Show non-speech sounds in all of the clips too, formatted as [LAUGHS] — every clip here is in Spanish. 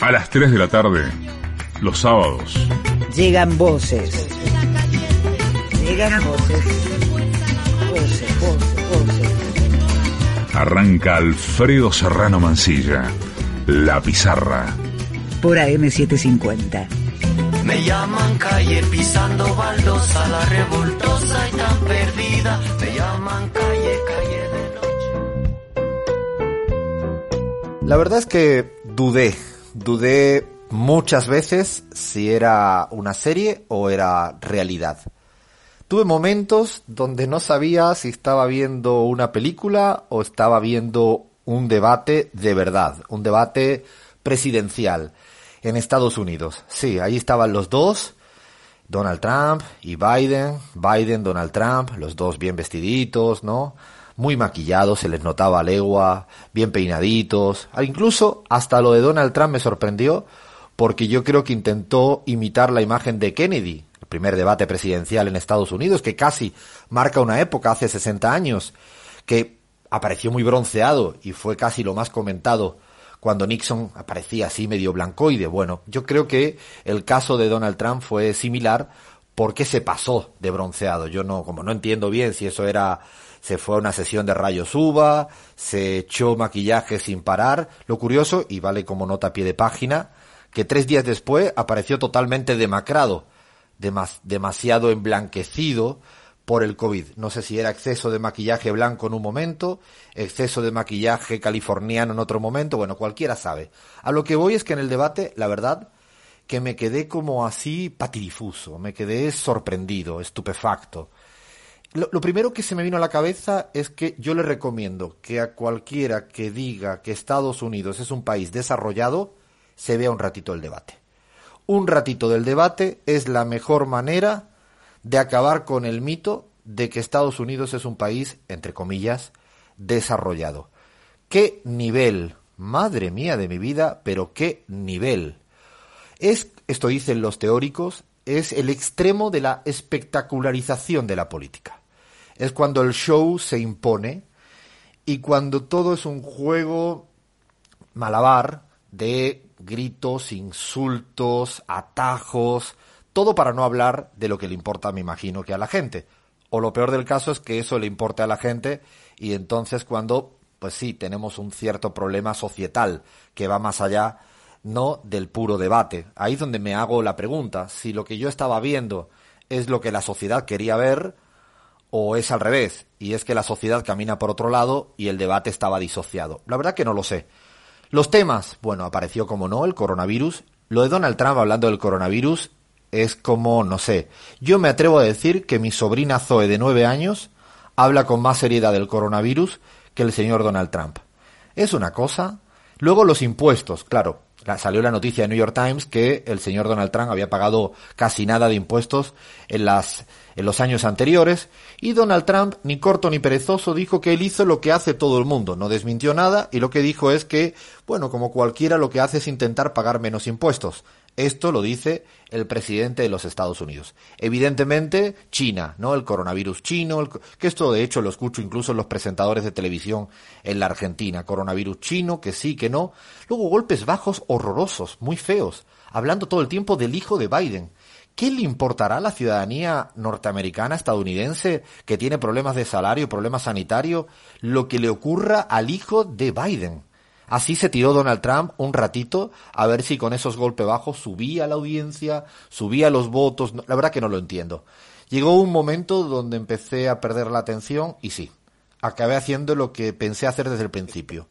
A las 3 de la tarde, los sábados. Llegan voces. Llegan voces. Voces, voces, voces. Arranca Alfredo Serrano Mancilla. La pizarra. Por AM750. Me llaman calle pisando baldosa, la revoltosa y tan perdida. Me llaman calle, calle de noche. La verdad es que dudé, dudé muchas veces si era una serie o era realidad. Tuve momentos donde no sabía si estaba viendo una película o estaba viendo un debate de verdad, un debate presidencial en Estados Unidos. Sí, ahí estaban los dos, Donald Trump y Biden, Biden, Donald Trump, los dos bien vestiditos, ¿no? Muy maquillados, se les notaba legua, bien peinaditos. Ah, incluso hasta lo de Donald Trump me sorprendió porque yo creo que intentó imitar la imagen de Kennedy, el primer debate presidencial en Estados Unidos, que casi marca una época, hace 60 años, que apareció muy bronceado y fue casi lo más comentado cuando Nixon aparecía así medio blancoide. Bueno, yo creo que el caso de Donald Trump fue similar porque se pasó de bronceado. Yo no, como no entiendo bien si eso era, se fue a una sesión de rayos uva, se echó maquillaje sin parar. Lo curioso, y vale como nota a pie de página, que tres días después apareció totalmente demacrado, demasiado emblanquecido, por el COVID. No sé si era exceso de maquillaje blanco en un momento, exceso de maquillaje californiano en otro momento, bueno, cualquiera sabe. A lo que voy es que en el debate, la verdad, que me quedé como así patidifuso, me quedé sorprendido, estupefacto. Lo, primero que se me vino a la cabeza es que yo le recomiendo que a cualquiera que diga que Estados Unidos es un país desarrollado, se vea un ratito el debate. Un ratito del debate es la mejor manera de acabar con el mito de que Estados Unidos es un país, entre comillas, desarrollado. ¿Qué nivel? Madre mía de mi vida, pero qué nivel. Es, esto dicen los teóricos, es el extremo de la espectacularización de la política. Es cuando el show se impone y cuando todo es un juego malabar de gritos, insultos, atajos, todo para no hablar de lo que le importa, me imagino, que a la gente. O lo peor del caso es que eso le importe a la gente y entonces cuando, pues sí, tenemos un cierto problema societal que va más allá, no del puro debate. Ahí es donde me hago la pregunta, si lo que yo estaba viendo es lo que la sociedad quería ver o es al revés, y es que la sociedad camina por otro lado y el debate estaba disociado. La verdad que no lo sé. Los temas, bueno, apareció como no el coronavirus. Lo de Donald Trump hablando del coronavirus es como, no sé, yo me atrevo a decir que mi sobrina Zoe de nueve años habla con más seriedad del coronavirus que el señor Donald Trump. Es una cosa. Luego los impuestos, claro, salió la noticia de New York Times que el señor Donald Trump había pagado casi nada de impuestos en las en los años anteriores y Donald Trump ni corto ni perezoso dijo que él hizo lo que hace todo el mundo, no desmintió nada y lo que dijo es que, bueno, como cualquiera lo que hace es intentar pagar menos impuestos. Esto lo dice el presidente de los Estados Unidos. Evidentemente, China, ¿no? El coronavirus chino, que esto de hecho lo escucho incluso en los presentadores de televisión en la Argentina. Coronavirus chino, que sí, que no. Luego golpes bajos horrorosos, muy feos, hablando todo el tiempo del hijo de Biden. ¿Qué le importará a la ciudadanía norteamericana, estadounidense, que tiene problemas de salario, problemas sanitarios, lo que le ocurra al hijo de Biden? Así se tiró Donald Trump un ratito a ver si con esos golpes bajos subía la audiencia, subía los votos. La verdad que no lo entiendo. Llegó un momento donde empecé a perder la atención y sí, acabé haciendo lo que pensé hacer desde el principio.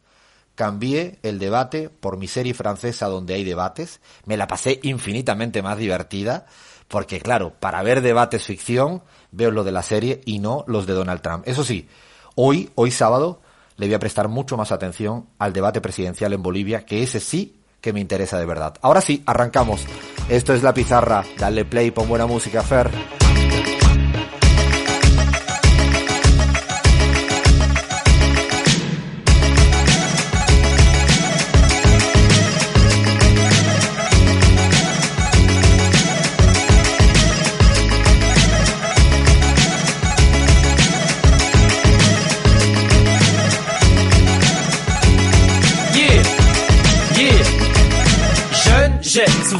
Cambié el debate por mi serie francesa donde hay debates. Me la pasé infinitamente más divertida porque claro, para ver debates ficción veo lo de la serie y no los de Donald Trump. Eso sí, hoy, hoy sábado, le voy a prestar mucho más atención al debate presidencial en Bolivia, que ese sí que me interesa de verdad. Ahora sí, arrancamos. Esto es La Pizarra. Dale play, pon buena música, Fer.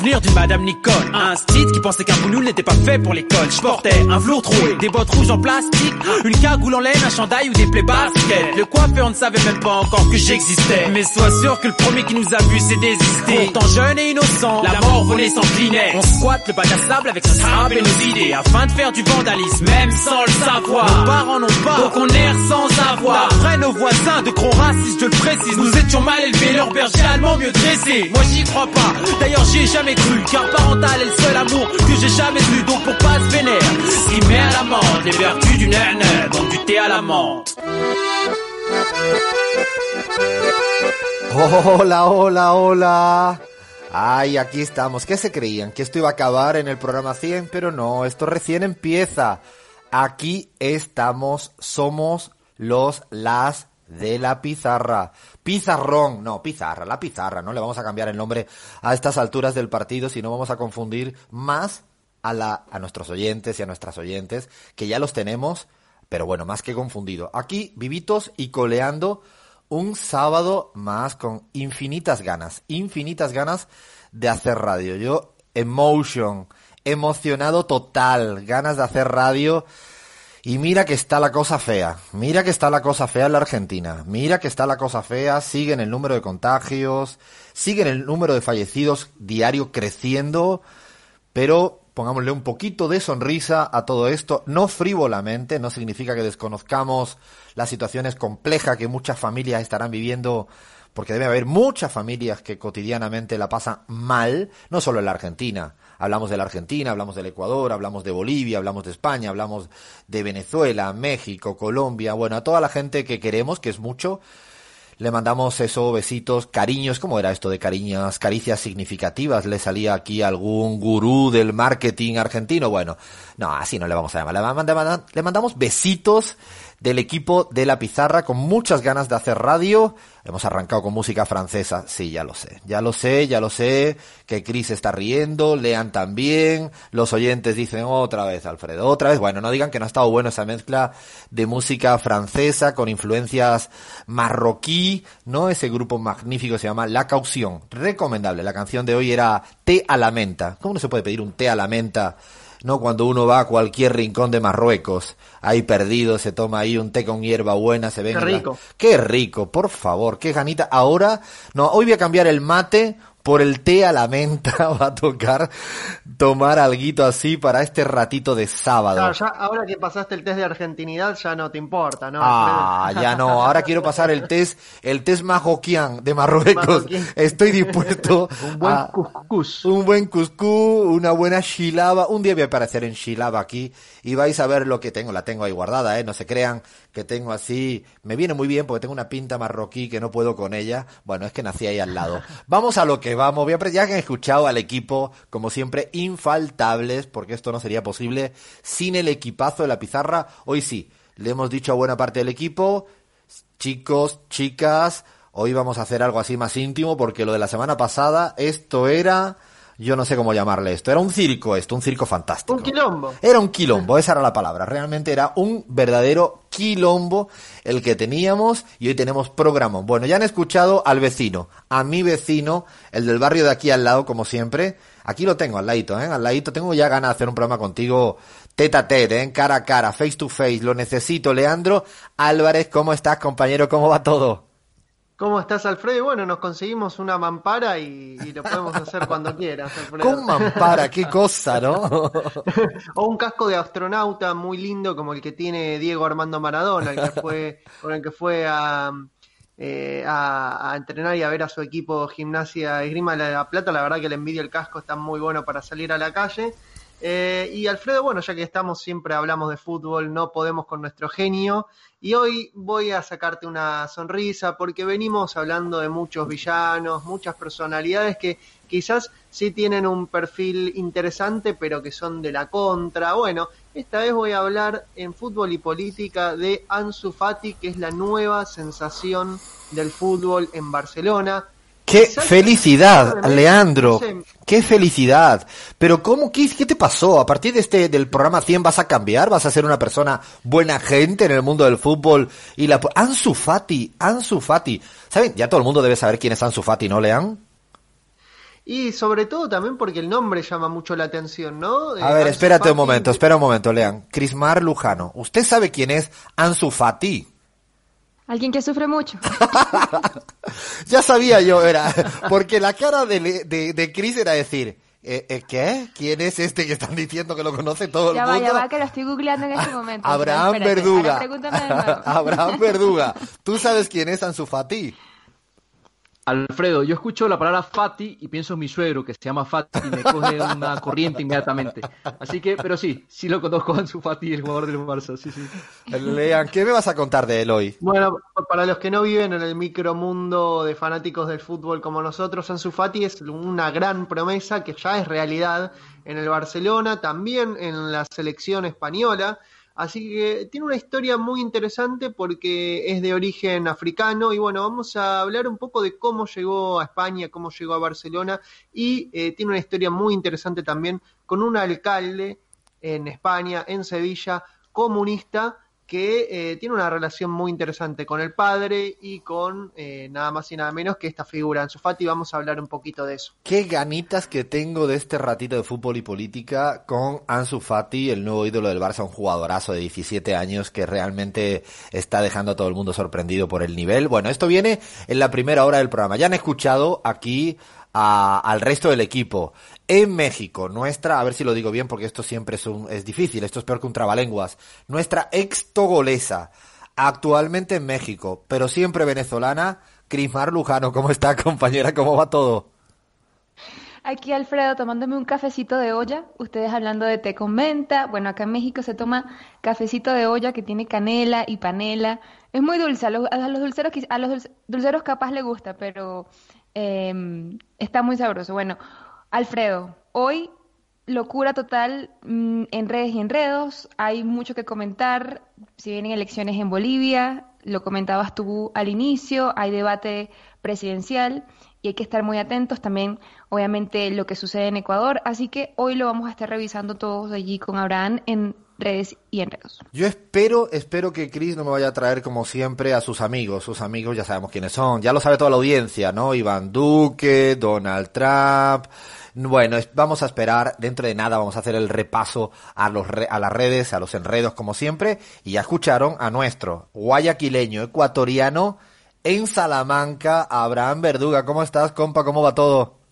D'une Madame Nicole, un style qui pensait qu'un boulot n'était pas fait pour l'école. Je portais un velours troué, des bottes rouges en plastique, une cagoule en laine, un chandail ou des plaies baskets. Le coiffeur ne savait même pas encore que j'existais. Mais sois sûr que le premier qui nous a vu c'est désisté. Pourtant jeune et innocent, la mort volait s'inclinait. On squatte le bac à sable avec ce sable et nos idées afin de faire du vandalisme, même sans le savoir. Nos parents n'ont pas, donc on erre sans avoir. Après nos voisins de gros racistes, je le précise, nous étions mal élevés, leur berger allemand mieux dressé. Moi j'y crois pas, d'ailleurs j'y ai jamais cru. Hola, hola, hola. Ay, aquí estamos. ¿Qué se creían? Que esto iba a acabar en el programa 100, pero no, esto recién empieza. Aquí estamos, somos los las de la pizarra. Pizarrón, no, pizarra, la pizarra, no le vamos a cambiar el nombre a estas alturas del partido, sino vamos a confundir más a, la, a nuestros oyentes y a nuestras oyentes, que ya los tenemos, pero bueno, más que confundido. Aquí, vivitos y coleando un sábado más con infinitas ganas, infinitas ganas de hacer radio. Yo, emotion, emocionado total, ganas de hacer radio. Y mira que está la cosa fea, mira que está la cosa fea en la Argentina, mira que está la cosa fea, siguen el número de contagios, siguen el número de fallecidos diario creciendo, pero pongámosle un poquito de sonrisa a todo esto, no frívolamente, no significa que desconozcamos las situaciones complejas que muchas familias estarán viviendo, porque debe haber muchas familias que cotidianamente la pasan mal, no solo en la Argentina. Hablamos de la Argentina, hablamos del Ecuador, hablamos de Bolivia, hablamos de España, hablamos de Venezuela, México, Colombia, bueno, a toda la gente que queremos, que es mucho, le mandamos eso, besitos, cariños, ¿cómo era esto de cariños? Caricias significativas, le salía aquí algún gurú del marketing argentino, bueno, no, así no le vamos a llamar, le, le mandamos besitos del equipo de la pizarra con muchas ganas de hacer radio. Hemos arrancado con música francesa, sí, ya lo sé, ya lo sé, ya lo sé, que Chris está riendo, lean también, los oyentes dicen otra vez, Alfredo, otra vez, bueno, no digan que no ha estado bueno esa mezcla de música francesa con influencias marroquí, ¿no? Ese grupo magnífico se llama La Caución, recomendable, la canción de hoy era Té a la menta, ¿cómo no se puede pedir un té a la menta? ¿No? Cuando uno va a cualquier rincón de Marruecos, ahí perdido, se toma ahí un té con hierba buena, se ve. Qué rico. Qué rico, por favor, qué ganita. Ahora, no, hoy voy a cambiar el mate por el té a la menta [LAUGHS] va a tocar tomar alguito así para este ratito de sábado. Claro, ya ahora que pasaste el test de argentinidad ya no te importa, ¿no? Ah, ya no. Ahora quiero pasar el test, el test majoquian de Marruecos. [LAUGHS] Estoy dispuesto [LAUGHS] Un buen a cuscús. un buen cuscús, una buena shilaba. Un día voy a aparecer en shilaba aquí y vais a ver lo que tengo. La tengo ahí guardada, ¿eh? No se crean que tengo así. Me viene muy bien porque tengo una pinta marroquí que no puedo con ella. Bueno, es que nací ahí al lado. [LAUGHS] Vamos a lo que vamos. Voy a pre- ya que han escuchado al equipo, como siempre, infaltables, porque esto no sería posible sin el equipazo de la pizarra. Hoy sí, le hemos dicho a buena parte del equipo, chicos, chicas, hoy vamos a hacer algo así más íntimo, porque lo de la semana pasada, esto era, yo no sé cómo llamarle esto, era un circo esto, un circo fantástico. Un quilombo. Era un quilombo, esa era la palabra. Realmente era un verdadero quilombo el que teníamos y hoy tenemos programa. Bueno, ya han escuchado al vecino, a mi vecino, el del barrio de aquí al lado, como siempre. Aquí lo tengo al ladito, ¿eh? Al ladito. Tengo ya ganas de hacer un programa contigo tete a tete, ¿eh? cara a cara, face to face. Lo necesito. Leandro Álvarez, ¿cómo estás, compañero? ¿Cómo va todo? ¿Cómo estás, Alfredo? Y bueno, nos conseguimos una mampara y, y lo podemos hacer cuando [LAUGHS] quieras, Alfredo. Con mampara, qué cosa, ¿no? [LAUGHS] O un casco de astronauta muy lindo como el que tiene Diego Armando Maradona, el que fue, [LAUGHS] con el que fue a, eh, a, a entrenar y a ver a su equipo Gimnasia Esgrima de la Plata. La verdad que le envidio el casco, está muy bueno para salir a la calle. Eh, y Alfredo, bueno, ya que estamos, siempre hablamos de fútbol, no podemos con nuestro genio. Y hoy voy a sacarte una sonrisa porque venimos hablando de muchos villanos, muchas personalidades que quizás sí tienen un perfil interesante, pero que son de la contra. Bueno, esta vez voy a hablar en fútbol y política de Ansu Fati, que es la nueva sensación del fútbol en Barcelona. ¡Qué felicidad, Leandro! ¡Qué felicidad! Pero ¿cómo? ¿Qué, qué te pasó? ¿A partir de este del programa 100 vas a cambiar? ¿Vas a ser una persona buena gente en el mundo del fútbol? Y la Ansu Fati, Ansu Fati. ¿Saben? Ya todo el mundo debe saber quién es Ansu Fati, ¿no, Lean? Y sobre todo también porque el nombre llama mucho la atención, ¿no? A Eh, ver, Ansu espérate un momento, espera un momento, Lean. Crismar Lujano. ¿Usted sabe quién es Ansu Fati? Alguien que sufre mucho. [LAUGHS] Ya sabía yo, era, porque la cara de, de, de Chris era decir, eh, eh, ¿qué? ¿Quién es este que están diciendo que lo conoce todo el Ya va, mundo? ya va, que lo estoy googleando en este [LAUGHS] momento. Abraham Verduga. ahora pregúntame de nuevo. [LAUGHS] Abraham Verduga. ¿Tú sabes quién es Ansu Fati? Alfredo, yo escucho la palabra Fati y pienso en mi suegro que se llama Fati y me coge una [LAUGHS] corriente inmediatamente. Así que, pero sí, sí lo conozco a Ansu Fati, el jugador del Barça, sí, sí. Lean, ¿qué me vas a contar de él hoy? Bueno, para los que no viven en el micromundo de fanáticos del fútbol como nosotros, Ansu Fati es una gran promesa que ya es realidad en el Barcelona, también en la selección española. Así que tiene una historia muy interesante porque es de origen africano y bueno, vamos a hablar un poco de cómo llegó a España, cómo llegó a Barcelona y eh, tiene una historia muy interesante también con un alcalde en España, en Sevilla, comunista, que eh, tiene una relación muy interesante con el padre y con eh, nada más y nada menos que esta figura, Ansu Fati. Vamos a hablar un poquito de eso. Qué ganitas que tengo de este ratito de fútbol y política con Ansu Fati, el nuevo ídolo del Barça, un jugadorazo de 17 años que realmente está dejando a todo el mundo sorprendido por el nivel. Bueno, esto viene en la primera hora del programa. Ya han escuchado aquí a- al resto del equipo. En México, nuestra, a ver si lo digo bien porque esto siempre es, un- es difícil, esto es peor que un trabalenguas, nuestra ex togolesa, actualmente en México, pero siempre venezolana, Crismar Lujano. ¿Cómo está, [LAUGHS] compañera? ¿Cómo va todo? Aquí Alfredo tomándome un cafecito de olla, ustedes hablando de té con menta. Bueno, acá en México se toma cafecito de olla que tiene canela y panela. Es muy dulce, a los, a los dulceros, a los dulce- dulceros capaz le gusta, pero eh, está muy sabroso. Bueno, Alfredo, hoy locura total mm, en redes y enredos, hay mucho que comentar, si vienen elecciones en Bolivia, lo comentabas tú al inicio, hay debate presidencial y hay que estar muy atentos también, obviamente, lo que sucede en Ecuador, así que hoy lo vamos a estar revisando todos allí con Abraham en redes y enredos. Yo espero, espero que Chris no me vaya a traer como siempre a sus amigos. Sus amigos ya sabemos quiénes son. Ya lo sabe toda la audiencia, ¿no? Iván Duque, Donald Trump. Bueno, vamos a esperar. Dentro de nada vamos a hacer el repaso a, los re- a las redes, a los enredos como siempre. Y ya escucharon a nuestro guayaquileño ecuatoriano en Salamanca, Abraham Verduga. ¿Cómo estás, compa? ¿Cómo va todo?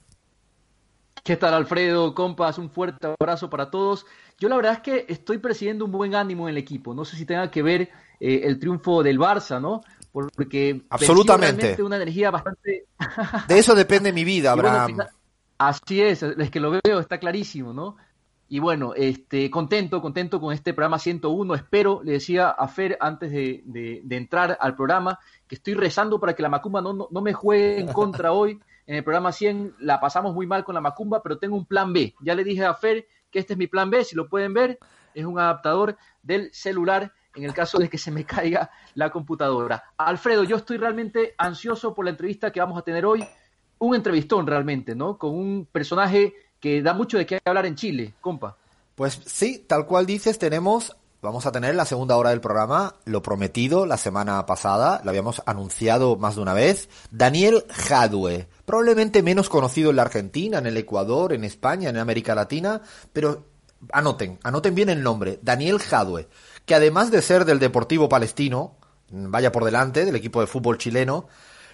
¿Qué tal, Alfredo? Compas, un fuerte abrazo para todos. Yo la verdad es que estoy presidiendo un buen ánimo en el equipo. No sé si tenga que ver eh, el triunfo del Barça, ¿no? Porque Absolutamente. una energía bastante [LAUGHS] De eso depende mi vida, bueno, Abraham. así es, es que lo veo, está clarísimo, ¿no? Y bueno, este, contento, contento con este programa 101. Espero, le decía a Fer antes de, de- de entrar al programa, que estoy rezando para que la Macumba no, no, no me juegue en contra [LAUGHS] hoy. En el programa 100 la pasamos muy mal con la Macumba, pero tengo un plan B. Ya le dije a Fer que este es mi plan B, si lo pueden ver, es un adaptador del celular en el caso de que se me caiga la computadora. Alfredo, yo estoy realmente ansioso por la entrevista que vamos a tener hoy un entrevistón realmente, ¿no? Con un personaje que da mucho de qué hablar en Chile, compa. Pues sí, tal cual dices, tenemos, vamos a tener la segunda hora del programa, lo prometido la semana pasada, lo habíamos anunciado más de una vez, Daniel Jadue, probablemente menos conocido en la Argentina, en el Ecuador, en España, en América Latina, pero anoten, anoten bien el nombre, Daniel Jadue, que además de ser del Deportivo Palestino, vaya por delante, del equipo de fútbol chileno,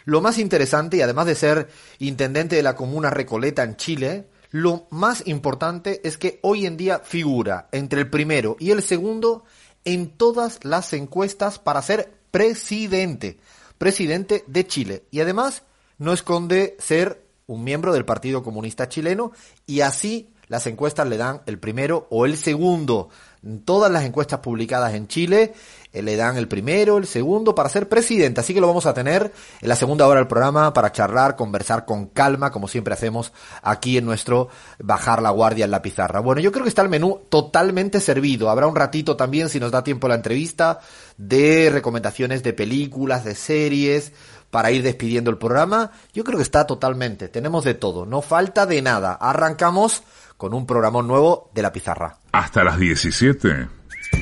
lo más interesante, y además de ser intendente de la comuna Recoleta en Chile, lo más importante es que hoy en día figura entre el primero y el segundo en todas las encuestas para ser presidente, presidente de Chile. Y además no esconde ser un miembro del Partido Comunista Chileno y así las encuestas le dan el primero o el segundo. Todas las encuestas publicadas en Chile eh, le dan el primero, el segundo para ser presidente. Así que lo vamos a tener en la segunda hora del programa para charlar, conversar con calma, como siempre hacemos aquí en nuestro Bajar la Guardia en la Pizarra. Bueno, yo creo que está el menú totalmente servido. Habrá un ratito también, si nos da tiempo la entrevista, de recomendaciones de películas, de series, para ir despidiendo el programa. Yo creo que está totalmente. Tenemos de todo. No falta de nada. Arrancamos con un programón nuevo de la pizarra. Hasta las 17.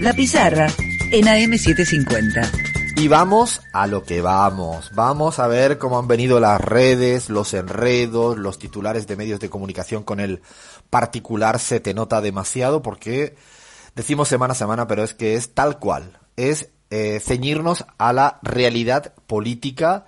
La Pizarra en AM750. Y vamos a lo que vamos. Vamos a ver cómo han venido las redes, los enredos, los titulares de medios de comunicación con el particular se te nota demasiado porque decimos semana a semana, pero es que es tal cual. Es eh, ceñirnos a la realidad política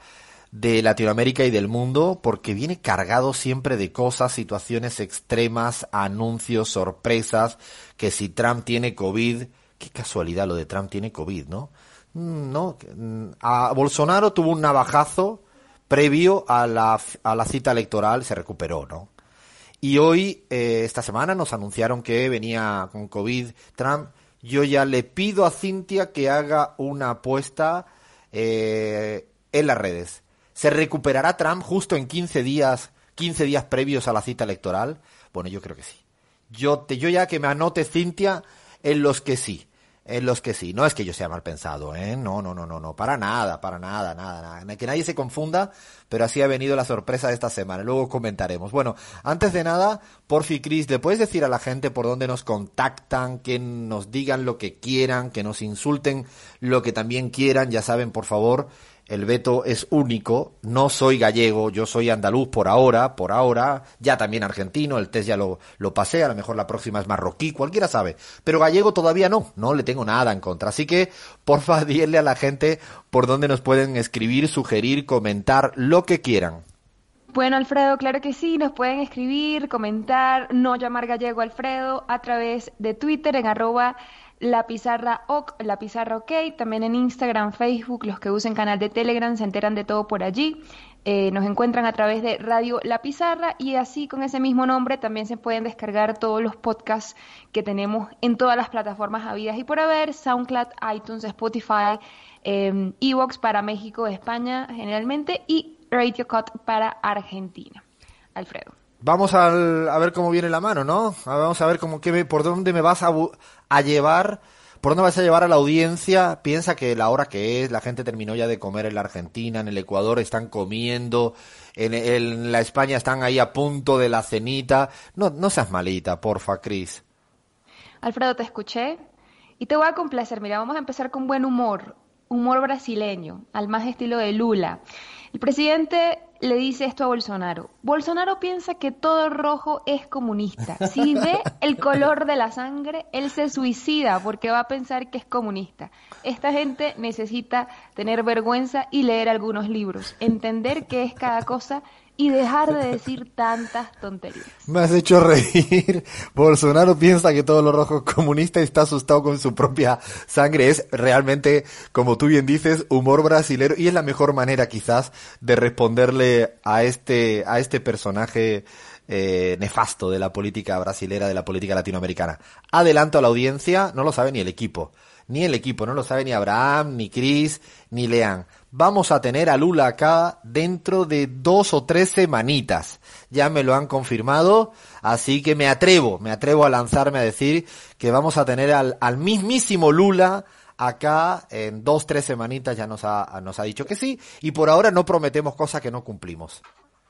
de Latinoamérica y del mundo porque viene cargado siempre de cosas, situaciones extremas, anuncios, sorpresas, que si Trump tiene COVID, qué casualidad lo de Trump tiene COVID, ¿no? Mm, no, mm, a Bolsonaro tuvo un navajazo previo a la, a la cita electoral, se recuperó, ¿no? Y hoy, eh, esta semana, nos anunciaron que venía con COVID Trump. Yo ya le pido a Cintia que haga una apuesta eh, en las redes. ¿Se recuperará Trump justo en 15 días, 15 días previos a la cita electoral? Bueno, yo creo que sí. Yo, te, yo ya que me anote Cintia en los que sí en los que sí. No es que yo sea mal pensado, ¿eh? No, no, no, no, no, para nada, para nada, nada, nada. Que nadie se confunda, pero así ha venido la sorpresa de esta semana. Luego comentaremos. Bueno, antes de nada, porfi Cris, ¿le puedes decir a la gente por dónde nos contactan, que nos digan lo que quieran, que nos insulten lo que también quieran? Ya saben, por favor, el veto es único, no soy gallego, yo soy andaluz por ahora, por ahora, ya también argentino, el test ya lo, lo pasé, a lo mejor la próxima es marroquí, cualquiera sabe, pero gallego todavía no, no le tengo nada en contra, así que porfa [LAUGHS] dile a la gente por dónde nos pueden escribir, sugerir, comentar, lo que quieran. Bueno, Alfredo, claro que sí, nos pueden escribir, comentar, no llamar gallego Alfredo a través de Twitter en arroba la Pizarra OK, La Pizarra OK, también en Instagram, Facebook, los que usen canal de Telegram se enteran de todo por allí. Eh, nos encuentran a través de Radio La Pizarra y así con ese mismo nombre también se pueden descargar todos los podcasts que tenemos en todas las plataformas habidas y por haber, SoundCloud, iTunes, Spotify, eh, Evox para México, España generalmente y Radio Cut para Argentina. Alfredo. Vamos a ver cómo viene la mano, ¿no? Vamos a ver cómo, qué por dónde me vas a, a llevar, por dónde vas a llevar a la audiencia. Piensa que la hora que es, la gente terminó ya de comer en la Argentina, en el Ecuador están comiendo, en, la España están ahí a punto de la cenita. No, no seas malita, porfa, Cris. Alfredo, te escuché y te voy a complacer. Mira, vamos a empezar con buen humor, humor brasileño, al más estilo de Lula. El presidente le dice esto a Bolsonaro. Bolsonaro piensa que todo rojo es comunista. Si [LAUGHS] ve el color de la sangre, él se suicida porque va a pensar que es comunista. Esta gente necesita tener vergüenza y leer algunos libros, entender qué es cada cosa y dejar de decir tantas tonterías. [LAUGHS] Me has hecho reír. Bolsonaro piensa que todo lo rojo es comunista y está asustado con su propia sangre. Es realmente, como tú bien dices, humor brasilero y es la mejor manera quizás de responderle a este, a este personaje eh, nefasto de la política brasilera, de la política latinoamericana. Adelanto a la audiencia, no lo sabe ni el equipo. Ni el equipo, no lo sabe ni Abraham, ni Chris, ni Lean vamos a tener a Lula acá dentro de dos o tres semanitas. Ya me lo han confirmado, así que me atrevo, me atrevo a lanzarme a decir que vamos a tener al, al mismísimo Lula acá en dos, tres semanitas ya nos ha, nos ha dicho que sí, y por ahora no prometemos cosas que no cumplimos.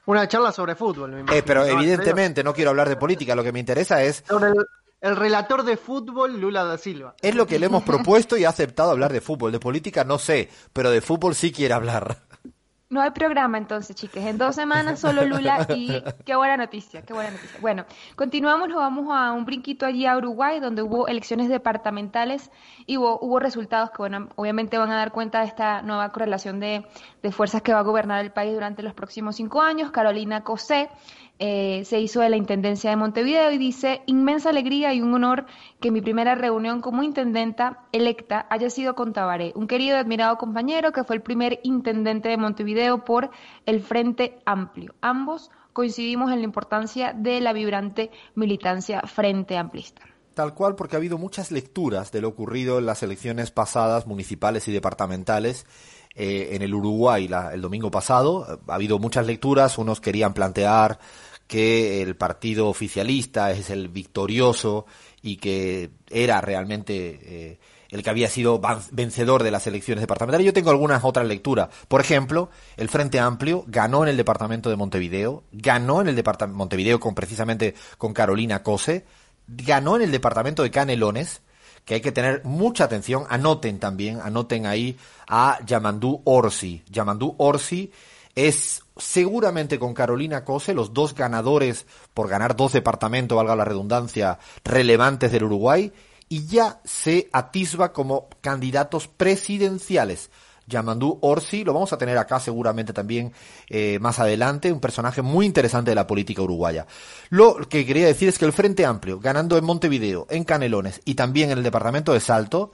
Una charla sobre fútbol, eh, pero evidentemente no quiero hablar de política, lo que me interesa es el relator de fútbol Lula da Silva. Es lo que le hemos propuesto y ha aceptado hablar de fútbol. De política no sé, pero de fútbol sí quiere hablar. No hay programa entonces, chiques. En dos semanas solo Lula y qué buena noticia, qué buena noticia. Bueno, continuamos, nos vamos a un brinquito allí a Uruguay, donde hubo elecciones departamentales y hubo, hubo resultados que, bueno, obviamente van a dar cuenta de esta nueva correlación de, de fuerzas que va a gobernar el país durante los próximos cinco años. Carolina Cosé eh, se hizo de la Intendencia de Montevideo y dice, inmensa alegría y un honor que mi primera reunión como intendenta electa haya sido con Tabaré, un querido y admirado compañero que fue el primer intendente de Montevideo por el Frente Amplio. Ambos coincidimos en la importancia de la vibrante militancia Frente Amplista. Tal cual, porque ha habido muchas lecturas de lo ocurrido en las elecciones pasadas, municipales y departamentales, eh, en el Uruguay el domingo pasado. Ha habido muchas lecturas, unos querían plantear que el partido oficialista es el victorioso y que era realmente eh, el que había sido vencedor de las elecciones departamentales. Yo tengo algunas otras lecturas. Por ejemplo, el Frente Amplio ganó en el departamento de Montevideo, ganó en el departamento Montevideo con precisamente con Carolina Cose, ganó en el departamento de Canelones, que hay que tener mucha atención. Anoten también, anoten ahí a Yamandú Orsi. Yamandú Orsi es seguramente con Carolina Cose los dos ganadores por ganar dos departamentos, valga la redundancia, relevantes del Uruguay y ya se atisba como candidatos presidenciales. Yamandú Orsi, lo vamos a tener acá seguramente también eh, más adelante, un personaje muy interesante de la política uruguaya. Lo que quería decir es que el Frente Amplio, ganando en Montevideo, en Canelones y también en el departamento de Salto,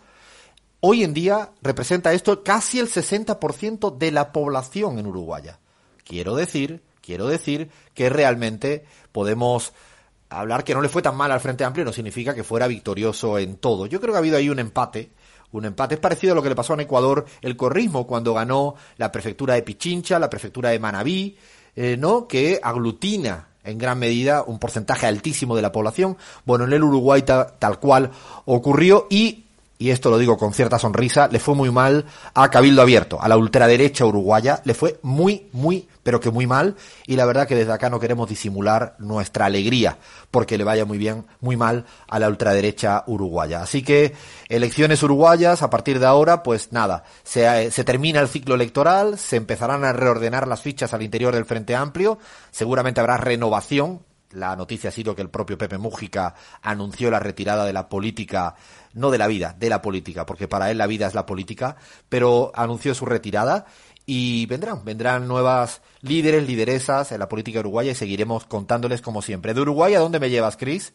hoy en día representa esto casi el 60% de la población en Uruguaya. Quiero decir, quiero decir que realmente podemos hablar que no le fue tan mal al Frente Amplio no significa que fuera victorioso en todo. Yo creo que ha habido ahí un empate un empate. Es parecido a lo que le pasó en Ecuador el corrismo cuando ganó la prefectura de Pichincha, la prefectura de Manabí, eh, ¿no? Que aglutina en gran medida un porcentaje altísimo de la población. Bueno, en el Uruguay tal cual ocurrió y y esto lo digo con cierta sonrisa, le fue muy mal a Cabildo Abierto, a la ultraderecha uruguaya, le fue muy, muy, pero que muy mal, y la verdad que desde acá no queremos disimular nuestra alegría, porque le vaya muy bien, muy mal a la ultraderecha uruguaya. Así que elecciones uruguayas, a partir de ahora, pues nada, se, se termina el ciclo electoral, se empezarán a reordenar las fichas al interior del Frente Amplio, seguramente habrá renovación, la noticia ha sido que el propio Pepe Mújica anunció la retirada de la política no de la vida, de la política, porque para él la vida es la política, pero anunció su retirada y vendrán, vendrán nuevas líderes, lideresas en la política uruguaya y seguiremos contándoles como siempre. ¿De Uruguay a dónde me llevas, Cris?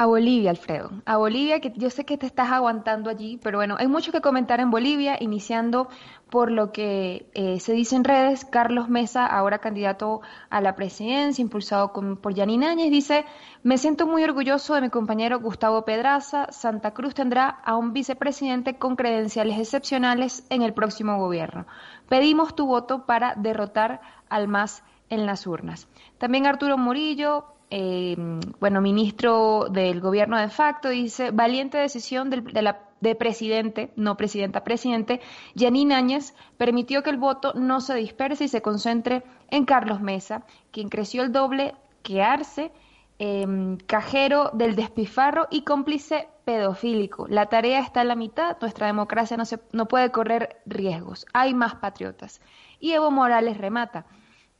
A Bolivia, Alfredo. A Bolivia, que yo sé que te estás aguantando allí, pero bueno, hay mucho que comentar en Bolivia, iniciando por lo que eh, se dice en redes. Carlos Mesa, ahora candidato a la presidencia, impulsado por Yanina Áñez, dice, me siento muy orgulloso de mi compañero Gustavo Pedraza. Santa Cruz tendrá a un vicepresidente con credenciales excepcionales en el próximo gobierno. Pedimos tu voto para derrotar al MAS en las urnas. También Arturo Murillo, eh, bueno, ministro del gobierno de facto, dice, valiente decisión de, la, de presidente, no presidenta, presidente, Janine Áñez permitió que el voto no se disperse y se concentre en Carlos Mesa, quien creció el doble que Arce, em, cajero del despifarro y cómplice pedofílico. La tarea está en la mitad, nuestra democracia no, se, no puede correr riesgos, hay más patriotas. Y Evo Morales remata.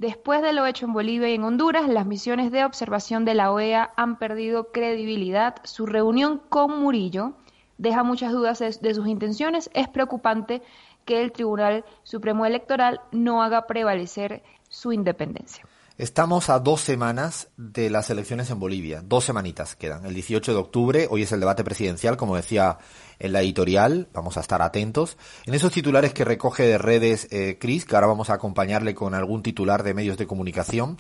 Después de lo hecho en Bolivia y en Honduras, las misiones de observación de la OEA han perdido credibilidad. Su reunión con Murillo deja muchas dudas de, sus intenciones. Es preocupante que el Tribunal Supremo Electoral no haga prevalecer su independencia. Estamos a dos semanas de las elecciones en Bolivia. Dos semanitas quedan. El 18 de octubre, hoy es el debate presidencial, como decía en la editorial. Vamos a estar atentos. En esos titulares que recoge de redes eh, Chris, que ahora vamos a acompañarle con algún titular de medios de comunicación,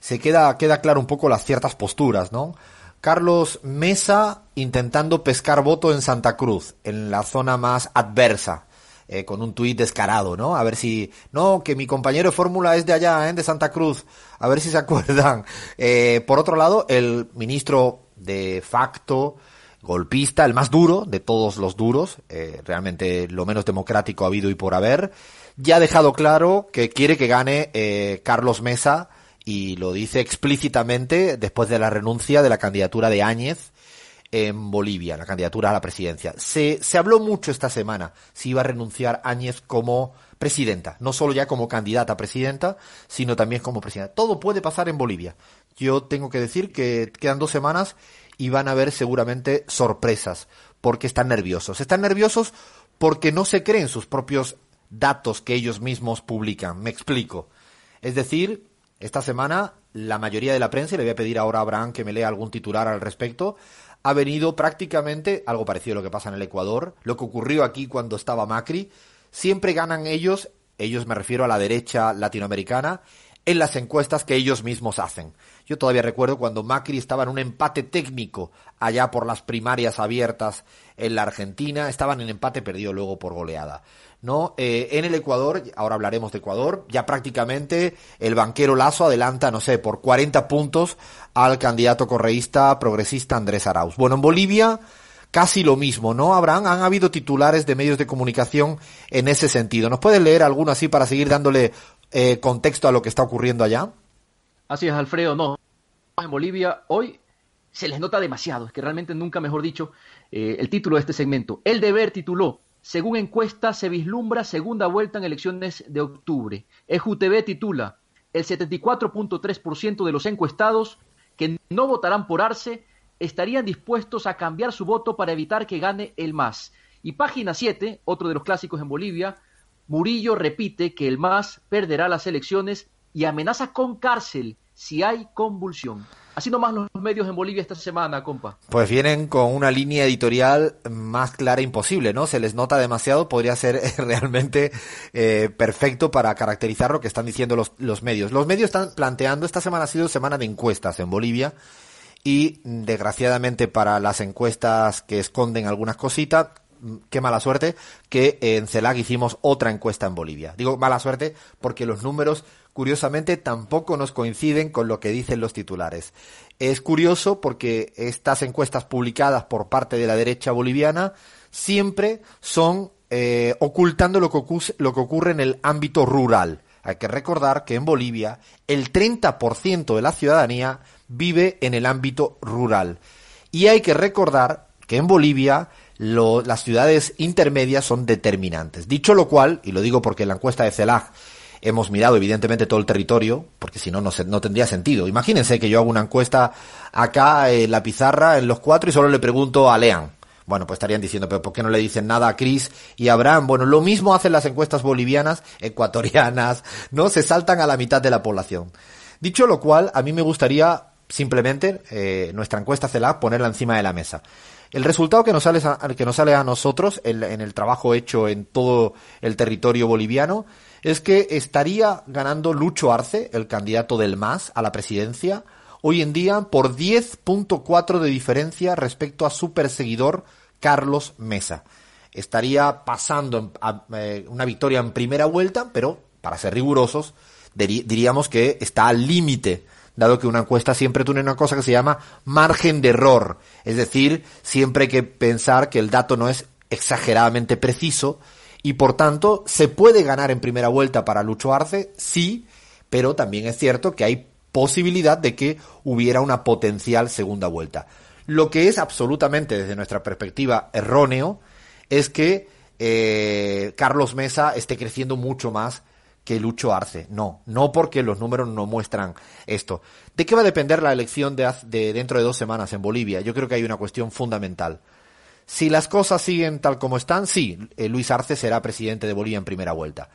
se queda, queda claro un poco las ciertas posturas, ¿no? Carlos Mesa intentando pescar voto en Santa Cruz, en la zona más adversa eh, con un tuit descarado, ¿no? A ver si, no, que mi compañero fórmula es de allá, ¿eh? de Santa Cruz, a ver si se [LAUGHS] acuerdan. Eh, por otro lado, el ministro de facto, golpista, el más duro de todos los duros, eh, realmente lo menos democrático ha habido y por haber, ya ha dejado claro que quiere que gane eh, Carlos Mesa y lo dice explícitamente después de la renuncia de la candidatura de Áñez en Bolivia, la candidatura a la presidencia. Se, se habló mucho esta semana si iba a renunciar Áñez como presidenta, no solo ya como candidata a presidenta, sino también como presidenta. Todo puede pasar en Bolivia. Yo tengo que decir que quedan dos semanas y van a haber seguramente sorpresas, porque están nerviosos. Están nerviosos porque no se creen sus propios datos que ellos mismos publican. Me explico. Es decir, esta semana la mayoría de la prensa, y le voy a pedir ahora a Abraham que me lea algún titular al respecto, ha venido prácticamente algo parecido a lo que pasa en el Ecuador, lo que ocurrió aquí cuando estaba Macri. Siempre ganan ellos, ellos me refiero a la derecha latinoamericana, en las encuestas que ellos mismos hacen. Yo todavía recuerdo cuando Macri estaba en un empate técnico allá por las primarias abiertas en la Argentina, estaban en empate perdido luego por goleada. ¿no? Eh, en el Ecuador, ahora hablaremos de Ecuador, ya prácticamente el banquero Lazo adelanta, no sé, por 40 puntos al candidato correísta progresista Andrés Arauz. Bueno, en Bolivia casi lo mismo, ¿no, Abraham? Han habido titulares de medios de comunicación en ese sentido. ¿Nos puedes leer alguno así para seguir dándole eh, contexto a lo que está ocurriendo allá? Así es, Alfredo, no. En Bolivia hoy se les nota demasiado, es que realmente nunca mejor dicho eh, el título de este segmento. El deber tituló, según encuesta se vislumbra segunda vuelta en elecciones de octubre. EJUTV titula, el 74.3% de los encuestados que no votarán por Arce estarían dispuestos a cambiar su voto para evitar que gane el MAS. Y página 7, otro de los clásicos en Bolivia, Murillo repite que el MAS perderá las elecciones y amenaza con cárcel si hay convulsión. Así nomás los medios en Bolivia esta semana, compa. Pues vienen con una línea editorial más clara imposible, ¿no? Se les nota demasiado, podría ser [LAUGHS] realmente eh, perfecto para caracterizar lo que están diciendo los, los medios. Los medios están planteando, esta semana ha sido semana de encuestas en Bolivia, y desgraciadamente para las encuestas que esconden algunas cositas, qué mala suerte que en CELAC hicimos otra encuesta en Bolivia. Digo mala suerte porque los números, curiosamente, tampoco nos coinciden con lo que dicen los titulares. Es curioso porque estas encuestas publicadas por parte de la derecha boliviana siempre son eh, ocultando lo que, ocurre, lo que ocurre en el ámbito rural. Hay que recordar que en Bolivia el 30% de la ciudadanía vive en el ámbito rural. Y hay que recordar que en Bolivia las ciudades intermedias son determinantes. Dicho lo cual, y lo digo porque en la encuesta de CELAG hemos mirado evidentemente todo el territorio, porque si no, no, no tendría sentido. Imagínense que yo hago una encuesta acá en la pizarra, en los cuatro, y solo le pregunto a Lean. Bueno, pues estarían diciendo, pero ¿por qué no le dicen nada a Cris y a Abraham? Bueno, lo mismo hacen las encuestas bolivianas, ecuatorianas, [LAUGHS] ¿no? Se saltan a la mitad de la población. Dicho lo cual, a mí me gustaría simplemente eh, nuestra encuesta CELAG ponerla encima de la mesa. El resultado que nos sale a, que nos sale a nosotros en el trabajo hecho en todo el territorio boliviano es que estaría ganando Lucho Arce, el candidato del MAS a la presidencia, hoy en día por 10.4 de diferencia respecto a su perseguidor Carlos Mesa. Estaría pasando eh, una victoria en primera vuelta, pero para ser rigurosos, diríamos que está al límite dado que una encuesta siempre tiene una cosa que se llama margen de error. Es decir, siempre hay que pensar que el dato no es exageradamente preciso y por tanto se puede ganar en primera vuelta para Lucho Arce, sí, pero también es cierto que hay posibilidad de que hubiera una potencial segunda vuelta. Lo que es absolutamente desde nuestra perspectiva erróneo es que eh, Carlos Mesa esté creciendo mucho más que Lucho Arce. No, no porque los números no muestran esto. ¿De qué va a depender la elección de, de, dentro de dos semanas en Bolivia? Yo creo que hay una cuestión fundamental. Si las cosas siguen tal como están, sí, eh, Luis Arce será presidente de Bolivia en primera vuelta.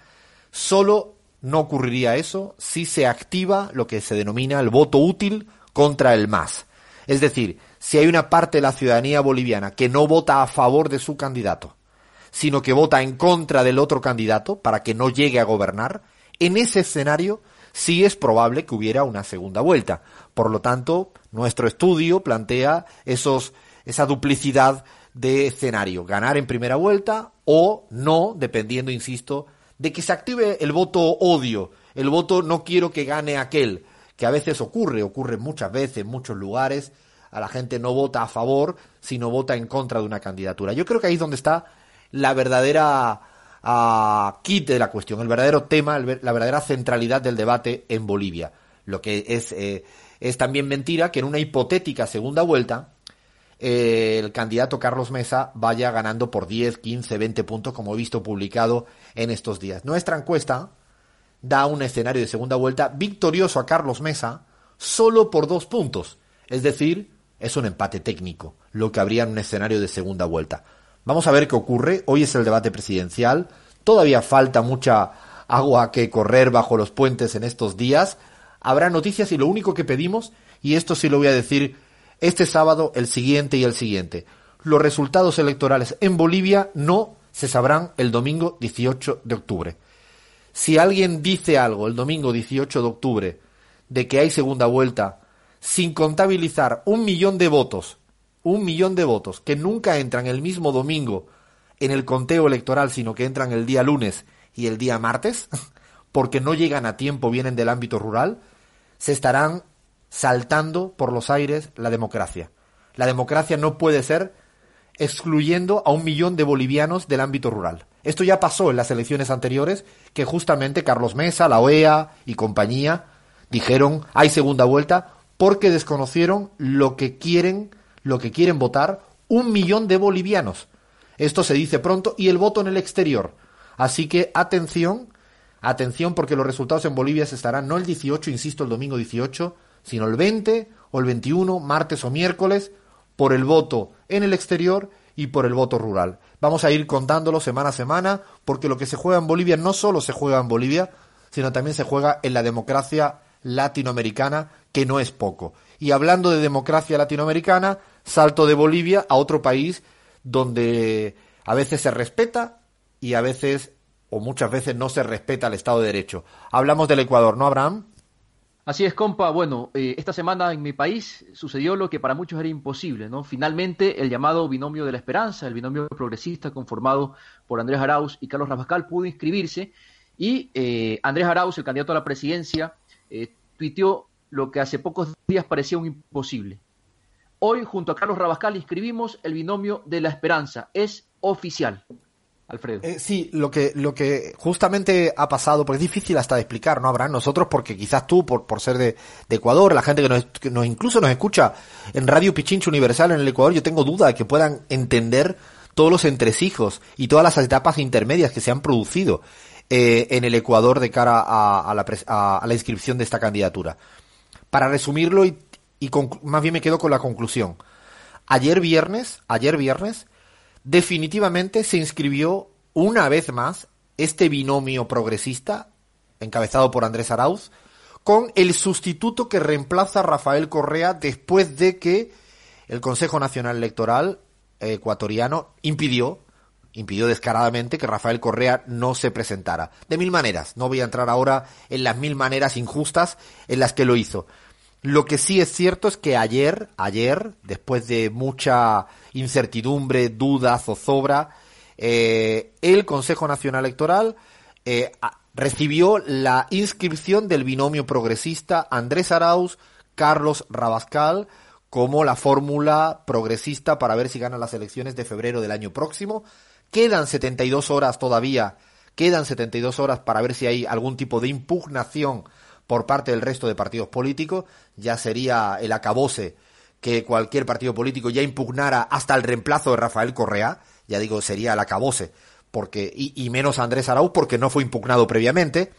Solo no ocurriría eso si se activa lo que se denomina el voto útil contra el MAS. Es decir, si hay una parte de la ciudadanía boliviana que no vota a favor de su candidato, sino que vota en contra del otro candidato para que no llegue a gobernar, en ese escenario sí es probable que hubiera una segunda vuelta. Por lo tanto, nuestro estudio plantea esos, esa duplicidad de escenario, ganar en primera vuelta o no, dependiendo, insisto, de que se active el voto odio, el voto no quiero que gane aquel, que a veces ocurre, ocurre muchas veces en muchos lugares, a la gente no vota a favor, sino vota en contra de una candidatura. Yo creo que ahí es donde está la verdadera uh, kit de la cuestión, el verdadero tema, el, la verdadera centralidad del debate en Bolivia. Lo que es, eh, es también mentira que en una hipotética segunda vuelta el candidato Carlos Mesa vaya ganando por 10, 15, 20 puntos, como he visto publicado en estos días. Nuestra encuesta da un escenario de segunda vuelta victorioso a Carlos Mesa solo por dos puntos. Es decir, es un empate técnico, lo que habría en un escenario de segunda vuelta. Vamos a ver qué ocurre. Hoy es el debate presidencial. Todavía falta mucha agua que correr bajo los puentes en estos días. Habrá noticias y lo único que pedimos, y esto sí lo voy a decir este sábado, el siguiente y el siguiente, los resultados electorales en Bolivia no se sabrán el domingo 18 de octubre. Si alguien dice algo el domingo 18 de octubre de que hay segunda vuelta sin contabilizar un millón de votos un millón de votos que nunca entran el mismo domingo en el conteo electoral, sino que entran el día lunes y el día martes, [LAUGHS] porque no llegan a tiempo, vienen del ámbito rural, se estarán saltando por los aires la democracia. La democracia no puede ser excluyendo a un millón de bolivianos del ámbito rural. Esto ya pasó en las elecciones anteriores, que justamente Carlos Mesa, la OEA y compañía dijeron hay segunda vuelta porque desconocieron lo que quieren, lo que quieren votar un millón de bolivianos. Esto se dice pronto y el voto en el exterior. Así que atención, atención porque los resultados en Bolivia se estarán no el 18, insisto, el domingo 18, sino el 20 o el 21, martes o miércoles, por el voto en el exterior y por el voto rural. Vamos a ir contándolo semana a semana porque lo que se juega en Bolivia no solo se juega en Bolivia, sino también se juega en la democracia latinoamericana, que no es poco. Y hablando de democracia latinoamericana, salto de Bolivia a otro país donde a veces se respeta y a veces o muchas veces no se respeta el Estado de Derecho. Hablamos del Ecuador, ¿no, Abraham? Así es, compa. Bueno, eh, esta semana en mi país sucedió lo que para muchos era imposible, ¿no? Finalmente, el llamado binomio de la esperanza, el binomio progresista conformado por Andrés Arauz y Carlos Rabascal, pudo inscribirse y eh, Andrés Arauz, el candidato a la presidencia, eh, tuiteó lo que hace pocos días parecía un imposible. Hoy, junto a Carlos Rabascal, inscribimos el binomio de la esperanza. Es oficial. Eh, sí, lo que, lo que justamente ha pasado, porque es difícil hasta de explicar, ¿no, Abraham? Nosotros, porque quizás tú, por, por ser de, Ecuador, la gente que nos, que nos, incluso nos escucha en Radio Pichincho Universal en el Ecuador, yo tengo duda de que puedan entender todos los entresijos y todas las etapas intermedias que se han producido eh, en el Ecuador de cara a, la, a, la, inscripción de esta candidatura. Para resumirlo y, y más bien me quedo con la conclusión. Ayer viernes, ayer viernes, definitivamente se inscribió una vez más este binomio progresista, encabezado por Andrés Arauz, con el sustituto que reemplaza a Rafael Correa después de que el Consejo Nacional Electoral ecuatoriano impidió, impidió descaradamente que Rafael Correa no se presentara. De mil maneras. No voy a entrar ahora en las mil maneras injustas en las que lo hizo. Lo que sí es cierto es que ayer, ayer, después de mucha incertidumbre, duda, zozobra, eh, el Consejo Nacional Electoral eh, recibió la inscripción del binomio progresista Andrés Arauz, Carlos Rabascal, como la fórmula progresista para ver si ganan las elecciones de febrero del año próximo. Quedan 72 horas todavía, quedan 72 horas para ver si hay algún tipo de impugnación por parte del resto de partidos políticos, ya sería el acabose que cualquier partido político ya impugnara hasta el reemplazo de Rafael Correa, ya digo, sería el acabose, porque, y, menos Andrés Arauz porque no fue impugnado previamente.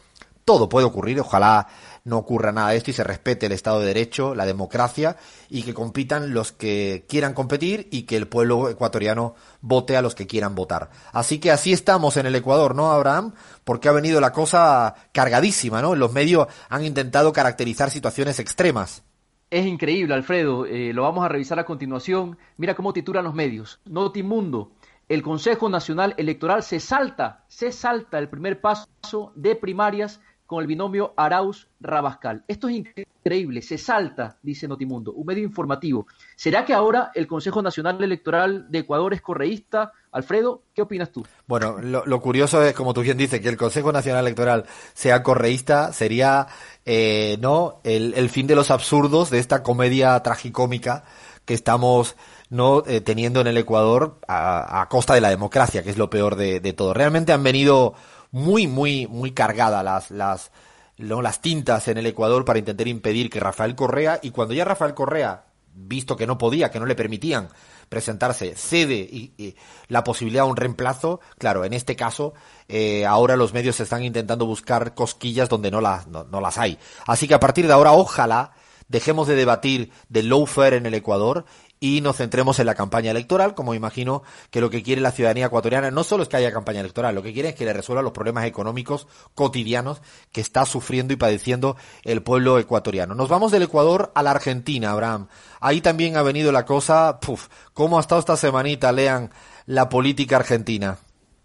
Todo puede ocurrir, ojalá no ocurra nada de esto y se respete el Estado de Derecho, la democracia y que compitan los que quieran competir y que el pueblo ecuatoriano vote a los que quieran votar. Así que así estamos en el Ecuador, ¿no, Abraham? Porque ha venido la cosa cargadísima, ¿no? Los medios han intentado caracterizar situaciones extremas. Es increíble, Alfredo. Eh, lo vamos a revisar a continuación. Mira cómo titulan los medios. Notimundo. El Consejo Nacional Electoral se salta, se salta el primer paso de primarias con el binomio Arauz-Rabascal. Esto es increíble, se salta, dice Notimundo, un medio informativo. ¿Será que ahora el Consejo Nacional Electoral de Ecuador es correísta? Alfredo, ¿qué opinas tú? Bueno, lo, curioso es, como tú bien dices, que el Consejo Nacional Electoral sea correísta sería, eh, ¿no?, el, fin de los absurdos de esta comedia tragicómica que estamos no eh, teniendo en el Ecuador a, costa de la democracia, que es lo peor de, de todo. Realmente han venido muy, muy, muy cargada las, las, las tintas en el Ecuador para intentar impedir que Rafael Correa, y cuando ya Rafael Correa, visto que no podía, que no le permitían presentarse, cede y, la posibilidad de un reemplazo, claro, en este caso, eh, ahora los medios están intentando buscar cosquillas donde no las, no, no las hay. Así que a partir de ahora, ojalá dejemos de debatir del lawfare en el Ecuador y nos centremos en la campaña electoral, como imagino que lo que quiere la ciudadanía ecuatoriana no solo es que haya campaña electoral, lo que quiere es que le resuelva los problemas económicos cotidianos que está sufriendo y padeciendo el pueblo ecuatoriano. Nos vamos del Ecuador a la Argentina, Abraham. Ahí también ha venido la cosa, puf, ¿cómo ha estado esta semanita? Lean la política argentina.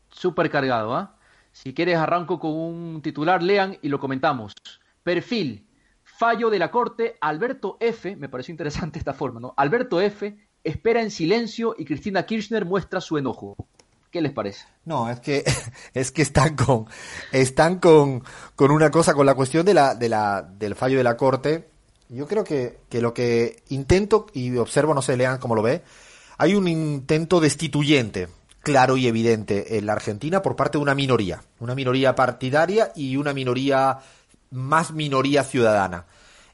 Súper cargado, ¿ah? Si quieres arranco con un titular, lean y lo comentamos. Perfil, Fallo de la Corte, Alberto F., me pareció interesante esta forma, ¿no? Alberto F. espera en silencio y Cristina Kirchner muestra su enojo. ¿Qué les parece? No, es que [LAUGHS] es que están con están con, con una cosa con la cuestión de la, de la del fallo de la corte. Yo creo que, que lo que intento y observo, no sé, lean cómo lo ve, hay un intento destituyente claro y evidente en la Argentina por parte de una minoría, una minoría partidaria y una minoría más minoría ciudadana.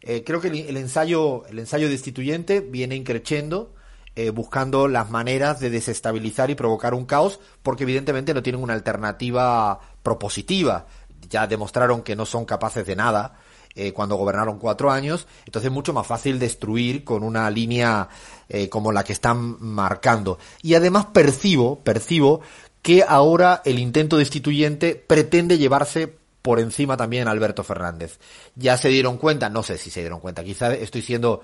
Eh, creo que el, ensayo, el ensayo destituyente viene increciendo, eh, buscando las maneras de desestabilizar y provocar un caos, porque evidentemente no tienen una alternativa propositiva. Ya demostraron que no son capaces de nada eh, cuando gobernaron cuatro años, entonces es mucho más fácil destruir con una línea como la que están marcando. Y además percibo, percibo que ahora el intento destituyente pretende llevarse por encima también Alberto Fernández. Ya se dieron cuenta, no sé si se dieron cuenta, quizá estoy siendo,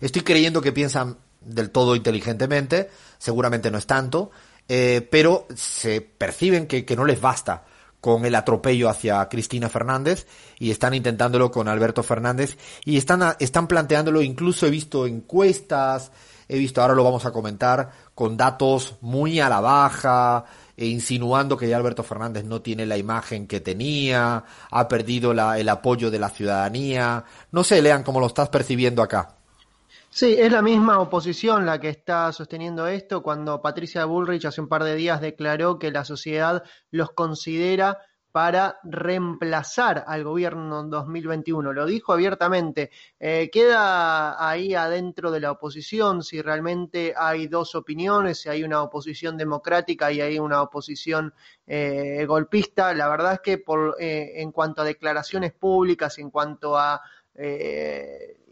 estoy creyendo que piensan del todo inteligentemente, seguramente no es tanto, eh, pero se perciben que, que no les basta con el atropello hacia Cristina Fernández y están intentándolo con Alberto Fernández y están, están planteándolo, incluso he visto encuestas, he visto, ahora lo vamos a comentar, con datos muy a la baja, e insinuando que ya Alberto Fernández no tiene la imagen que tenía, ha perdido la- el apoyo de la ciudadanía. No sé, Lean, cómo lo estás percibiendo acá. Sí, es la misma oposición la que está sosteniendo esto cuando Patricia Bullrich hace un par de días declaró que la sociedad los considera para reemplazar al gobierno en 2021. Lo dijo abiertamente. Eh, queda ahí adentro de la oposición si realmente hay dos opiniones, si hay una oposición democrática y hay una oposición eh, golpista. La verdad es que por, eh, en cuanto a declaraciones públicas, en cuanto a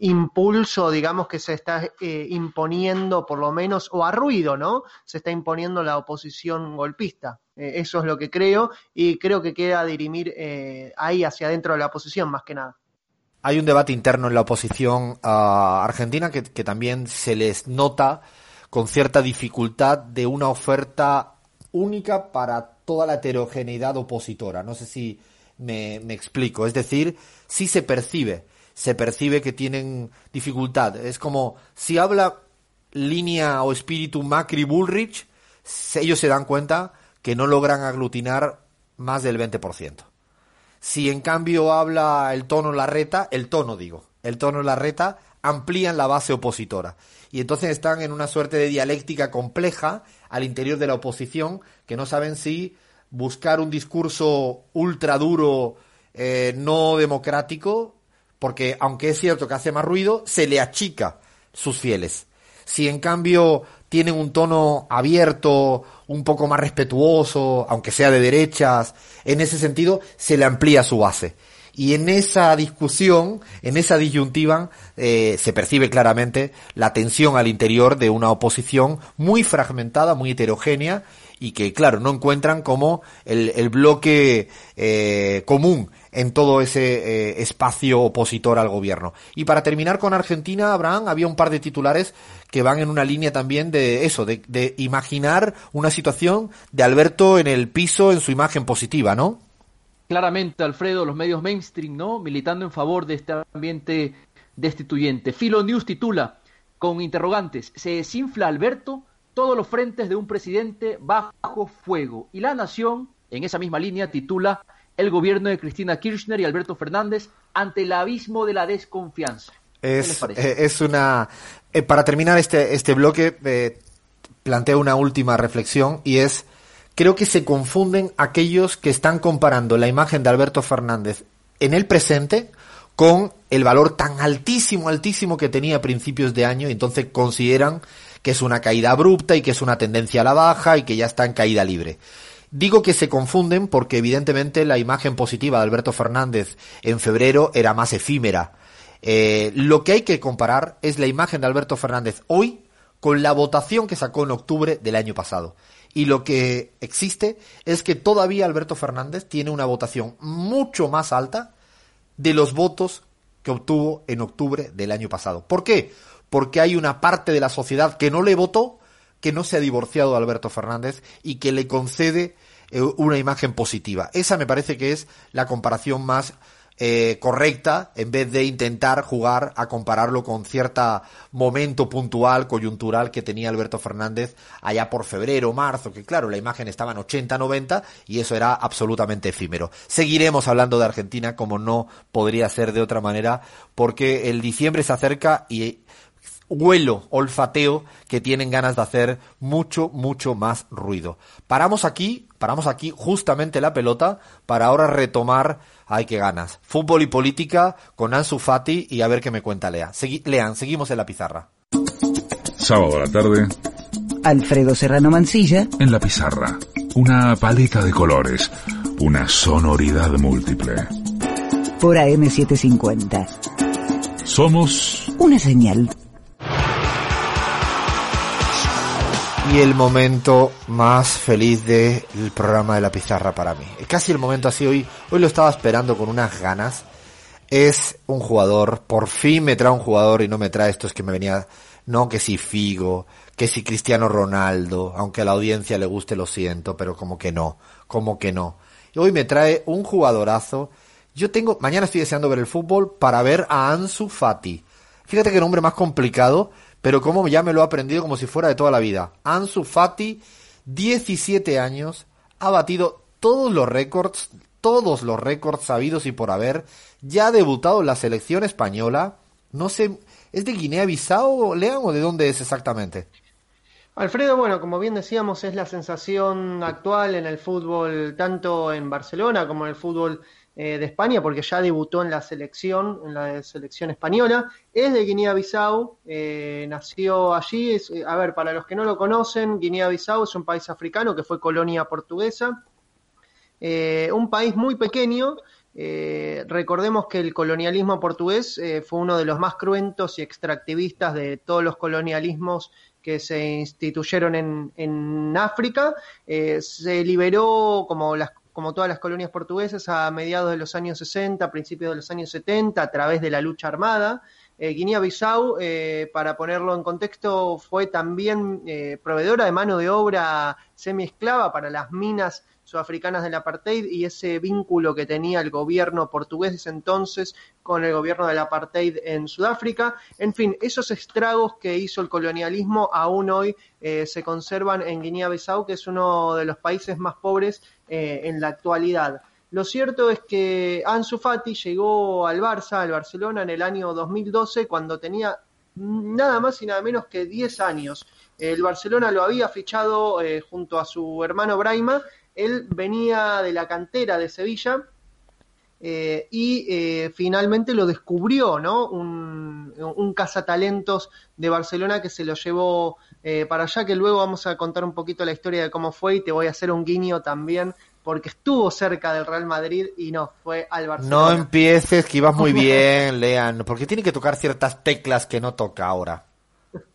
impulso, digamos, que se está eh, imponiendo, por lo menos, o a ruido, ¿no? Se está imponiendo la oposición golpista. Eh, eso es lo que creo, y creo que queda dirimir eh, ahí hacia adentro de la oposición, más que nada. Hay un debate interno en la oposición a Argentina que, también se les nota con cierta dificultad de una oferta única para toda la heterogeneidad opositora. No sé si me, me explico. Es decir, sí se percibe, se percibe que tienen dificultad. Es como si habla línea o espíritu Macri-Bullrich, se- ellos se dan cuenta que no logran aglutinar más del 20%. Si en cambio habla el tono Larreta, el tono digo, el tono Larreta, amplían la base opositora. Y entonces están en una suerte de dialéctica compleja al interior de la oposición que no saben si buscar un discurso ultra duro, eh, no democrático, porque aunque es cierto que hace más ruido, se le achica sus fieles. Si en cambio tienen un tono abierto, un poco más respetuoso, aunque sea de derechas, en ese sentido se le amplía su base. Y en esa discusión, en esa disyuntiva, eh, se percibe claramente la tensión al interior de una oposición muy fragmentada, muy heterogénea, y que, claro, no encuentran como el, el bloque eh, común en todo ese eh, espacio opositor al gobierno. Y para terminar con Argentina, Abraham, había un par de titulares que van en una línea también de eso, de, imaginar una situación de Alberto en el piso en su imagen positiva, ¿no? Claramente, Alfredo, los medios mainstream, ¿no? Militando en favor de este ambiente destituyente. Filo News titula con interrogantes: ¿Se desinfla Alberto? Todos los frentes de un presidente bajo fuego. Y La Nación, en esa misma línea, titula El gobierno de Cristina Kirchner y Alberto Fernández ante el abismo de la desconfianza. Eh, es una. eh, para terminar este, este bloque, eh, planteo una última reflexión y es. Creo que se confunden aquellos que están comparando la imagen de Alberto Fernández en el presente con el valor tan altísimo, altísimo que tenía a principios de año y entonces consideran que es una caída abrupta y que es una tendencia a la baja y que ya está en caída libre. Digo que se confunden porque evidentemente la imagen positiva de Alberto Fernández en febrero era más efímera. Eh, lo que hay que comparar es la imagen de Alberto Fernández hoy con la votación que sacó en octubre del año pasado. Y lo que existe es que todavía Alberto Fernández tiene una votación mucho más alta de los votos que obtuvo en octubre del año pasado. ¿Por qué? Porque hay una parte de la sociedad que no le votó, que no se ha divorciado de Alberto Fernández y que le concede eh, una imagen positiva. Esa me parece que es la comparación más eh, correcta en vez de intentar jugar a compararlo con cierta momento puntual, coyuntural que tenía Alberto Fernández allá por febrero, marzo, que claro, la imagen estaba en 80, 90 y eso era absolutamente efímero. Seguiremos hablando de Argentina como no podría ser de otra manera porque el diciembre se acerca y huelo, olfateo, que tienen ganas de hacer mucho, mucho más ruido. Paramos aquí, paramos aquí justamente la pelota para ahora retomar, ay qué ganas, fútbol y política con Ansu Fati y a ver qué me cuenta Lea. Segui- Lean, seguimos en la pizarra. Sábado a la tarde, Alfredo Serrano Mancilla en la pizarra. Una paleta de colores, una sonoridad múltiple. por AM750. Somos Una señal. Y el momento más feliz del programa de la pizarra para mí. Casi el momento así hoy, hoy lo estaba esperando con unas ganas. Es un jugador, por fin me trae un jugador y no me trae estos que me venía, no que si Figo, que si Cristiano Ronaldo, aunque a la audiencia le guste lo siento, pero como que no, como que no. Y hoy me trae un jugadorazo. Yo tengo, mañana estoy deseando ver el fútbol para ver a Ansu Fati. Fíjate qué nombre más complicado, pero como ya me lo he aprendido como si fuera de toda la vida. Ansu Fati, 17 años, ha batido todos los récords, todos los récords sabidos y por haber, ya ha debutado en la selección española. No sé, ¿es de Guinea-Bissau, Lean, o de dónde es exactamente? Alfredo, bueno, como bien decíamos, es la sensación actual en el fútbol, tanto en Barcelona como en el fútbol eh, de España, porque ya debutó en la selección, en la selección española. Es de Guinea-Bissau, eh, nació allí. Eh, a ver, para los que no lo conocen, Guinea-Bissau es un país africano que fue colonia portuguesa. Eh, un país muy pequeño. Eh, recordemos que el colonialismo portugués fue uno de los más cruentos y extractivistas de todos los colonialismos que se instituyeron en, en África. Se liberó, como, las, como todas las colonias portuguesas, a mediados de los años 60, principios de los años 70, a través de la lucha armada. Eh, Guinea-Bissau, eh, para ponerlo en contexto, fue también eh, proveedora de mano de obra semi-esclava para las minas sudafricanas del apartheid y ese vínculo que tenía el gobierno portugués de ese entonces con el gobierno del apartheid en Sudáfrica. En fin, esos estragos que hizo el colonialismo aún hoy eh, se conservan en Guinea-Bissau, que es uno de los países más pobres eh, en la actualidad. Lo cierto es que Ansu Fati llegó al Barça, al Barcelona, en el año 2012, cuando tenía nada más y nada menos que 10 años. El Barcelona lo había fichado eh, junto a su hermano Braima. Él venía de la cantera de Sevilla eh, y eh, finalmente lo descubrió, ¿no? Un, un cazatalentos de Barcelona que se lo llevó eh, para allá, que luego vamos a contar un poquito la historia de cómo fue y te voy a hacer un guiño también porque estuvo cerca del Real Madrid y no, fue al Barcelona. No empieces, que ibas muy [LAUGHS] bien, Lean, porque tiene que tocar ciertas teclas que no toca ahora.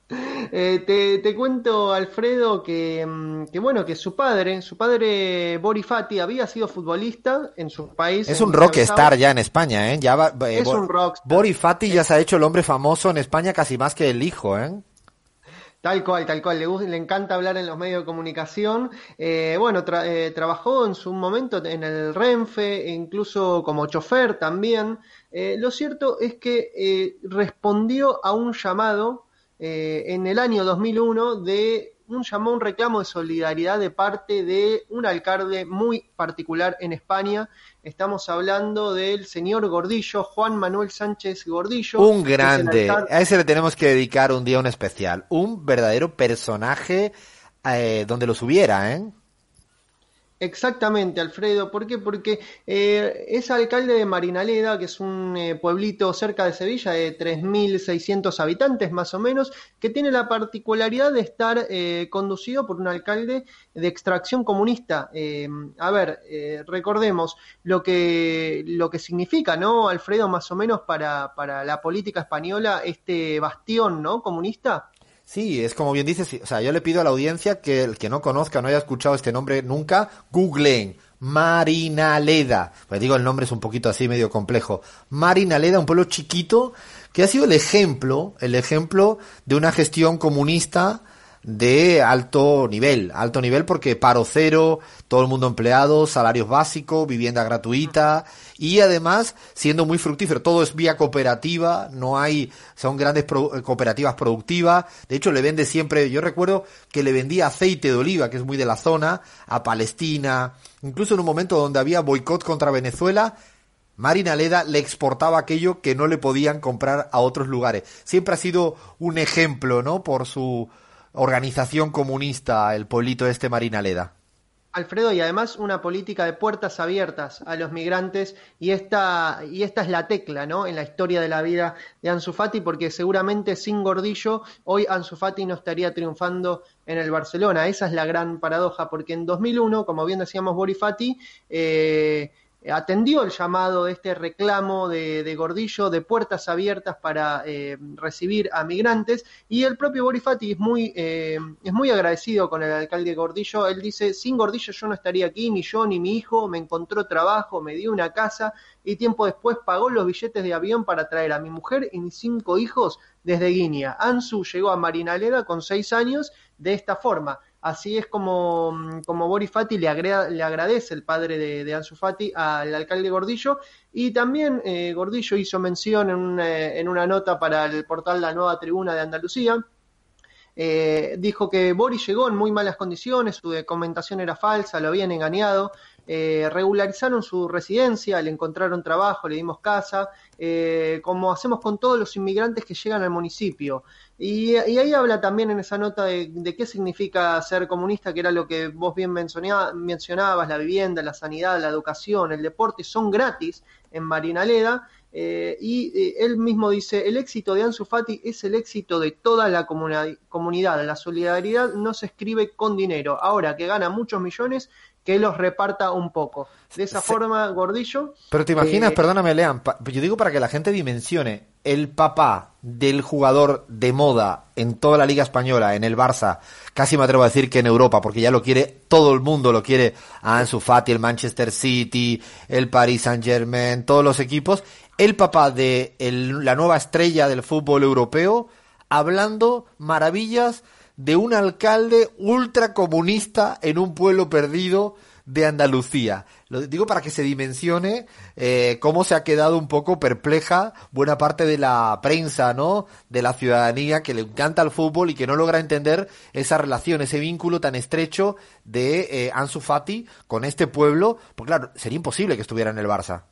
Eh, te, te, cuento, Alfredo, que, que, bueno, que su padre, su padre Bori Fati, había sido futbolista en su país. Es un rockstar ya en España, ¿eh? Ya va, eh, es Bo un rockstar. Bori Fati ya se ha hecho el hombre famoso en España casi más que el hijo, ¿eh? Tal cual, tal cual. Le, le, encanta hablar en los medios de comunicación. Eh, bueno, tra eh, trabajó en su momento en el Renfe, incluso como chofer también. Eh, lo cierto es que respondió a un llamado en el año 2001 de un llamó un reclamo de solidaridad de parte de un alcalde muy particular en España. Estamos hablando del señor Gordillo, Juan Manuel Sánchez Gordillo. Un grande. A ese le tenemos que dedicar un día un especial. Un verdadero personaje eh, donde los hubiera, ¿eh? Exactamente, Alfredo. ¿Por qué? Porque eh, es alcalde de Marinaleda, que es un eh, pueblito cerca de Sevilla de 3.600 habitantes más o menos, que tiene la particularidad de estar eh, conducido por un alcalde de extracción comunista. Eh, a ver, recordemos lo que, lo que significa, ¿no, Alfredo, más o menos para, para la política española este bastión, ¿no? Comunista. Sí, es como bien dices, o sea, yo le pido a la audiencia que el que no conozca, no haya escuchado este nombre nunca, googleen Marinaleda. Pues digo, el nombre es un poquito así medio complejo. Marinaleda, un pueblo chiquito que ha sido el ejemplo, el ejemplo de una gestión comunista de alto nivel, alto nivel porque paro cero, todo el mundo empleado, salarios básicos, vivienda gratuita y además siendo muy fructífero, todo es vía cooperativa, no hay, son grandes pro, cooperativas productivas, de hecho le vende siempre, yo recuerdo que le vendía aceite de oliva, que es muy de la zona, a Palestina, incluso en un momento donde había boicot contra Venezuela, Marinaleda le exportaba aquello que no le podían comprar a otros lugares. Siempre ha sido un ejemplo, ¿no? Por su organización comunista, el pueblito este Marinaleda. Alfredo, y además una política de puertas abiertas a los migrantes, y esta, y esta es la tecla, ¿no? En la historia de la vida de Ansu Fati, porque seguramente sin Gordillo, hoy Ansu Fati no estaría triunfando en el Barcelona. Esa es la gran paradoja, porque en 2001, como bien decíamos Borifati, eh, atendió el llamado de este reclamo de, Gordillo de puertas abiertas para eh, recibir a migrantes y el propio Borifati es muy, eh, es muy agradecido con el alcalde Gordillo. Él dice, sin Gordillo yo no estaría aquí, ni yo ni mi hijo, me encontró trabajo, me dio una casa y tiempo después pagó los billetes de avión para traer a mi mujer y mis cinco hijos desde Guinea. Ansu llegó a Marinaleda con seis años de esta forma. Así es como, como Boris Fati le, le agradece el padre de, de, Ansu Fati al alcalde Gordillo. Y también eh, Gordillo hizo mención en una, en una nota para el portal La Nueva Tribuna de Andalucía. Eh, dijo que Boris llegó en muy malas condiciones, su documentación era falsa, lo habían engañado, eh, regularizaron su residencia, le encontraron trabajo, le dimos casa, eh, como hacemos con todos los inmigrantes que llegan al municipio. Y, ahí habla también en esa nota de, qué significa ser comunista, que era lo que vos bien mencionabas, la vivienda, la sanidad, la educación, el deporte, son gratis en Marinaleda. Eh, y él mismo dice, el éxito de Ansu Fati es el éxito de toda la comunidad. La solidaridad no se escribe con dinero. Ahora que gana muchos millones, que los reparta un poco. De esa forma, Gordillo. Pero te imaginas, eh, perdóname, Lean, yo digo para que la gente dimensione, el papá del jugador de moda en toda la Liga Española, en el Barça, casi me atrevo a decir que en Europa, porque ya lo quiere, todo el mundo lo quiere, a Ansu Fati, el Manchester City, el Paris Saint Germain, todos los equipos, el papá de la nueva estrella del fútbol europeo, hablando maravillas de un alcalde ultracomunista en un pueblo perdido de Andalucía. Lo digo para que se dimensione eh, cómo se ha quedado un poco perpleja buena parte de la prensa, ¿no? De la ciudadanía que le encanta el fútbol y que no logra entender esa relación, ese vínculo tan estrecho de eh, Ansu Fati con este pueblo. Porque claro, sería imposible que estuviera en el Barça.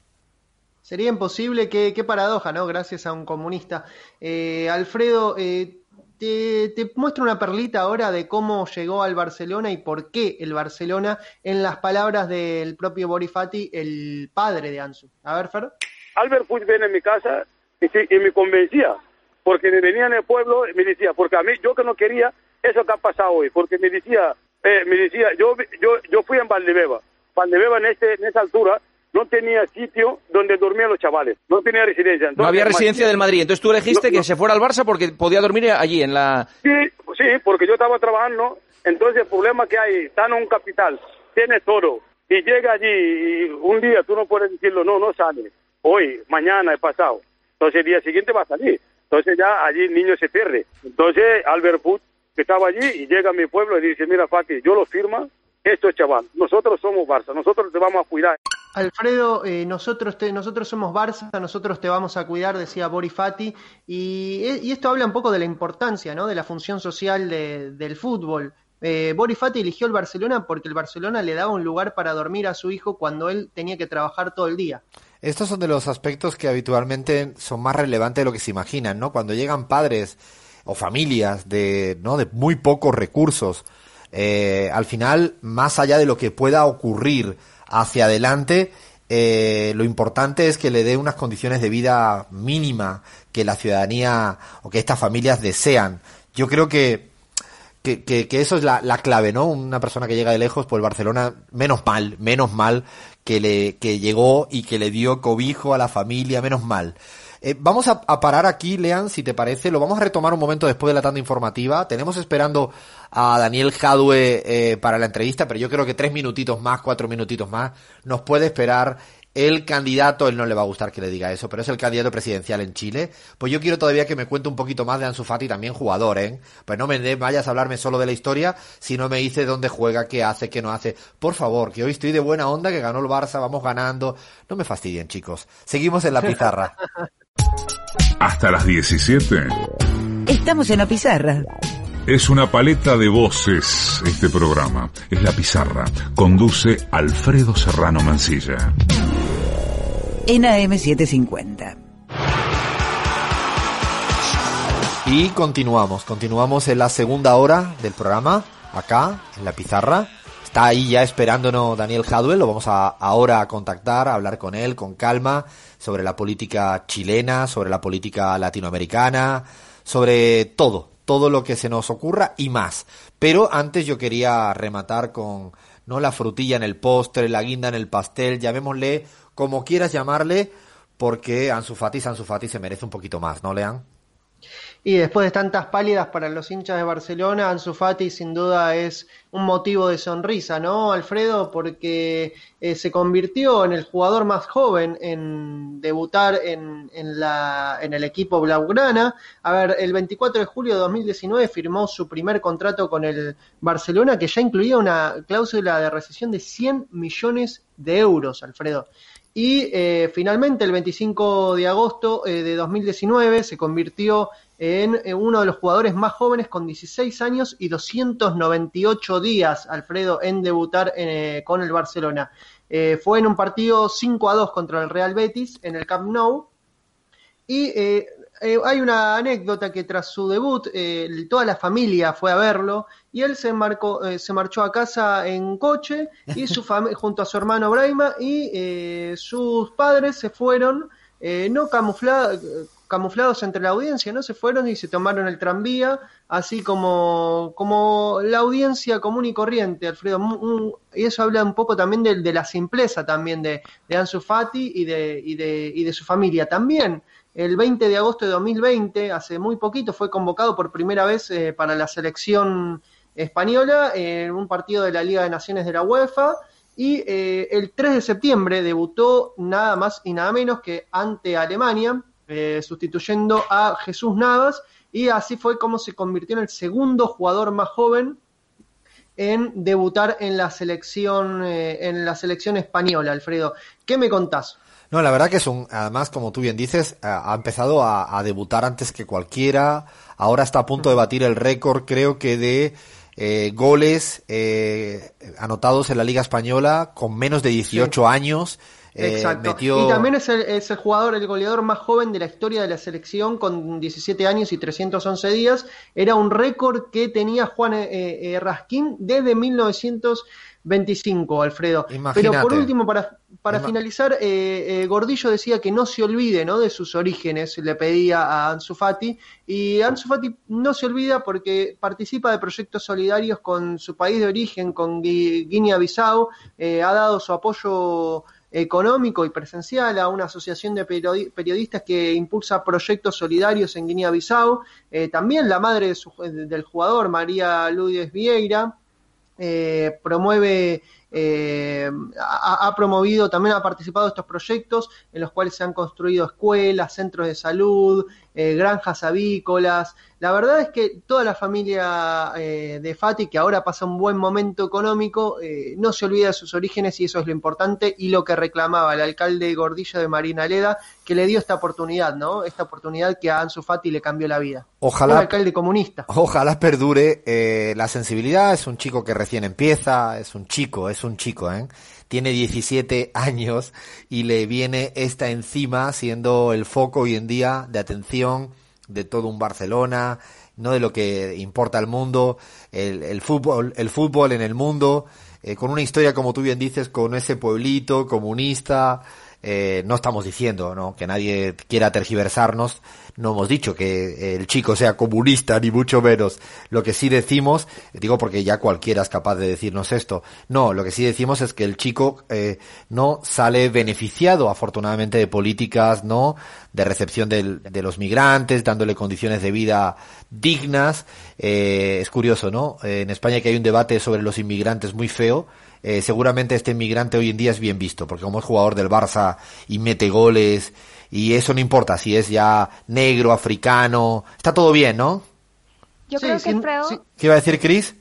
Sería imposible, qué, qué paradoja, ¿no? Gracias a un comunista. Eh, Alfredo, eh, te, muestro una perlita ahora de cómo llegó al Barcelona y por qué el Barcelona, en las palabras del propio Borifati, el padre de Ansu. A ver, Fer. Albert Puig viene a mi casa y, me convencía, porque me venía en el pueblo y me decía, porque a mí, yo que no quería eso que ha pasado hoy, porque me decía, eh, me decía, yo, yo, yo fui en Valdebeba, Valdebeba en, este, en esa altura, no tenía sitio donde dormían los chavales, no tenía residencia. no había residencia del Madrid, entonces tú elegiste que se fuera al Barça porque podía dormir allí en la... Sí, sí, porque yo estaba trabajando, entonces el problema que hay, está en un capital, tiene todo, y llega allí y un día tú no puedes decirlo, no, no sale, hoy, mañana, he pasado, entonces el día siguiente va a salir, entonces ya allí el niño se pierde. Entonces Albert Put, que estaba allí, y llega a mi pueblo y dice, mira Fati, yo lo firma, esto es chaval, nosotros somos Barça, nosotros te vamos a cuidar. Alfredo, eh, nosotros, nosotros somos Barça, nosotros te vamos a cuidar, decía Borifati, y, y esto habla un poco de la importancia, ¿no? De la función social del fútbol. Eh, eligió el Barcelona porque el Barcelona le daba un lugar para dormir a su hijo cuando él tenía que trabajar todo el día. Estos son de los aspectos que habitualmente son más relevantes de lo que se imaginan, ¿no? Cuando llegan padres o familias de, ¿no? de muy pocos recursos, eh, al final, más allá de lo que pueda ocurrir hacia adelante, eh, lo importante es que le dé unas condiciones de vida mínima que la ciudadanía o que estas familias desean. Yo creo que, que, eso es la, la, clave, ¿no? Una persona que llega de lejos, pues Barcelona, menos mal, menos mal que le que llegó y que le dio cobijo a la familia, menos mal. Eh, vamos a, parar aquí, Lean, si te parece. Lo vamos a retomar un momento después de la tanda informativa. Tenemos esperando a Daniel Jadue eh, para la entrevista, pero yo creo que tres minutitos más, cuatro minutitos más, nos puede esperar el candidato, él no le va a gustar que le diga eso, pero es el candidato presidencial en Chile. Pues yo quiero todavía que me cuente un poquito más de Ansu Fati, también jugador, ¿eh? Pues no me vayas a hablarme solo de la historia, sino me dice dónde juega, qué hace, qué no hace. Por favor, que hoy estoy de buena onda, que ganó el Barça, vamos ganando. No me fastidien, chicos. Seguimos en la pizarra. Hasta las 17. Estamos en la pizarra. Es una paleta de voces este programa. Es la pizarra. Conduce Alfredo Serrano Mancilla. en AM750. Y continuamos, continuamos en la segunda hora del programa, acá, en la pizarra. Está ahí ya esperándonos Daniel Hadwell, lo vamos a ahora a contactar, a hablar con él con calma sobre la política chilena, sobre la política latinoamericana, sobre todo, todo lo que se nos ocurra y más. Pero antes yo quería rematar con no la frutilla en el postre, la guinda en el pastel, llamémosle como quieras llamarle, porque Ansu Fati, Ansu se merece un poquito más, ¿no, Lean? Y después de tantas pálidas para los hinchas de Barcelona, Ansu Fati sin duda es un motivo de sonrisa, ¿no, Alfredo? Porque eh, se convirtió en el jugador más joven en debutar en, la, en el equipo Blaugrana. A ver, el 24 de julio de 2019 firmó su primer contrato con el Barcelona, que ya incluía una cláusula de recesión de 100 millones de euros, Alfredo. Y eh, finalmente, el 25 de agosto eh, de 2019, se convirtió en, en, uno de los jugadores más jóvenes con 16 años y 298 días, Alfredo, en debutar eh, con el Barcelona. Eh, fue en un partido 5 a 2 contra el Real Betis en el Camp Nou. Y eh, hay una anécdota que tras su debut, toda la familia fue a verlo y él se, marcó, se marchó a casa en coche y su [LAUGHS] junto a su hermano Braima y sus padres se fueron no camuflados camuflados entre la audiencia, ¿no? Se fueron y se tomaron el tranvía, así como, como la audiencia común y corriente, Alfredo. y eso habla un poco también de, de la simpleza también de, de Ansu Fati y de, y, de, y de su familia. También el 20 de agosto de 2020, hace muy poquito, fue convocado por primera vez eh, para la selección española en un partido de la Liga de Naciones de la UEFA. Y eh, el 3 de septiembre debutó nada más y nada menos que ante Alemania eh, sustituyendo a Jesús Navas y así fue como se convirtió en el segundo jugador más joven en debutar en la selección eh, en la selección española, Alfredo. ¿Qué me contás? No, la verdad que es un, además, como tú bien dices, ha empezado a, a debutar antes que cualquiera. Ahora está a punto de batir el récord, creo que de eh, goles eh, anotados en la Liga Española con menos de 18 sí. años. Eh, Exacto. Metió... Y también es el, es el, jugador, el goleador más joven de la historia de la selección con 17 años y 311 días. Era un récord que tenía Juan eh, eh, Raskin desde 1925, Alfredo. Imagínate. Pero por último, para, para finalizar, eh, Gordillo decía que no se olvide ¿no? de sus orígenes, le pedía a Ansu Fati. Y Ansu Fati no se olvida porque participa de proyectos solidarios con su país de origen, con Guinea-Bissau. ha dado su apoyo económico y presencial a una asociación de periodistas que impulsa proyectos solidarios en Guinea-Bissau. Eh, también la madre de su, del jugador, María Lourdes Vieira, eh, promueve eh, ha, ha, promovido, también ha participado de estos proyectos en los cuales se han construido escuelas, centros de salud, eh, granjas avícolas. La verdad es que toda la familia eh, de Fati, que ahora pasa un buen momento económico, eh, no se olvida de sus orígenes y eso es lo importante y lo que reclamaba el alcalde Gordillo de Marina Leda, que le dio esta oportunidad, ¿no? Esta oportunidad que a Ansu Fati le cambió la vida. Ojalá, un alcalde comunista. Ojalá perdure eh, la sensibilidad. Es un chico que recién empieza, es un chico, es un chico, ¿eh? tiene 17 años y le viene esta encima siendo el foco hoy en día de atención de todo un Barcelona, no de lo que importa al mundo, el, fútbol, el fútbol en el mundo, eh, con una historia como tú bien dices, con ese pueblito comunista, eh, no estamos diciendo ¿no? que nadie quiera tergiversarnos, no hemos dicho que el chico sea comunista, ni mucho menos. Lo que sí decimos, digo porque ya cualquiera es capaz de decirnos esto, no, lo que sí decimos es que el chico eh, no sale beneficiado, afortunadamente, de políticas, ¿no? De recepción de los migrantes, dándole condiciones de vida dignas. Eh, es curioso, ¿no? En España que hay un debate sobre los inmigrantes muy feo, eh, seguramente este inmigrante hoy en día es bien visto, porque como es jugador del Barça y mete goles, y eso no importa si es ya negro, africano, está todo bien, ¿no? Yo sí, creo sí, que sí. ¿Qué iba a decir Cris?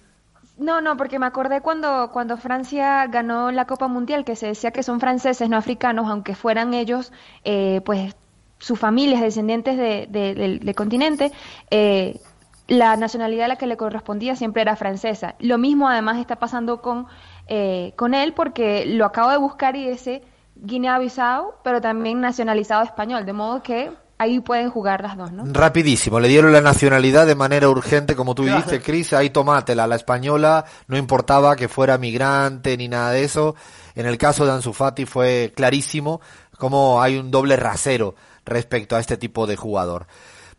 No, no, porque me acordé cuando, cuando Francia ganó la Copa Mundial, que se decía que son franceses, no africanos, aunque fueran ellos, eh, pues, sus familias, descendientes de, de, del, del, continente, eh, la nacionalidad a la que le correspondía siempre era francesa. Lo mismo además está pasando con, eh, con él porque lo acabo de buscar y ese Guinea-Bissau, pero también nacionalizado español, de modo que ahí pueden jugar las dos, ¿no? Rapidísimo, le dieron la nacionalidad de manera urgente, como tú dijiste, Cris, ahí tomátela, la española, no importaba que fuera migrante ni nada de eso. En el caso de Ansu Fati fue clarísimo como hay un doble rasero respecto a este tipo de jugador.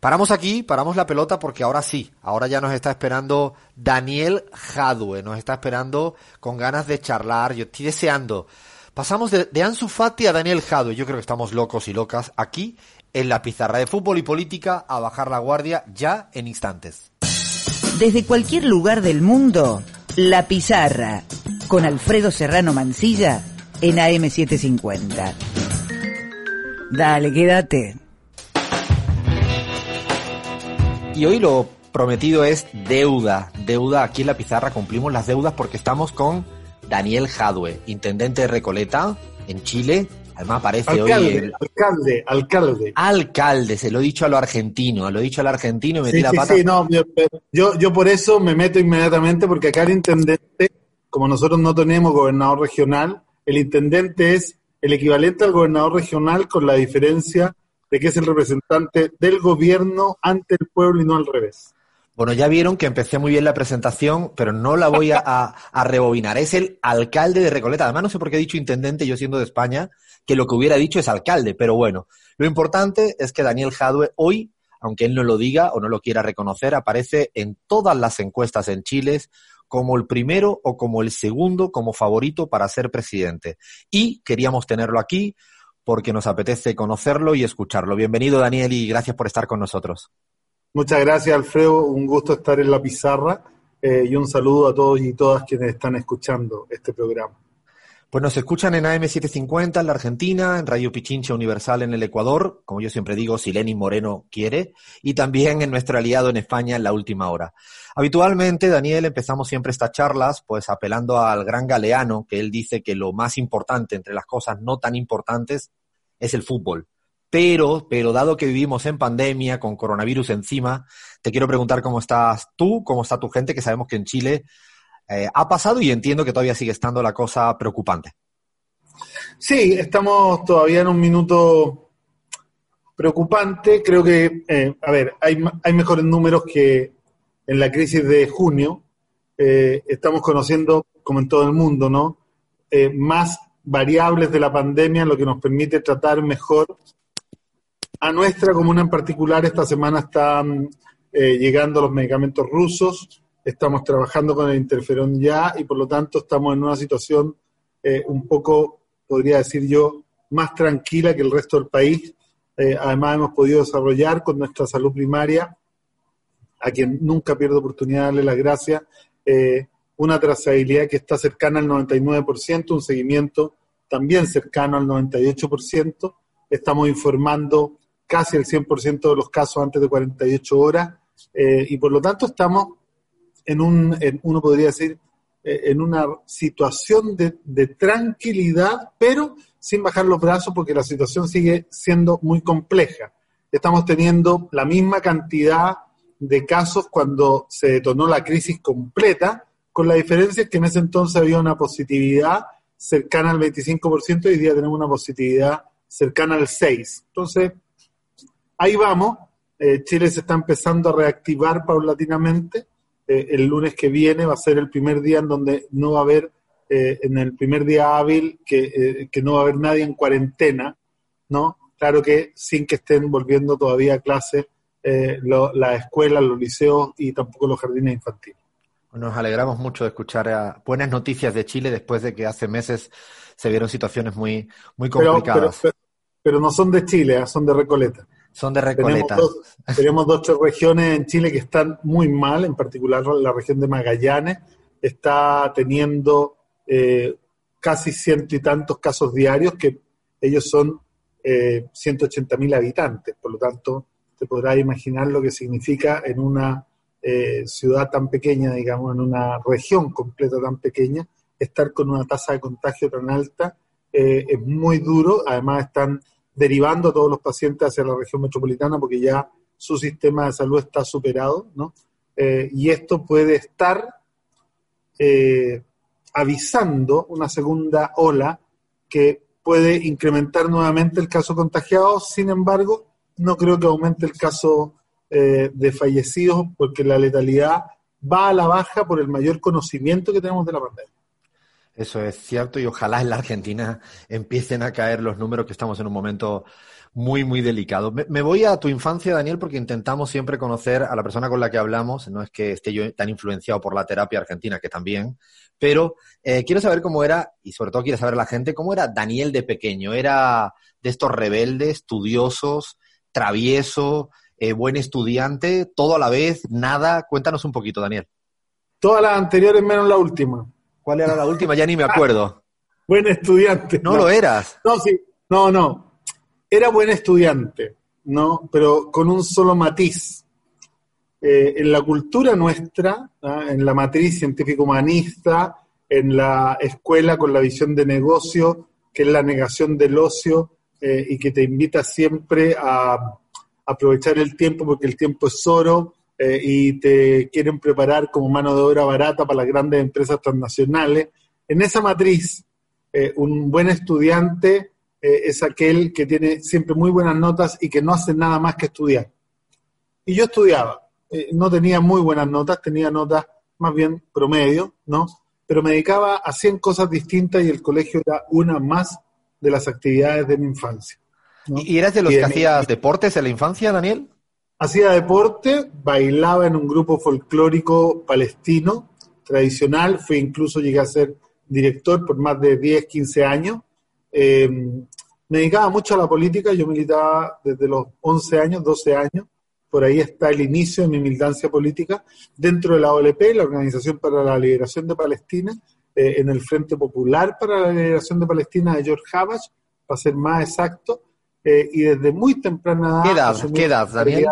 Paramos aquí, paramos la pelota porque ahora sí, ahora ya nos está esperando Daniel Jadue, nos está esperando con ganas de charlar, yo estoy deseando. Pasamos de, de Ansu Fati a Daniel Jadue, yo creo que estamos locos y locas aquí en la pizarra de fútbol y política a bajar la guardia ya en instantes. Desde cualquier lugar del mundo, La Pizarra, con Alfredo Serrano Mancilla en AM750. Dale, quédate. Y hoy lo prometido es deuda, deuda. Aquí en la pizarra cumplimos las deudas porque estamos con Daniel Jadue, intendente de Recoleta, en Chile. Además aparece alcalde, hoy el... Alcalde, alcalde. Alcalde, se lo he dicho a lo argentino, lo he dicho al argentino y metí Sí, la sí, pata. sí, no, yo, yo, yo por eso me meto inmediatamente porque acá el intendente, como nosotros no tenemos gobernador regional, el intendente es el equivalente al gobernador regional con la diferencia de que es el representante del gobierno ante el pueblo y no al revés. Bueno, ya vieron que empecé muy bien la presentación, pero no la voy a, a- rebobinar. Es el alcalde de Recoleta. Además, no sé por qué he dicho intendente, yo siendo de España, que lo que hubiera dicho es alcalde, pero bueno. Lo importante es que Daniel Jadue hoy, aunque él no lo diga o no lo quiera reconocer, aparece en todas las encuestas en Chile como el primero o como el segundo como favorito para ser presidente. Y queríamos tenerlo aquí porque nos apetece conocerlo y escucharlo. Bienvenido, Daniel, y gracias por estar con nosotros. Muchas gracias, Alfredo. Un gusto estar en la pizarra eh, y un saludo a todos y todas quienes están escuchando este programa. Pues nos escuchan en AM750 en la Argentina, en Radio Pichincha Universal en el Ecuador, como yo siempre digo, si Lenin Moreno quiere, y también en nuestro aliado en España en la última hora. Habitualmente, Daniel, empezamos siempre estas charlas pues apelando al gran Galeano, que él dice que lo más importante entre las cosas no tan importantes es el fútbol. Pero, pero dado que vivimos en pandemia, con coronavirus encima, te quiero preguntar cómo estás tú, cómo está tu gente, que sabemos que en Chile eh, ha pasado y entiendo que todavía sigue estando la cosa preocupante. Sí, estamos todavía en un minuto preocupante. Creo que, eh, a ver, hay, hay mejores números que en la crisis de junio. Eh, estamos conociendo, como en todo el mundo, ¿no? Más variables de la pandemia, lo que nos permite tratar mejor a nuestra comuna en particular. Esta semana están llegando los medicamentos rusos. Estamos trabajando con el interferón ya y por lo tanto estamos en una situación eh, un poco, podría decir yo, más tranquila que el resto del país. Eh, además hemos podido desarrollar con nuestra salud primaria, a quien nunca pierdo oportunidad de darle las gracias, eh, una trazabilidad que está cercana al 99%, un seguimiento también cercano al 98%. Estamos informando casi el 100% de los casos antes de 48 horas y por lo tanto estamos en un, uno podría decir, eh, en una situación de, de tranquilidad, pero sin bajar los brazos porque la situación sigue siendo muy compleja. Estamos teniendo la misma cantidad de casos cuando se detonó la crisis completa, con la diferencia que en ese entonces había una positividad cercana al 25% y hoy día tenemos una positividad cercana al 6%. Entonces, ahí vamos. Eh, Chile se está empezando a reactivar paulatinamente. Eh, el lunes que viene va a ser el primer día en donde no va a haber, eh, en el primer día hábil, que, eh, que no va a haber nadie en cuarentena, ¿no? Claro que sin que estén volviendo todavía a clase eh, lo- las escuelas, los liceos y tampoco los jardines infantiles. Nos alegramos mucho de escuchar eh, buenas noticias de Chile después de que hace meses se vieron situaciones muy, muy Pero, pero, complicadas. pero- pero no son de Chile, son de Recoleta. Son de Tenemos Recoleta. dos, tenemos dos tres regiones en Chile que están muy mal, en particular la región de Magallanes. Está teniendo eh, casi ciento y tantos casos diarios, que ellos son eh, 180 mil habitantes, por lo tanto, te podrás imaginar lo que significa en una eh, ciudad tan pequeña, digamos, en una región completa tan pequeña, estar con una tasa de contagio tan alta eh, es muy duro, además están derivando a todos los pacientes hacia la región metropolitana porque ya su sistema de salud está superado, ¿no? Eh, y esto puede estar eh, avisando una segunda ola que puede incrementar nuevamente el caso contagiado, sin embargo, no creo que aumente el caso eh, de fallecidos porque la letalidad va a la baja por el mayor conocimiento que tenemos de la pandemia. Eso es cierto y ojalá en la Argentina empiecen a caer los números que estamos en un momento muy, muy delicado. Me, voy a tu infancia, Daniel, porque intentamos siempre conocer a la persona con la que hablamos. No es que esté yo tan influenciado por la terapia argentina, que también, pero eh, quiero saber cómo era, y sobre todo quiere saber la gente, cómo era Daniel de pequeño. ¿Era de estos rebeldes, estudiosos, travieso, eh, buen estudiante, todo a la vez, nada? Cuéntanos un poquito, Daniel. Todas las anteriores menos la última. ¿Cuál era la última? Ya ni me acuerdo. [LAUGHS] buen estudiante. ¿No, lo eras? No, sí. No, no. Era buen estudiante, ¿no? Pero con un solo matiz. Eh, en la cultura nuestra, en la matriz científico-humanista, en la escuela con la visión de negocio, que es la negación del ocio eh, y que te invita siempre a aprovechar el tiempo porque el tiempo es oro, eh, y te quieren preparar como mano de obra barata para las grandes empresas transnacionales. En esa matriz, eh, un buen estudiante eh, es aquel que tiene siempre muy buenas notas y que no hace nada más que estudiar. Y yo estudiaba, no tenía muy buenas notas, tenía notas más bien promedio, ¿no? Pero me dedicaba a 100 cosas distintas y el colegio era una más de las actividades de mi infancia. ¿Y eras de los que hacías deportes en la infancia, Daniel? Hacía deporte, bailaba en un grupo folclórico palestino tradicional, fui incluso llegué a ser director por más de 10, 15 años. Eh, me dedicaba mucho a la política, yo militaba desde los 11 años, 12 años, por ahí está el inicio de mi militancia política, dentro de la OLP, la Organización para la Liberación de Palestina, eh, en el Frente Popular para la Liberación de Palestina de George Habach, para ser más exacto, eh, y desde muy temprana edad... ¿Qué edad, Daniel?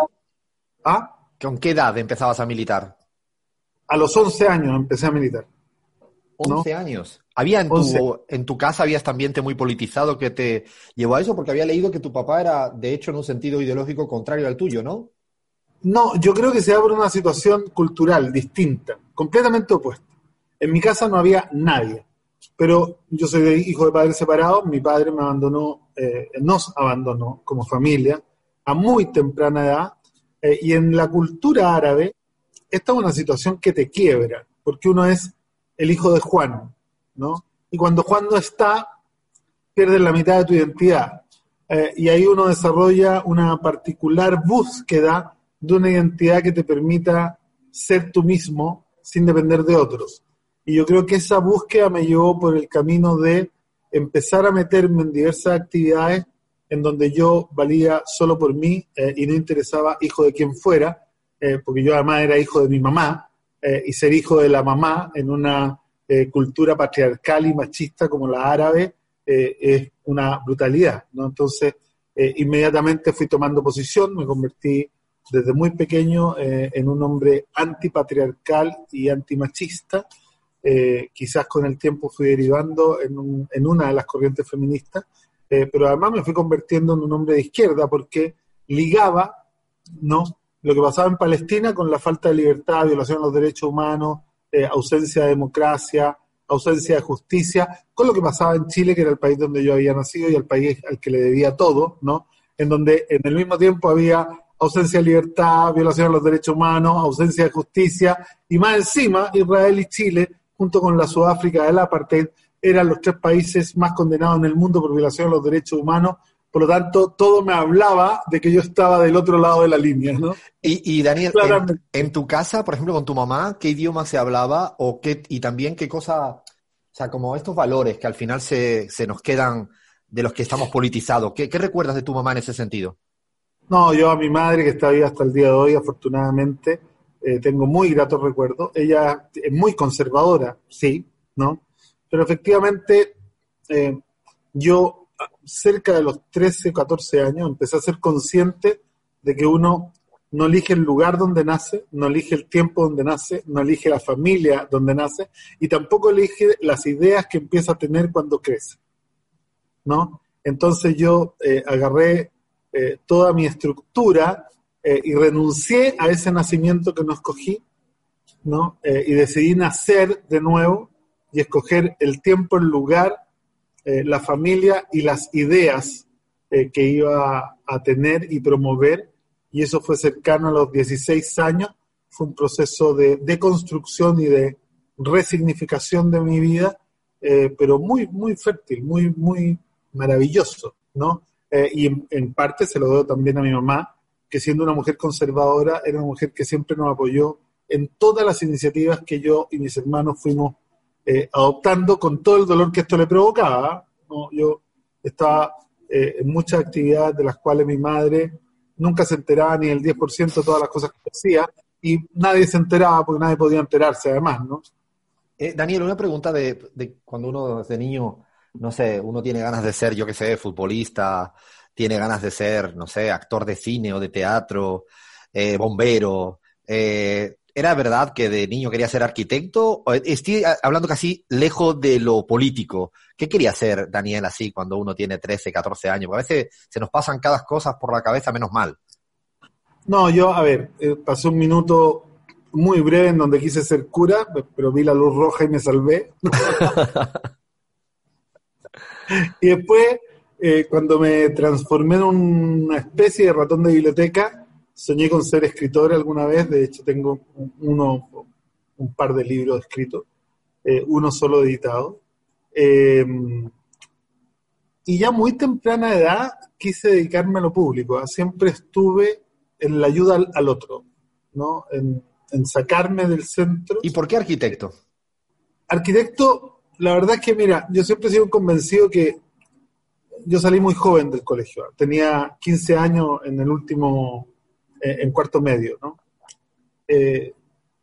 ¿Ah? ¿Con qué edad empezabas a militar? A los 11 años empecé a militar. 11 años. ¿Había en tu, en tu casa habías este ambiente muy politizado que te llevó a eso? Porque había leído que tu papá era, de hecho, en un sentido ideológico contrario al tuyo, ¿no? No, yo creo que se abre una situación cultural distinta, completamente opuesta. En mi casa no había nadie, pero yo soy hijo de padres separados, mi padre me abandonó, eh, nos abandonó como familia a muy temprana edad eh, y en la cultura árabe, esta es una situación que te quiebra, porque uno es el hijo de Juan, ¿no? Y cuando Juan no está, pierdes la mitad de tu identidad. Eh, y ahí uno desarrolla una particular búsqueda de una identidad que te permita ser tú mismo sin depender de otros. Y yo creo que esa búsqueda me llevó por el camino de empezar a meterme en diversas actividades en donde yo valía solo por mí eh, y no interesaba hijo de quien fuera, eh, porque yo además era hijo de mi mamá, eh, y ser hijo de la mamá en una cultura patriarcal y machista como la árabe es una brutalidad, ¿no? Entonces, inmediatamente fui tomando posición, me convertí desde muy pequeño en un hombre antipatriarcal y antimachista, quizás con el tiempo fui derivando en, en una de las corrientes feministas, eh, pero además me fui convirtiendo en un hombre de izquierda porque ligaba ¿no? lo que pasaba en Palestina con la falta de libertad, violación de los derechos humanos, eh, ausencia de democracia, ausencia de justicia, con lo que pasaba en Chile, que era el país donde yo había nacido y el país al que le debía todo, ¿no? En donde en el mismo tiempo había ausencia de libertad, violación de los derechos humanos, ausencia de justicia, y más encima Israel y Chile, junto con la Sudáfrica del apartheid, eran los tres países más condenados en el mundo por violación de los derechos humanos. Por lo tanto, todo me hablaba de que yo estaba del otro lado de la línea, ¿no? Y, Daniel, en, tu casa, por ejemplo, con tu mamá, ¿qué idioma se hablaba? O qué, y también qué cosa, o sea, como estos valores que al final se, se nos quedan de los que estamos politizados. ¿Qué, recuerdas de tu mamá en ese sentido? No, yo a mi madre, que está viva hasta el día de hoy, afortunadamente, eh, tengo muy gratos recuerdos. Ella es muy conservadora, sí, ¿no? Pero efectivamente, eh, yo cerca de los 13 o 14 años empecé a ser consciente de que uno no elige el lugar donde nace, no elige el tiempo donde nace, no elige la familia donde nace y tampoco elige las ideas que empieza a tener cuando crece. ¿No? Entonces yo eh, agarré eh, toda mi estructura y renuncié a ese nacimiento que no escogí, ¿no? y decidí nacer de nuevo y escoger el tiempo, el lugar eh, la familia y las ideas eh, que iba a tener y promover, y eso fue cercano a los 16 años, fue un proceso de deconstrucción y de resignificación de mi vida, eh, pero muy, muy fértil, muy, muy maravilloso, ¿no? Y en, en parte se lo debo también a mi mamá, que siendo una mujer conservadora, era una mujer que siempre nos apoyó en todas las iniciativas que yo y mis hermanos fuimos eh, adoptando con todo el dolor que esto le provocaba. Yo estaba eh, en muchas actividades de las cuales mi madre nunca se enteraba ni el 10% de todas las cosas que hacía y nadie se enteraba porque nadie podía enterarse además, ¿no? Eh, Daniel, una pregunta de, cuando uno desde niño, no sé, uno tiene ganas de ser, yo qué sé, futbolista, tiene ganas de ser, no sé, actor de cine o de teatro, bombero. Eh, ¿Era verdad que de niño quería ser arquitecto? O Estoy a- hablando casi lejos de lo político. ¿Qué quería ser Daniel así cuando uno tiene 13, 14 años? Porque a veces se nos pasan cada cosas por la cabeza menos mal. No, yo, a ver, eh, pasé un minuto muy breve en donde quise ser cura, pero vi la luz roja y me salvé. [LAUGHS] y después, eh, cuando me transformé en una especie de ratón de biblioteca, soñé con ser escritor alguna vez. De hecho, tengo un- uno, un par de libros escritos, eh, uno solo editado. Eh, y ya muy temprana edad quise dedicarme a lo público. ¿ah? Siempre estuve en la ayuda al, al otro, ¿no? En, en sacarme del centro. ¿Y por qué arquitecto? Arquitecto, la verdad es que, mira, yo siempre he sido convencido que yo salí muy joven del colegio. Tenía 15 años en el último, en cuarto medio, ¿no? Eh,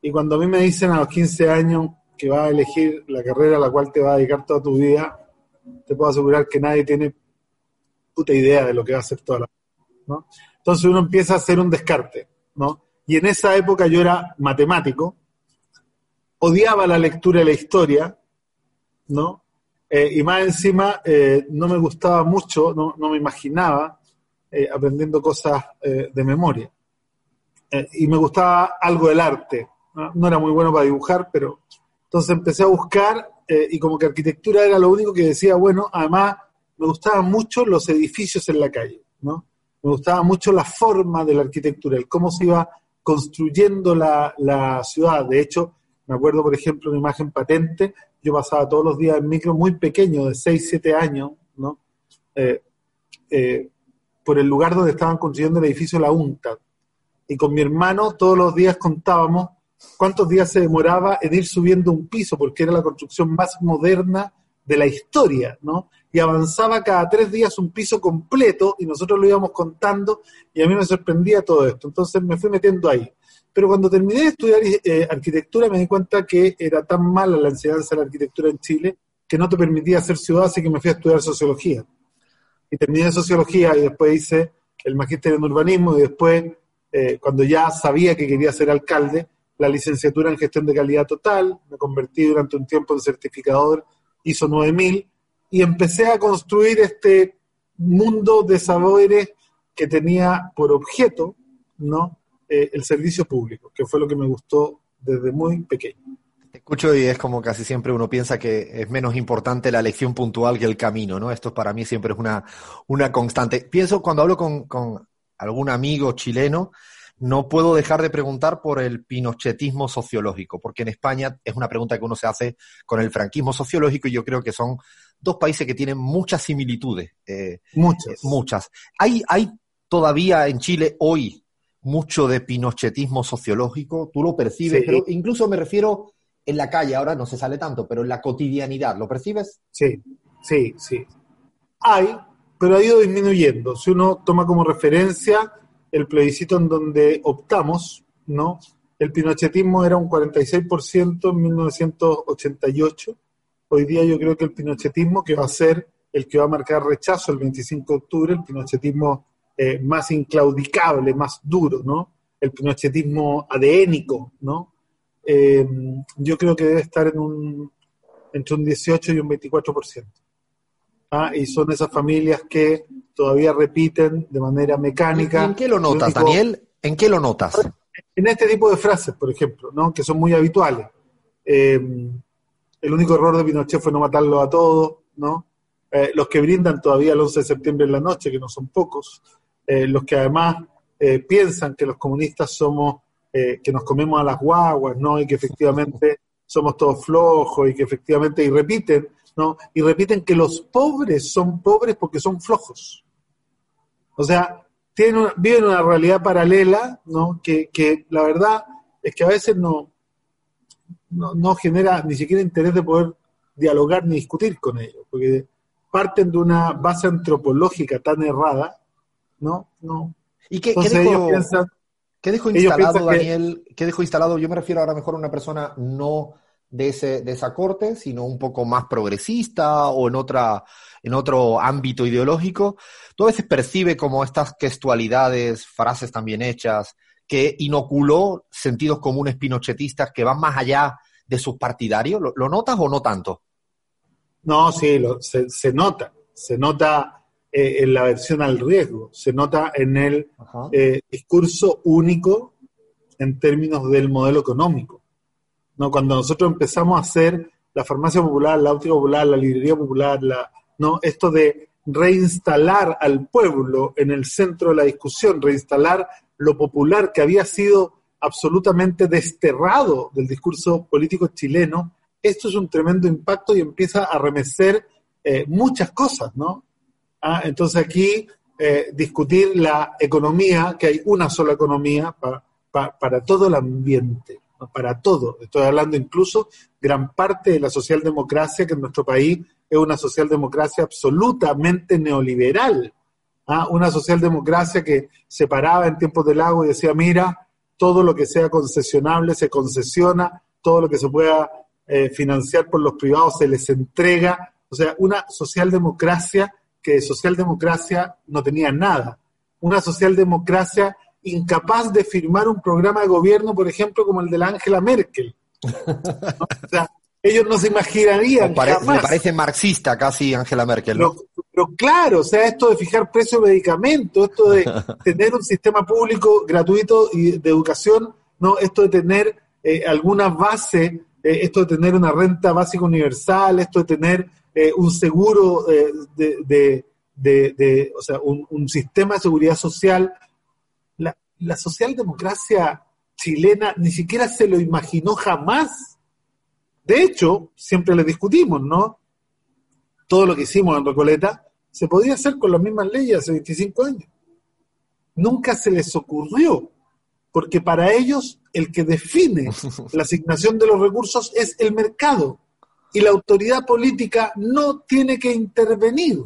y cuando a mí me dicen a los 15 años que vas a elegir la carrera a la cual te vas a dedicar toda tu vida, te puedo asegurar que nadie tiene puta idea de lo que va a hacer toda la vida, ¿no? Entonces uno empieza a hacer un descarte, ¿no? Y en esa época yo era matemático, odiaba la lectura y la historia, ¿no? Eh, y más encima eh, no me gustaba mucho, no, no me imaginaba eh, aprendiendo cosas eh, de memoria. Eh, y me gustaba algo del arte. ¿no? Era muy bueno para dibujar, pero entonces empecé a buscar eh, y como que arquitectura era lo único que decía, bueno, además me gustaban mucho los edificios en la calle, ¿no? Me gustaba mucho la forma de la arquitectura, el cómo se iba construyendo la, la ciudad. De hecho, me acuerdo, por ejemplo, una imagen patente, yo pasaba todos los días en micro muy pequeño, de 6, 7 años, ¿no? Eh, por el lugar donde estaban construyendo el edificio La UNCTAD. Y con mi hermano todos los días contábamos cuántos días se demoraba en ir subiendo un piso, porque era la construcción más moderna de la historia, ¿no? Y avanzaba cada tres días un piso completo y nosotros lo íbamos contando y a mí me sorprendía todo esto. Entonces me fui metiendo ahí. Pero cuando terminé de estudiar eh, arquitectura me di cuenta que era tan mala la enseñanza de la arquitectura en Chile que no te permitía hacer ciudad, así que me fui a estudiar sociología. Y terminé sociología y después hice el magíster en urbanismo y después, eh, cuando ya sabía que quería ser alcalde, la licenciatura en gestión de calidad total, me convertí durante un tiempo en certificador ISO 9000 y empecé a construir este mundo de saberes que tenía por objeto, ¿no? Eh, el servicio público, que fue lo que me gustó desde muy pequeño. Te escucho y es como casi siempre uno piensa que es menos importante la lección puntual que el camino, ¿no? Esto para mí siempre es una, una constante. Pienso cuando hablo con, con algún amigo chileno, no puedo dejar de preguntar por el pinochetismo sociológico, porque en España es una pregunta que uno se hace con el franquismo sociológico y yo creo que son dos países que tienen muchas similitudes. Eh, muchas. Eh, muchas. ¿Hay, ¿Hay todavía en Chile hoy mucho de pinochetismo sociológico? ¿Tú lo percibes? Sí. Pero incluso me refiero en la calle, ahora no se sale tanto, pero en la cotidianidad, ¿lo percibes? Sí, sí, sí. Hay, pero ha ido disminuyendo. Si uno toma como referencia el plebiscito en donde optamos, ¿no? El pinochetismo era un 46% en 1988. Hoy día yo creo que el pinochetismo, que va a ser el que va a marcar rechazo el 25 de octubre, el pinochetismo eh, más inclaudicable, más duro, ¿no? El pinochetismo adénico, ¿no? Eh, yo creo que debe estar en un, entre un 18 y un 24%. ¿Ah? Y son esas familias que todavía repiten de manera mecánica. ¿Y ¿En qué lo notas, único- Daniel? ¿En qué lo notas? En este tipo de frases, por ejemplo, ¿no? que son muy habituales. Eh, el único error de Pinochet fue no matarlo a todos, ¿no? eh, los que brindan todavía el 11 de septiembre en la noche, que no son pocos, eh, los que además eh, piensan que los comunistas somos, que nos comemos a las guaguas, ¿no? Y que efectivamente somos todos flojos y que efectivamente, y repiten, ¿no? Y repiten que los pobres son pobres porque son flojos. O sea, tienen viven una realidad paralela, ¿no? Que, que la verdad es que a veces no, no, no genera ni siquiera interés de poder dialogar ni discutir con ellos, porque parten de una base antropológica tan errada, ¿no? no. ¿Y qué, ¿qué dejó, ¿qué instalado, Daniel? ¿Qué dejó instalado? Yo me refiero ahora mejor a una persona no de, ese, de esa corte, sino un poco más progresista o en, otra, en otro ámbito ideológico. Tú a veces percibe como estas gestualidades, frases tan bien hechas, que inoculó sentidos comunes pinochetistas que van más allá de sus partidarios. ¿Lo, notas o no tanto? No, sí, lo, se, se, nota. Se nota eh, en la versión al riesgo, se nota en el eh, discurso único en términos del modelo económico. Cuando nosotros empezamos a hacer la farmacia popular, la óptica popular, la librería popular, la, ¿no? esto de reinstalar al pueblo en el centro de la discusión, reinstalar lo popular que había sido absolutamente desterrado del discurso político chileno, esto es un tremendo impacto y empieza a remecer eh, muchas cosas, ¿no? Ah, entonces aquí eh, discutir la economía, que hay una sola economía para todo el ambiente, para todo. Estoy hablando incluso gran parte de la socialdemocracia, que en nuestro país es una socialdemocracia absolutamente neoliberal, ¿ah? una socialdemocracia que se paraba en tiempos del lago y decía, mira, todo lo que sea concesionable se concesiona, todo lo que se pueda eh, financiar por los privados se les entrega, o sea, una socialdemocracia que de socialdemocracia no tenía nada, una socialdemocracia incapaz de firmar un programa de gobierno, por ejemplo, como el de la Angela Merkel. O sea, ellos no se imaginarían. Me parece marxista casi Angela Merkel. ¿no? Pero, claro, o sea, esto de fijar precio de medicamentos, esto de [LAUGHS] tener un sistema público gratuito y de educación, no, esto de tener eh, alguna base, eh, esto de tener una renta básica universal, esto de tener eh, un seguro de, de, o sea, un, sistema de seguridad social. La, socialdemocracia chilena ni siquiera se lo imaginó jamás de hecho, siempre le discutimos, ¿no? Todo lo que hicimos en Recoleta se podía hacer con las mismas leyes hace 25 años. Nunca se les ocurrió, porque para ellos el que define [LAUGHS] la asignación de los recursos es el mercado y la autoridad política no tiene que intervenir.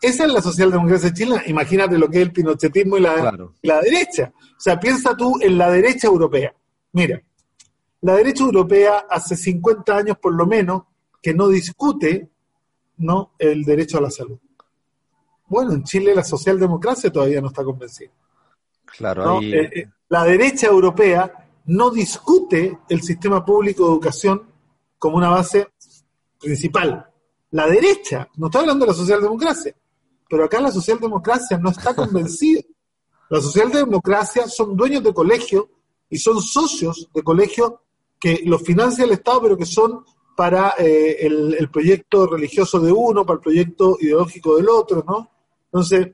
Esa es la socialdemocracia chilena. Imagínate lo que es el pinochetismo y la, y la derecha. O sea, piensa tú en la derecha europea. Mira, la derecha europea hace 50 años por lo menos que no discute ¿no? el derecho a la salud. Bueno, en Chile la socialdemocracia todavía no está convencida. Claro, eh, eh, la derecha europea no discute el sistema público de educación como una base principal. La derecha, no estoy hablando de la socialdemocracia, pero acá la socialdemocracia no está convencida. La socialdemocracia son dueños de colegios y son socios de colegios que los financia el Estado, pero que son para eh, el, proyecto religioso de uno, para el proyecto ideológico del otro, ¿no? Entonces,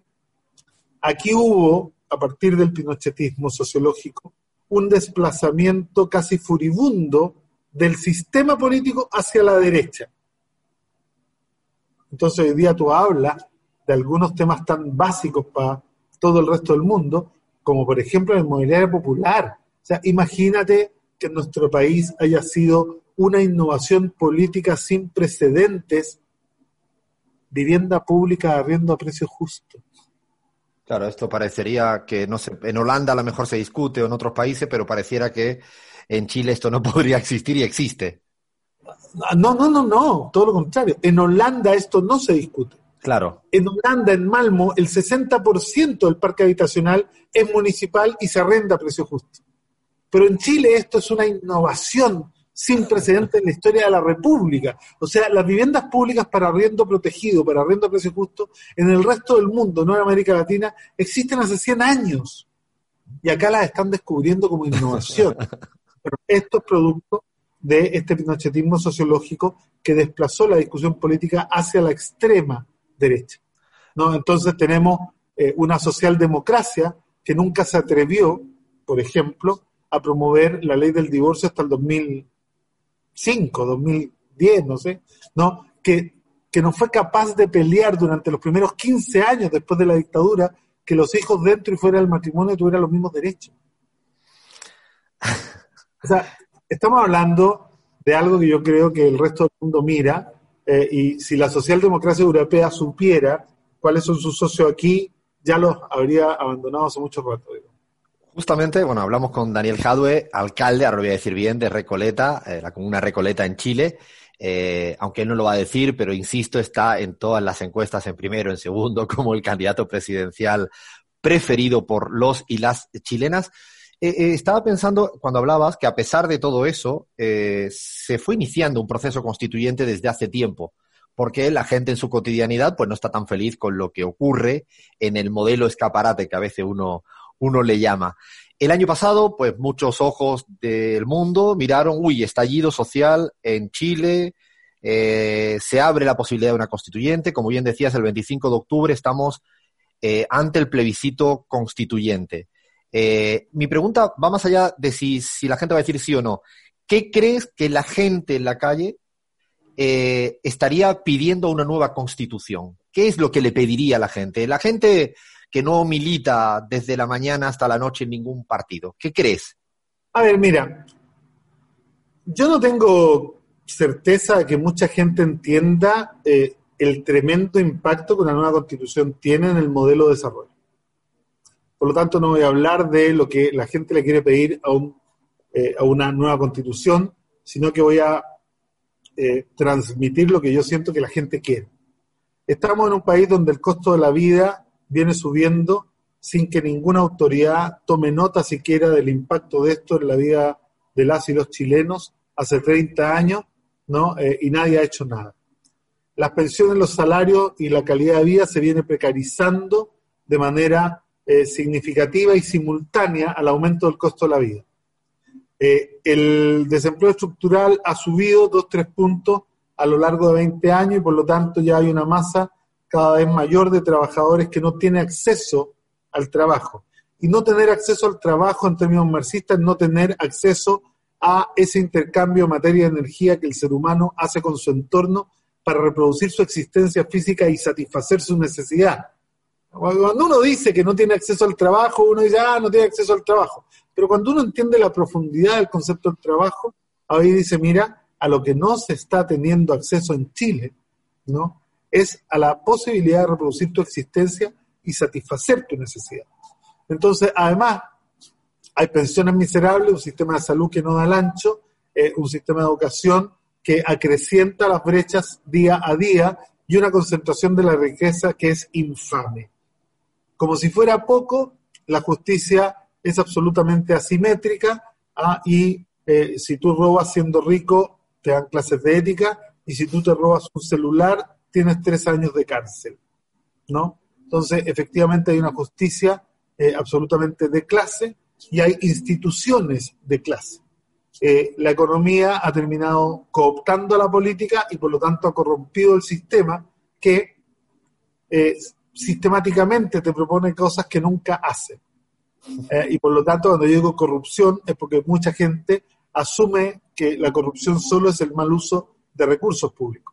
aquí hubo, a partir del pinochetismo sociológico, un desplazamiento casi furibundo del sistema político hacia la derecha. Entonces, hoy día tú hablas de algunos temas tan básicos para todo el resto del mundo, como por ejemplo el mobiliario popular. O sea, imagínate que en nuestro país haya sido una innovación política sin precedentes, vivienda pública arriendo a precios justos. Claro, esto parecería que, no sé, en Holanda a lo mejor se discute o en otros países, pero pareciera que en Chile esto no [LAUGHS] podría existir y existe. No, no, no, no, todo lo contrario. En Holanda esto no se discute. Claro. En Holanda, en Malmo, el 60% del parque habitacional es municipal y se arrenda a precio justo. Pero en Chile esto es una innovación sin precedentes en la historia de la República. O sea, las viviendas públicas para arriendo protegido, para arriendo a precio justo, en el resto del mundo, no en América Latina, existen hace 100 años. Y acá las están descubriendo como innovación. Pero esto es producto de este pinochetismo sociológico que desplazó la discusión política hacia la extrema derecha. ¿no? Entonces tenemos eh, una socialdemocracia que nunca se atrevió, por ejemplo, a promover la ley del divorcio hasta el 2005, 2010, no sé, ¿no? Que, que no fue capaz de pelear durante los primeros 15 años después de la dictadura que los hijos dentro y fuera del matrimonio tuvieran los mismos derechos. O sea, estamos hablando de algo que yo creo que el resto del mundo mira, eh, y si la socialdemocracia europea supiera cuáles son sus socios aquí, ya los habría abandonado hace mucho rato. Justamente, bueno, hablamos con Daniel Jadue, alcalde, ahora lo voy a decir bien, de Recoleta, eh, la comuna Recoleta en Chile. Eh, aunque él no lo va a decir, pero insisto, está en todas las encuestas en primero, en segundo, [LAUGHS] como el candidato presidencial preferido por los y las chilenas. Eh, estaba pensando, cuando hablabas, que a pesar de todo eso, se fue iniciando un proceso constituyente desde hace tiempo porque la gente en su cotidianidad pues no está tan feliz con lo que ocurre en el modelo escaparate que a veces uno, uno le llama. El año pasado, pues muchos ojos del mundo miraron, uy, estallido social en Chile, eh, se abre la posibilidad de una constituyente, como bien decías, el 25 de octubre estamos eh, ante el plebiscito constituyente. Eh, mi pregunta va más allá de si, la gente va a decir sí o no. ¿Qué crees que la gente en la calle estaría pidiendo una nueva constitución? ¿Qué es lo que le pediría a la gente? La gente que no milita desde la mañana hasta la noche en ningún partido. ¿Qué crees? A ver, mira, yo no tengo certeza de que mucha gente entienda eh, el tremendo impacto que una nueva constitución tiene en el modelo de desarrollo. Por lo tanto, no voy a hablar de lo que la gente le quiere pedir a, eh, una nueva constitución, sino que voy a eh, transmitir lo que yo siento que la gente quiere. Estamos en un país donde el costo de la vida viene subiendo sin que ninguna autoridad tome nota siquiera del impacto de esto en la vida de las y los chilenos hace 30 años, ¿no? Eh, y nadie ha hecho nada. Las pensiones, los salarios y la calidad de vida se viene precarizando de manera eh, significativa y simultánea al aumento del costo de la vida. Eh, el desempleo estructural ha subido dos, tres puntos a lo largo de 20 años y por lo tanto ya hay una masa cada vez mayor de trabajadores que no tienen acceso al trabajo. Y no tener acceso al trabajo en términos marxistas no tener acceso a ese intercambio de materia y energía que el ser humano hace con su entorno para reproducir su existencia física y satisfacer su necesidad. Cuando uno dice que no tiene acceso al trabajo, uno dice, ah, no tiene acceso al trabajo. Pero cuando uno entiende la profundidad del concepto del trabajo, ahí dice, mira, a lo que no se está teniendo acceso en Chile, ¿no? es a la posibilidad de reproducir tu existencia y satisfacer tu necesidad. Entonces, además, hay pensiones miserables, un sistema de salud que no da el ancho, eh, un sistema de educación que acrecienta las brechas día a día y una concentración de la riqueza que es infame. Como si fuera poco, la justicia es absolutamente asimétrica ah, y eh, si tú robas siendo rico, te dan clases de ética y si tú te robas un celular, tienes tres años de cárcel, ¿no? Entonces, efectivamente hay una justicia eh, absolutamente de clase y hay instituciones de clase. Eh, la economía ha terminado cooptando a la política y por lo tanto ha corrompido el sistema que eh, sistemáticamente te propone cosas que nunca hace. y por lo tanto, cuando yo digo corrupción es porque mucha gente asume que la corrupción solo es el mal uso de recursos públicos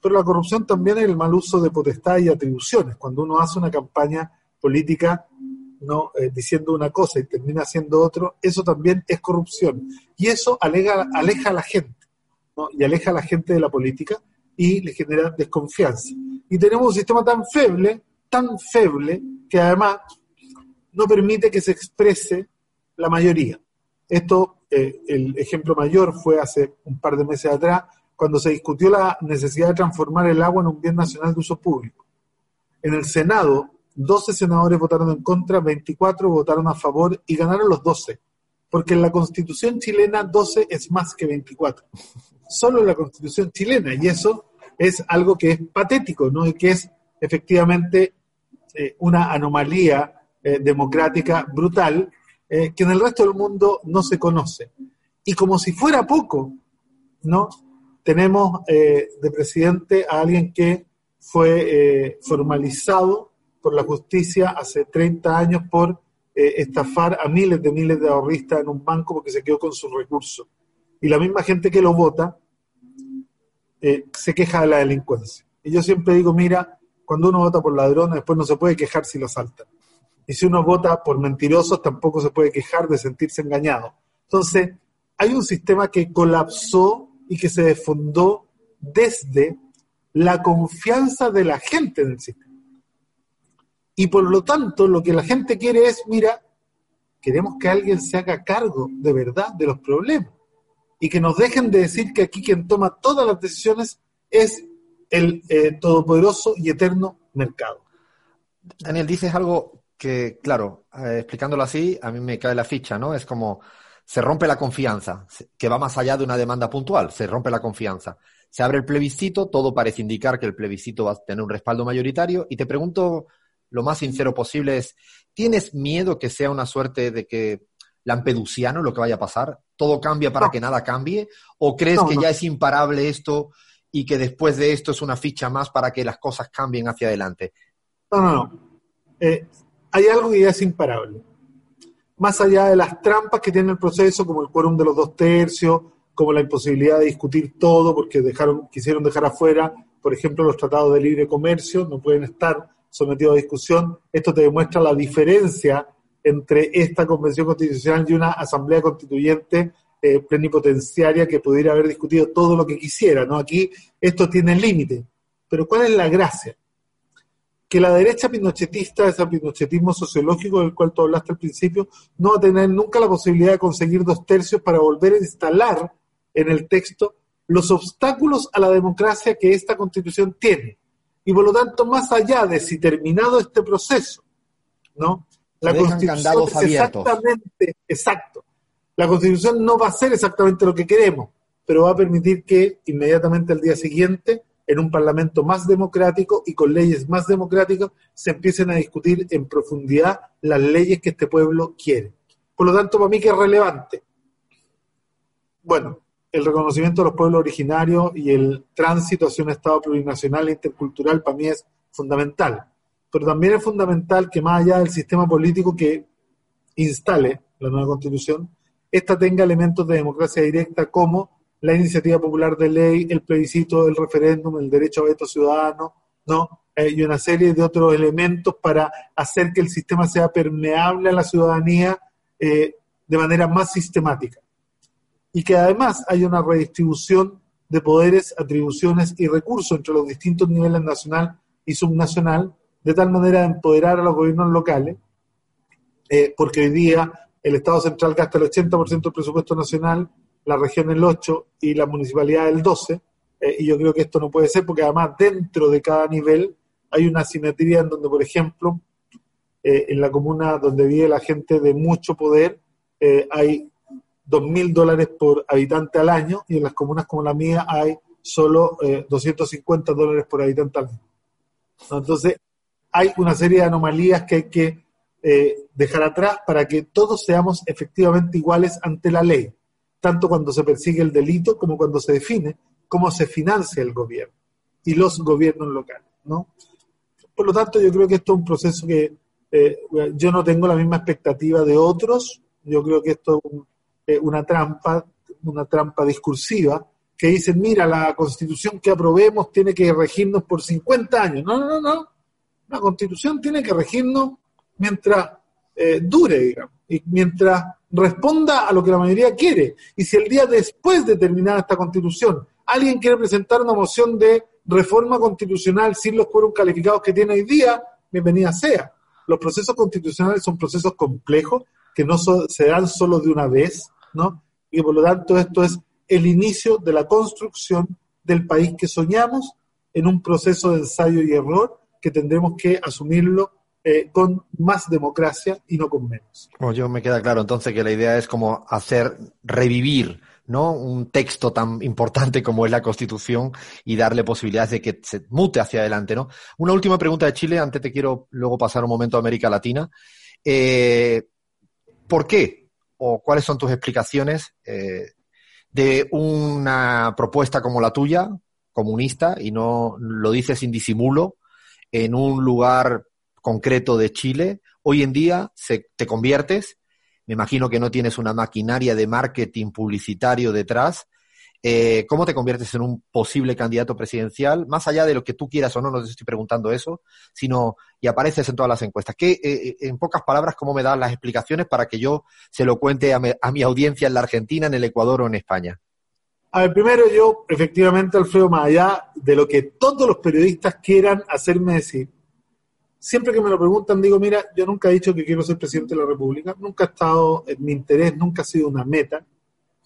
pero la corrupción también es el mal uso de potestad y atribuciones. Cuando uno hace una campaña política no eh, diciendo una cosa y termina haciendo otro, eso también es corrupción. Y eso aleja, aleja a la gente, y aleja a la gente de la política y le genera desconfianza. Y tenemos un sistema tan feble, tan feble, que además no permite que se exprese la mayoría. Esto, eh, el ejemplo mayor fue hace un par de meses atrás, cuando se discutió la necesidad de transformar el agua en un bien nacional de uso público. En el Senado, 12 senadores votaron en contra, 24 votaron a favor y ganaron los 12, porque en la constitución chilena 12 es más que 24. Solo en la constitución chilena, y eso es algo que es patético, ¿no? Y que es efectivamente eh, una anomalía eh, democrática brutal eh, que en el resto del mundo no se conoce. Y como si fuera poco, ¿no? Tenemos de presidente a alguien que fue formalizado por la justicia hace 30 años por estafar a miles de miles de ahorristas en un banco porque se quedó con sus recursos. Y la misma gente que lo vota se queja de la delincuencia. Y yo siempre digo, mira, cuando uno vota por ladrones, después no se puede quejar si lo saltan. Y si uno vota por mentirosos, tampoco se puede quejar de sentirse engañado. Entonces, hay un sistema que colapsó y que se defundó desde la confianza de la gente en el sistema. Y por lo tanto, lo que la gente quiere es, mira, queremos que alguien se haga cargo de verdad de los problemas y que nos dejen de decir que aquí quien toma todas las decisiones es el eh, todopoderoso y eterno mercado. Daniel, dices algo que, claro, eh, explicándolo así, a mí me cae la ficha, ¿no? Es como se rompe la confianza, que va más allá de una demanda puntual, se rompe la confianza. Se abre el plebiscito, todo parece indicar que el plebiscito va a tener un respaldo mayoritario, y te pregunto lo más sincero posible es, ¿tienes miedo que sea una suerte de que lampedusiano lo que vaya a pasar? ¿Todo cambia para No. que nada cambie? ¿O crees No, que no. ya es imparable esto y que después de esto es una ficha más para que las cosas cambien hacia adelante? No, no, no. Eh, hay algo que ya es imparable. Más allá de las trampas que tiene el proceso, como el quórum de los dos tercios, como la imposibilidad de discutir todo, porque dejaron, quisieron dejar afuera, por ejemplo, los tratados de libre comercio, no pueden estar sometidos a discusión. Esto te demuestra la diferencia entre esta convención constitucional y una asamblea constituyente eh, plenipotenciaria que pudiera haber discutido todo lo que quisiera. ¿no? Aquí esto tiene límite. Pero ¿cuál es la gracia? que la derecha pinochetista, ese pinochetismo sociológico del cual tú hablaste al principio, no va a tener nunca la posibilidad de conseguir dos tercios para volver a instalar en el texto los obstáculos a la democracia que esta constitución tiene. Y por lo tanto, más allá de si terminado este proceso, ¿no? La constitución es exactamente, exacto. La constitución no va a ser exactamente lo que queremos, pero va a permitir que inmediatamente al día siguiente en un parlamento más democrático y con leyes más democráticas se empiecen a discutir en profundidad las leyes que este pueblo quiere. Por lo tanto, para mí que es relevante. Bueno, el reconocimiento de los pueblos originarios y el tránsito hacia un Estado plurinacional e intercultural para mí es fundamental. Pero también es fundamental que más allá del sistema político que instale la nueva constitución, esta tenga elementos de democracia directa como la iniciativa popular de ley, el plebiscito, el referéndum, el derecho a veto ciudadano, ¿no? Eh, y una serie de otros elementos para hacer que el sistema sea permeable a la ciudadanía eh, de manera más sistemática. Y que además haya una redistribución de poderes, atribuciones y recursos entre los distintos niveles nacional y subnacional, de tal manera de empoderar a los gobiernos locales, eh, porque hoy día el Estado central gasta el 80% del presupuesto nacional, la región el 8% y la municipalidad el 12%, eh, y yo creo que esto no puede ser porque además dentro de cada nivel hay una asimetría en donde, por ejemplo, eh, en la comuna donde vive la gente de mucho poder, eh, hay 2.000 dólares por habitante al año y en las comunas como la mía hay solo eh, 250 dólares por habitante al año. Entonces, hay una serie de anomalías que hay que eh, dejar atrás para que todos seamos efectivamente iguales ante la ley, tanto cuando se persigue el delito como cuando se define cómo se financia el gobierno y los gobiernos locales. ¿no? Por lo tanto, yo creo que esto es un proceso que eh, yo no tengo la misma expectativa de otros, yo creo que esto es eh, una trampa, una trampa discursiva, que dicen, mira, la constitución que aprobemos tiene que regirnos por 50 años. No, no, no, no. La constitución tiene que regirnos mientras eh, dure, digamos, y mientras responda a lo que la mayoría quiere. Y si el día después de terminar esta constitución alguien quiere presentar una moción de reforma constitucional sin los quórum calificados que tiene hoy día, bienvenida sea. Los procesos constitucionales son procesos complejos que no so- se dan solo de una vez, ¿no? Y por lo tanto esto es el inicio de la construcción del país que soñamos en un proceso de ensayo y error que tendremos que asumirlo eh, con más democracia y no con menos. Bueno, yo me queda claro entonces que la idea es como hacer revivir, ¿no? Un texto tan importante como es la Constitución y darle posibilidades de que se mute hacia adelante, ¿no? Una última pregunta de Chile, antes te quiero luego pasar un momento a América Latina. Eh, ¿Por qué? ¿O cuáles son tus explicaciones eh, de una propuesta como la tuya, comunista, y no lo dices sin disimulo, en un lugar concreto de Chile, hoy en día se, te conviertes, me imagino que no tienes una maquinaria de marketing publicitario detrás, eh, ¿cómo te conviertes en un posible candidato presidencial? Más allá de lo que tú quieras o no, no te estoy preguntando eso, sino y apareces en todas las encuestas. ¿Qué, eh, eh, en pocas palabras, cómo me das las explicaciones para que yo se lo cuente a, a mi audiencia en la Argentina, en el Ecuador o en España? A ver, primero yo, efectivamente, Alfredo, más allá de lo que todos los periodistas quieran hacerme decir, siempre que me lo preguntan, digo, mira, yo nunca he dicho que quiero ser presidente de la República, nunca ha estado en mi interés, nunca ha sido una meta.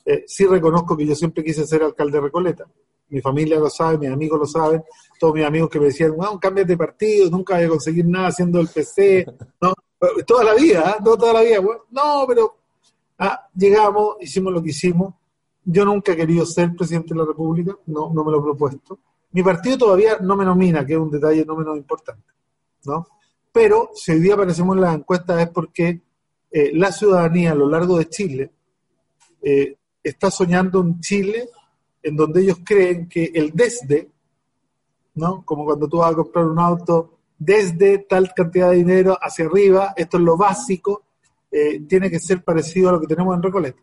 Eh, sí reconozco que yo siempre quise ser alcalde de Recoleta. Mi familia lo sabe, mis amigos lo saben, todos mis amigos que me decían, no, cámbiate de partido, nunca voy a conseguir nada haciendo el PC, ¿no? [LAUGHS] Toda la vida, ¿eh? No, toda la vida, bueno, no, pero ah, llegamos, hicimos lo que hicimos. Yo nunca he querido ser presidente de la República, no, no me lo he propuesto. Mi partido todavía no me nomina, que es un detalle no menos importante, ¿no? Pero si hoy día aparecemos en las encuestas es porque eh, la ciudadanía a lo largo de Chile eh, está soñando un Chile en donde ellos creen que el desde, ¿no? Como cuando tú vas a comprar un auto, desde tal cantidad de dinero hacia arriba, esto es lo básico, eh, tiene que ser parecido a lo que tenemos en Recoleta.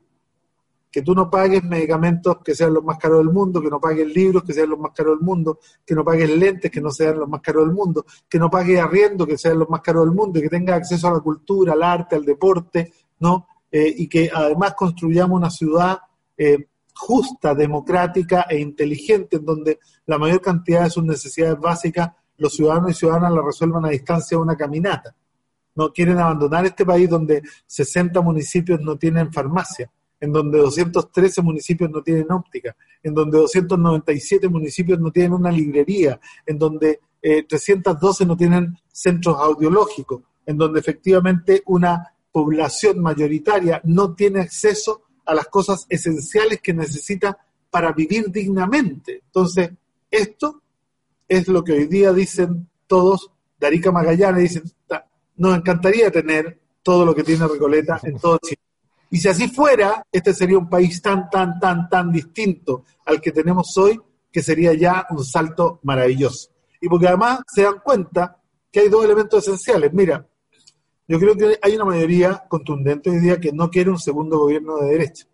Que tú no pagues medicamentos que sean los más caros del mundo, que no pagues libros que sean los más caros del mundo, que no pagues lentes que no sean los más caros del mundo, que no pagues arriendo que sean los más caros del mundo, y que tengas acceso a la cultura, al arte, al deporte, ¿no? Eh, y que además construyamos una ciudad eh, justa, democrática e inteligente, en donde la mayor cantidad de sus necesidades básicas los ciudadanos y ciudadanas la resuelvan a distancia de una caminata. No quieren abandonar este país donde 60 municipios no tienen farmacia, en donde 213 municipios no tienen óptica, en donde 297 municipios no tienen una librería, en donde eh, 312 no tienen centros audiológicos, en donde efectivamente una población mayoritaria no tiene acceso a las cosas esenciales que necesita para vivir dignamente. Entonces, esto es lo que hoy día dicen todos, Darica Magallanes, dicen, "Ta- nos encantaría tener todo lo que tiene Recoleta en todo Chile. Y si así fuera, este sería un país tan, tan, tan, tan distinto al que tenemos hoy, que sería ya un salto maravilloso. Y porque además se dan cuenta que hay dos elementos esenciales. Mira, yo creo que hay una mayoría contundente hoy día que no quiere un segundo gobierno de derecha.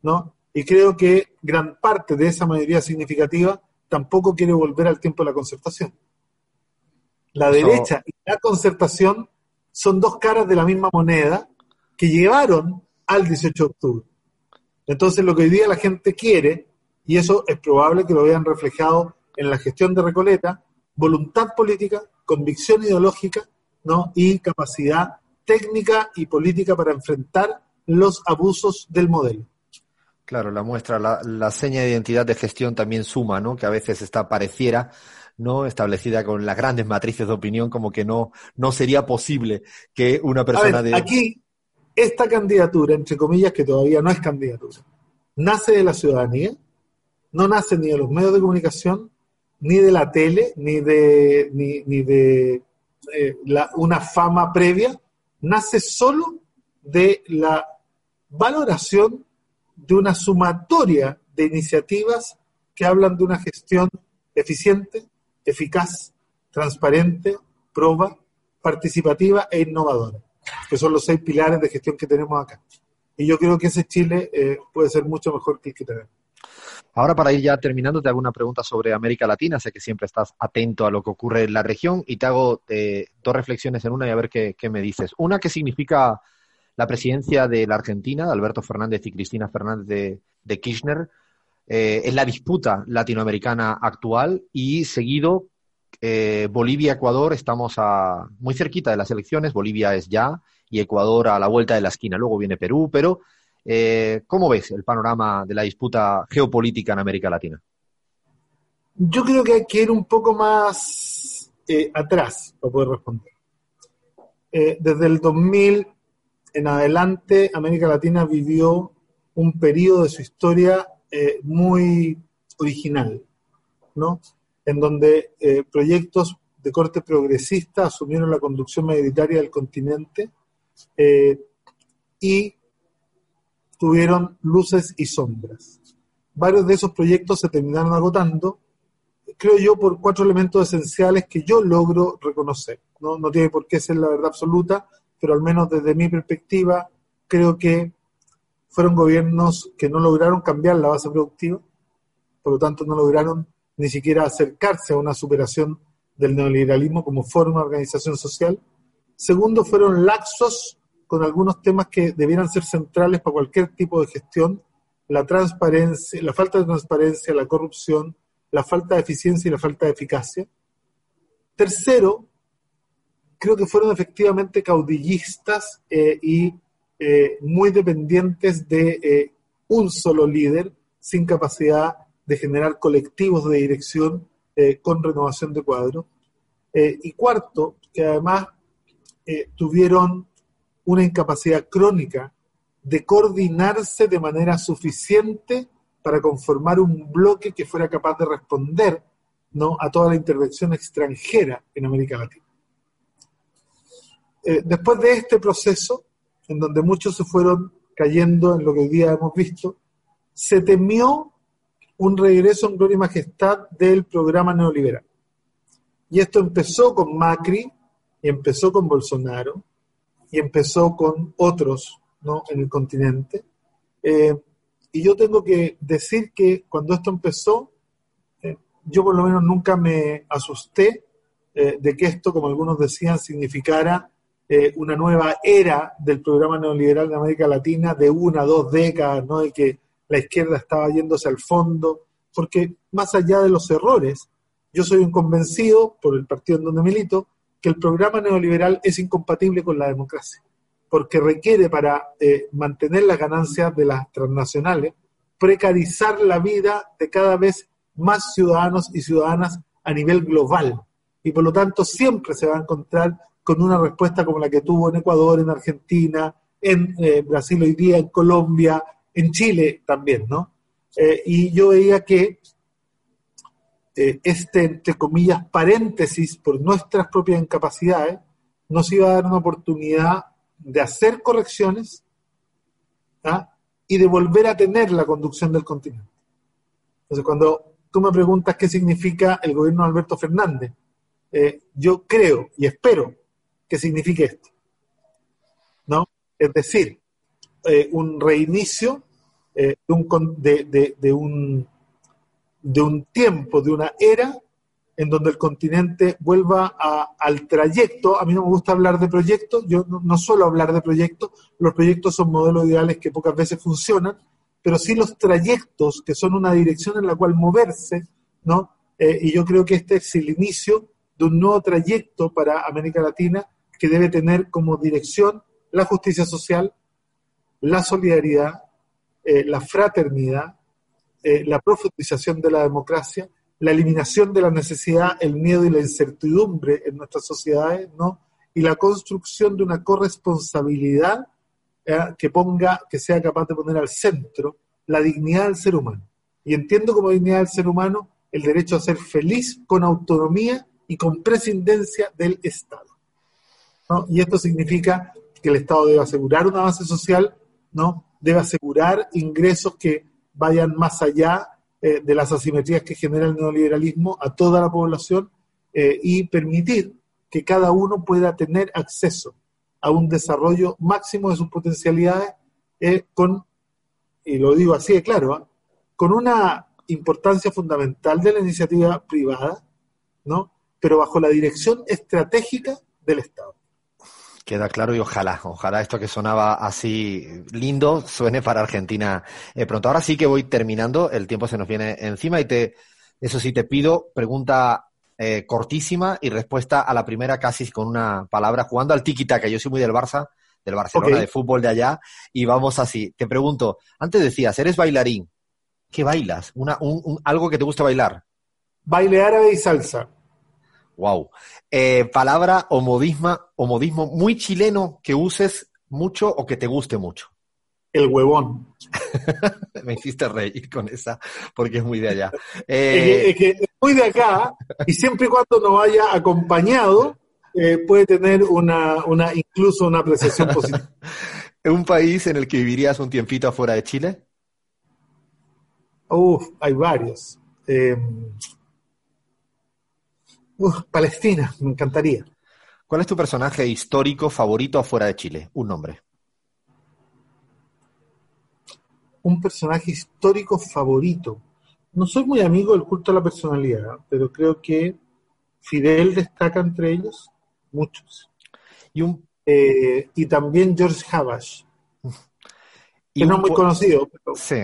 ¿No? Y creo que gran parte de esa mayoría significativa tampoco quiere volver al tiempo de la concertación. La derecha y la concertación son dos caras de la misma moneda que llevaron al 18 de octubre. Entonces lo que hoy día la gente quiere, y eso es probable que lo vean reflejado en la gestión de Recoleta, voluntad política, convicción ideológica, ¿no? y capacidad técnica y política para enfrentar los abusos del modelo. Claro, la muestra, la, la seña de identidad de gestión también suma, ¿no? Que a veces está pareciera, ¿no? Establecida con las grandes matrices de opinión, como que no, no sería posible que una persona ver, de. aquí, esta candidatura, entre comillas, que todavía no es candidatura, nace de la ciudadanía, no nace ni de los medios de comunicación, ni de la tele, ni de, ni, ni de eh, la- una fama previa, nace solo de la valoración de una sumatoria de iniciativas que hablan de una gestión eficiente, eficaz, transparente, proba, participativa e innovadora, que son los seis pilares de gestión que tenemos acá. Y yo creo que ese Chile eh, puede ser mucho mejor que el que tenemos. Ahora, para ir ya terminando, te hago una pregunta sobre América Latina. Sé que siempre estás atento a lo que ocurre en la región y te hago eh, dos reflexiones en una y a ver qué, qué me dices. Una, ¿qué significa la presidencia de la Argentina, de Alberto Fernández y Cristina Fernández de, de Kirchner, eh, en la disputa latinoamericana actual? Y seguido, eh, Bolivia-Ecuador, estamos a, muy cerquita de las elecciones. Bolivia es ya y Ecuador a la vuelta de la esquina. Luego viene Perú, pero eh, ¿cómo ves el panorama de la disputa geopolítica en América Latina? Yo creo que hay que ir un poco más eh, atrás para poder responder. Desde el 2000 en adelante, América Latina vivió un periodo de su historia muy original, ¿no? En donde eh, proyectos de corte progresista asumieron la conducción mayoritaria del continente eh, y tuvieron luces y sombras. Varios de esos proyectos se terminaron agotando, creo yo, por cuatro elementos esenciales que yo logro reconocer. No, no tiene por qué ser la verdad absoluta, pero al menos desde mi perspectiva, creo que fueron gobiernos que no lograron cambiar la base productiva, por lo tanto no lograron ni siquiera acercarse a una superación del neoliberalismo como forma de organización social. Segundo, fueron laxos con algunos temas que debieran ser centrales para cualquier tipo de gestión, la transparencia, la falta de transparencia, la corrupción, la falta de eficiencia y la falta de eficacia. Tercero, creo que fueron efectivamente caudillistas eh, y eh, muy dependientes de eh, un solo líder sin capacidad de generar colectivos de dirección con renovación de cuadro. y cuarto, que además tuvieron una incapacidad crónica de coordinarse de manera suficiente para conformar un bloque que fuera capaz de responder ¿no? a toda la intervención extranjera en América Latina. Eh, después de este proceso, en donde muchos se fueron cayendo en lo que hoy día hemos visto, se temió un regreso en gloria y majestad del programa neoliberal. Y esto empezó con Macri, y empezó con Bolsonaro, y empezó con otros ¿no? en el continente. Eh, y yo tengo que decir que cuando esto empezó, eh, yo por lo menos nunca me asusté de que esto, como algunos decían, significara eh, una nueva era del programa neoliberal de América Latina de una, dos décadas, ¿no? de que la izquierda estaba yéndose al fondo, porque más allá de los errores, yo soy un convencido, por el partido en donde milito, que el programa neoliberal es incompatible con la democracia, porque requiere para eh, mantener las ganancias de las transnacionales, precarizar la vida de cada vez más ciudadanos y ciudadanas a nivel global. Y por lo tanto siempre se va a encontrar con una respuesta como la que tuvo en Ecuador, en Argentina, en eh, Brasil hoy día, en Colombia, en Chile también, ¿no? Eh, y yo veía que eh, este, entre comillas, paréntesis por nuestras propias incapacidades, nos iba a dar una oportunidad de hacer correcciones ¿ah? y de volver a tener la conducción del continente. Entonces, cuando tú me preguntas qué significa el gobierno de Alberto Fernández, yo creo y espero ¿Qué significa esto. ¿No? Es decir, eh, un reinicio eh, de, un, de, un, de un tiempo, de una era en donde el continente vuelva al trayecto. A mí no me gusta hablar de proyectos, yo no, suelo hablar de proyectos, los proyectos son modelos ideales que pocas veces funcionan, pero sí los trayectos, que son una dirección en la cual moverse, ¿no? Eh, y yo creo que este es el inicio de un nuevo trayecto para América Latina que debe tener como dirección la justicia social, la solidaridad, eh, la fraternidad, eh, la profundización de la democracia, la eliminación de la necesidad, el miedo y la incertidumbre en nuestras sociedades, ¿no? Y la construcción de una corresponsabilidad eh, que ponga, que sea capaz de poner al centro la dignidad del ser humano. Y entiendo como dignidad del ser humano el derecho a ser feliz con autonomía y con prescindencia del Estado. Y esto significa que el Estado debe asegurar una base social, ¿no? Debe asegurar ingresos que vayan más allá eh, de las asimetrías que genera el neoliberalismo a toda la población eh, y permitir que cada uno pueda tener acceso a un desarrollo máximo de sus potencialidades eh, con, y lo digo así de claro, con una importancia fundamental de la iniciativa privada, ¿no? pero bajo la dirección estratégica del Estado. Queda claro y ojalá, ojalá esto que sonaba así lindo suene para Argentina eh, pronto. Ahora sí que voy terminando, el tiempo se nos viene encima y te, eso sí te pido, pregunta eh, cortísima y respuesta a la primera casi con una palabra, jugando al tiki-taka. Yo soy muy del Barça, del Barcelona, de fútbol de allá, y vamos así. Te pregunto, antes decías, eres bailarín, ¿qué bailas? Una, un, algo que te gusta bailar. Baile árabe y salsa. Wow. Eh, palabra o modismo, o modismo muy chileno que uses mucho o que te guste mucho. El huevón. [LAUGHS] Me hiciste reír con esa, porque es muy de allá. Es, que, es, muy de acá, y siempre y cuando no vaya acompañado, eh, puede tener una, una, incluso una apreciación [LAUGHS] positiva. ¿Un país en el que vivirías un tiempito afuera de Chile? Uf, hay varios. Eh, uf, Palestina, me encantaría. ¿Cuál es tu personaje histórico favorito afuera de Chile? Un nombre. Un personaje histórico favorito. No soy muy amigo del culto a la personalidad, pero creo que Fidel destaca entre ellos, muchos. Y un Eh, y también George Habash, y que no es muy conocido, pero Sí.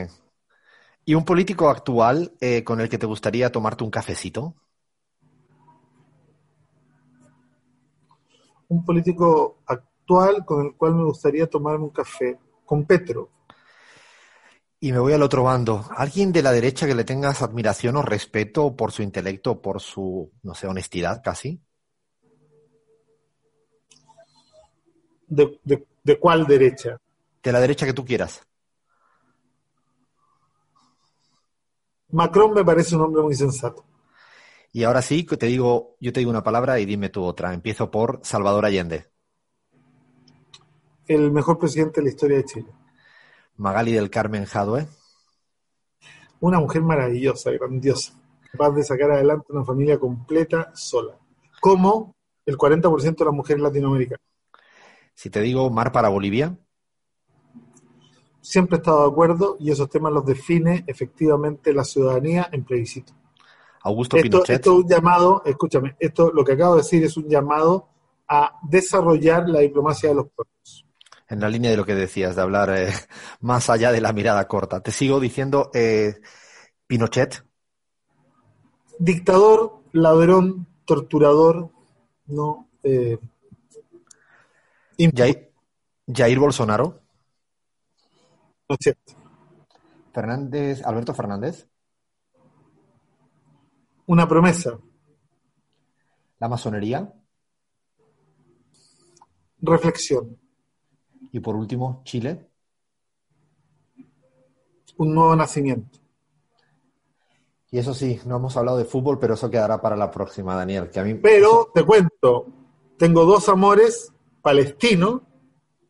¿Y un político actual eh, con el que te gustaría tomarte un cafecito? Un político actual con el cual me gustaría tomarme un café, con Petro. Y me voy al otro bando. ¿Alguien de la derecha que le tengas admiración o respeto por su intelecto o por su, no sé, honestidad casi? ¿De, de, de cuál derecha? De la derecha que tú quieras. Macron me parece un hombre muy sensato. Y ahora sí, que te digo, yo te digo una palabra y dime tú otra. Empiezo por Salvador Allende, El mejor presidente de la historia de Chile. Magali del Carmen Jadwe, Una mujer maravillosa, grandiosa, capaz de sacar adelante una familia completa sola. Como el 40% de las mujeres latinoamericanas. si te digo Mar para Bolivia, Siempre he estado de acuerdo y esos temas los define efectivamente la ciudadanía en plebiscito. Augusto Esto, Pinochet, esto es un llamado, escúchame, esto lo que acabo de decir es un llamado a desarrollar la diplomacia de los pueblos. en la línea de lo que decías, de hablar eh, [LAUGHS] más allá de la mirada corta. Te sigo diciendo eh, Pinochet, Dictador, ladrón, torturador, no. Eh, Jair, Jair Bolsonaro, Pinochet. Fernández, Alberto Fernández, Una promesa, la masonería reflexión, y por último Chile. un nuevo nacimiento. Y eso sí, no hemos hablado de fútbol, pero eso quedará para la próxima, Daniel. Que a mí, Pero te cuento, tengo dos amores, Palestino,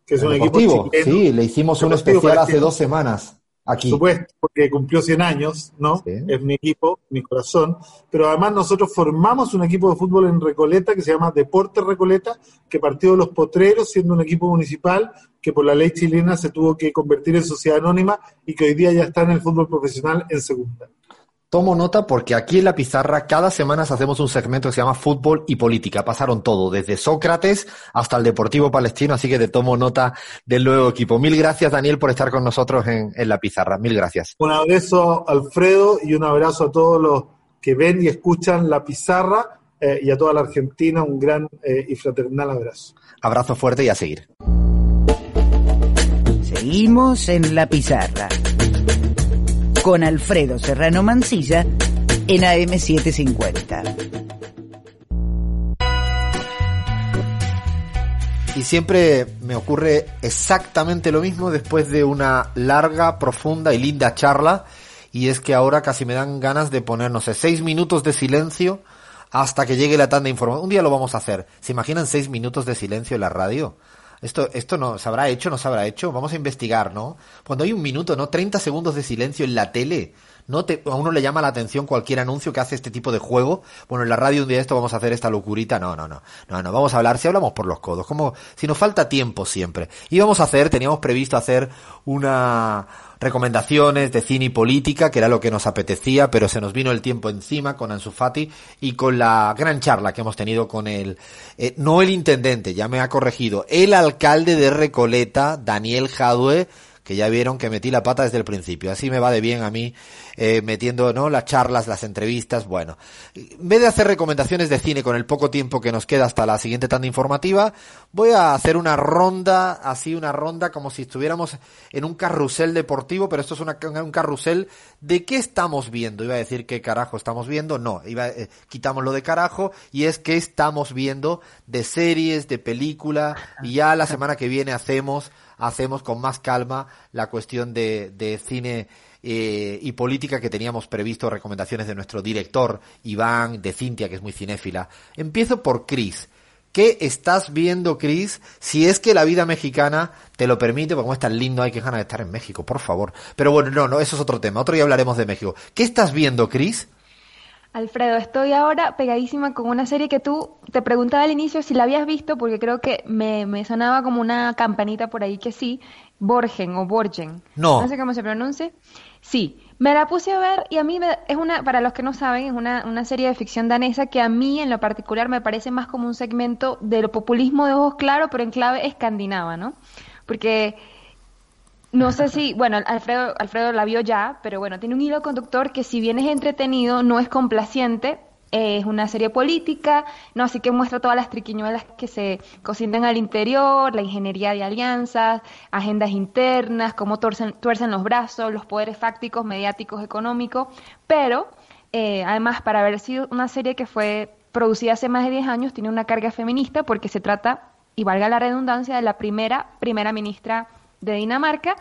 que es El un Deportivo, equipo chileno, sí, le hicimos un especial hace dos semanas aquí. supuesto, porque cumplió 100 años, ¿no? Sí. Es mi equipo, mi corazón. Pero además nosotros formamos un equipo de fútbol en Recoleta que se llama Deporte Recoleta, que partió de los potreros siendo un equipo municipal que por la ley chilena se tuvo que convertir en sociedad anónima y que hoy día ya está en el fútbol profesional en segunda. Tomo nota porque aquí en la pizarra cada semana hacemos un segmento que se llama Fútbol y Política. Pasaron todo, desde Sócrates hasta el Deportivo Palestino, así que te tomo nota del nuevo equipo. Mil gracias, Daniel, por estar con nosotros en, en la pizarra. Mil gracias. Un abrazo a Alfredo y un abrazo a todos los que ven y escuchan la pizarra eh, y a toda la Argentina un gran eh, y fraternal abrazo. Abrazo fuerte y a seguir. Seguimos en la pizarra. Con Alfredo Serrano Mancilla en AM750. Y siempre me ocurre exactamente lo mismo después de una larga, profunda y linda charla. Y es que ahora casi me dan ganas de poner, no sé, seis minutos de silencio hasta que llegue la tanda informativa. Un día lo vamos a hacer. ¿Se imaginan seis minutos de silencio en la radio? Esto, esto no, ¿se habrá hecho? ¿No se habrá hecho? Vamos a investigar, ¿no? Cuando hay un minuto, ¿no? 30 segundos de silencio en la tele. ¿No te, a uno le llama la atención cualquier anuncio que hace este tipo de juego? Bueno, en la radio un día esto vamos a hacer esta locurita. No, no, no. No, no, vamos a hablar, si hablamos por los codos, como si nos falta tiempo siempre. Y vamos a hacer, teníamos previsto hacer una recomendaciones de cine y política, que era lo que nos apetecía, pero se nos vino el tiempo encima con Ansu Fati y con la gran charla que hemos tenido con el, eh, no el intendente, ya me ha corregido, el alcalde de Recoleta, Daniel Jadue, que ya vieron que metí la pata desde el principio. Así me va de bien a mí, eh, metiendo, ¿no? Las charlas, las entrevistas, bueno. En vez de hacer recomendaciones de cine con el poco tiempo que nos queda hasta la siguiente tanda informativa, voy a hacer una ronda, así una ronda como si estuviéramos en un carrusel deportivo, pero esto es una, un carrusel de qué estamos viendo. Iba a decir qué carajo estamos viendo, no, iba, eh, lo de carajo y es qué estamos viendo de series, de película y ya la semana que viene hacemos hacemos con más calma la cuestión de, cine eh, y política que teníamos previsto, recomendaciones de nuestro director Iván, de Cintia, que es muy cinéfila. Empiezo por Chris. ¿Qué estás viendo, Chris? Si es que la vida mexicana te lo permite, porque como es tan lindo, hay que ganas de estar en México, por favor. Pero bueno, no, no, eso es otro tema. Otro día hablaremos de México. ¿Qué estás viendo, Chris? Alfredo, estoy ahora pegadísima con una serie que tú te preguntaba al inicio si la habías visto, porque creo que me, me sonaba como una campanita por ahí que sí, Borgen o Borgen. No. No sé cómo se pronuncia. Sí, me la puse a ver y a mí me- es una, para los que no saben, es una, una serie de ficción danesa que a mí en lo particular me parece más como un segmento del populismo de ojos claros, pero en clave escandinava, ¿no? Porque no sé si, bueno, Alfredo, Alfredo la vio ya, pero bueno, tiene un hilo conductor que si bien es entretenido, no es complaciente. Es una serie política, no, así que muestra todas las triquiñuelas que se cocinan al interior, la ingeniería de alianzas, agendas internas, cómo tuercen, tuercen los brazos, los poderes fácticos, mediáticos, económicos, pero eh, además para haber sido una serie que fue producida hace más de 10 años, tiene una carga feminista porque se trata, y valga la redundancia, de la primera primera ministra de Dinamarca,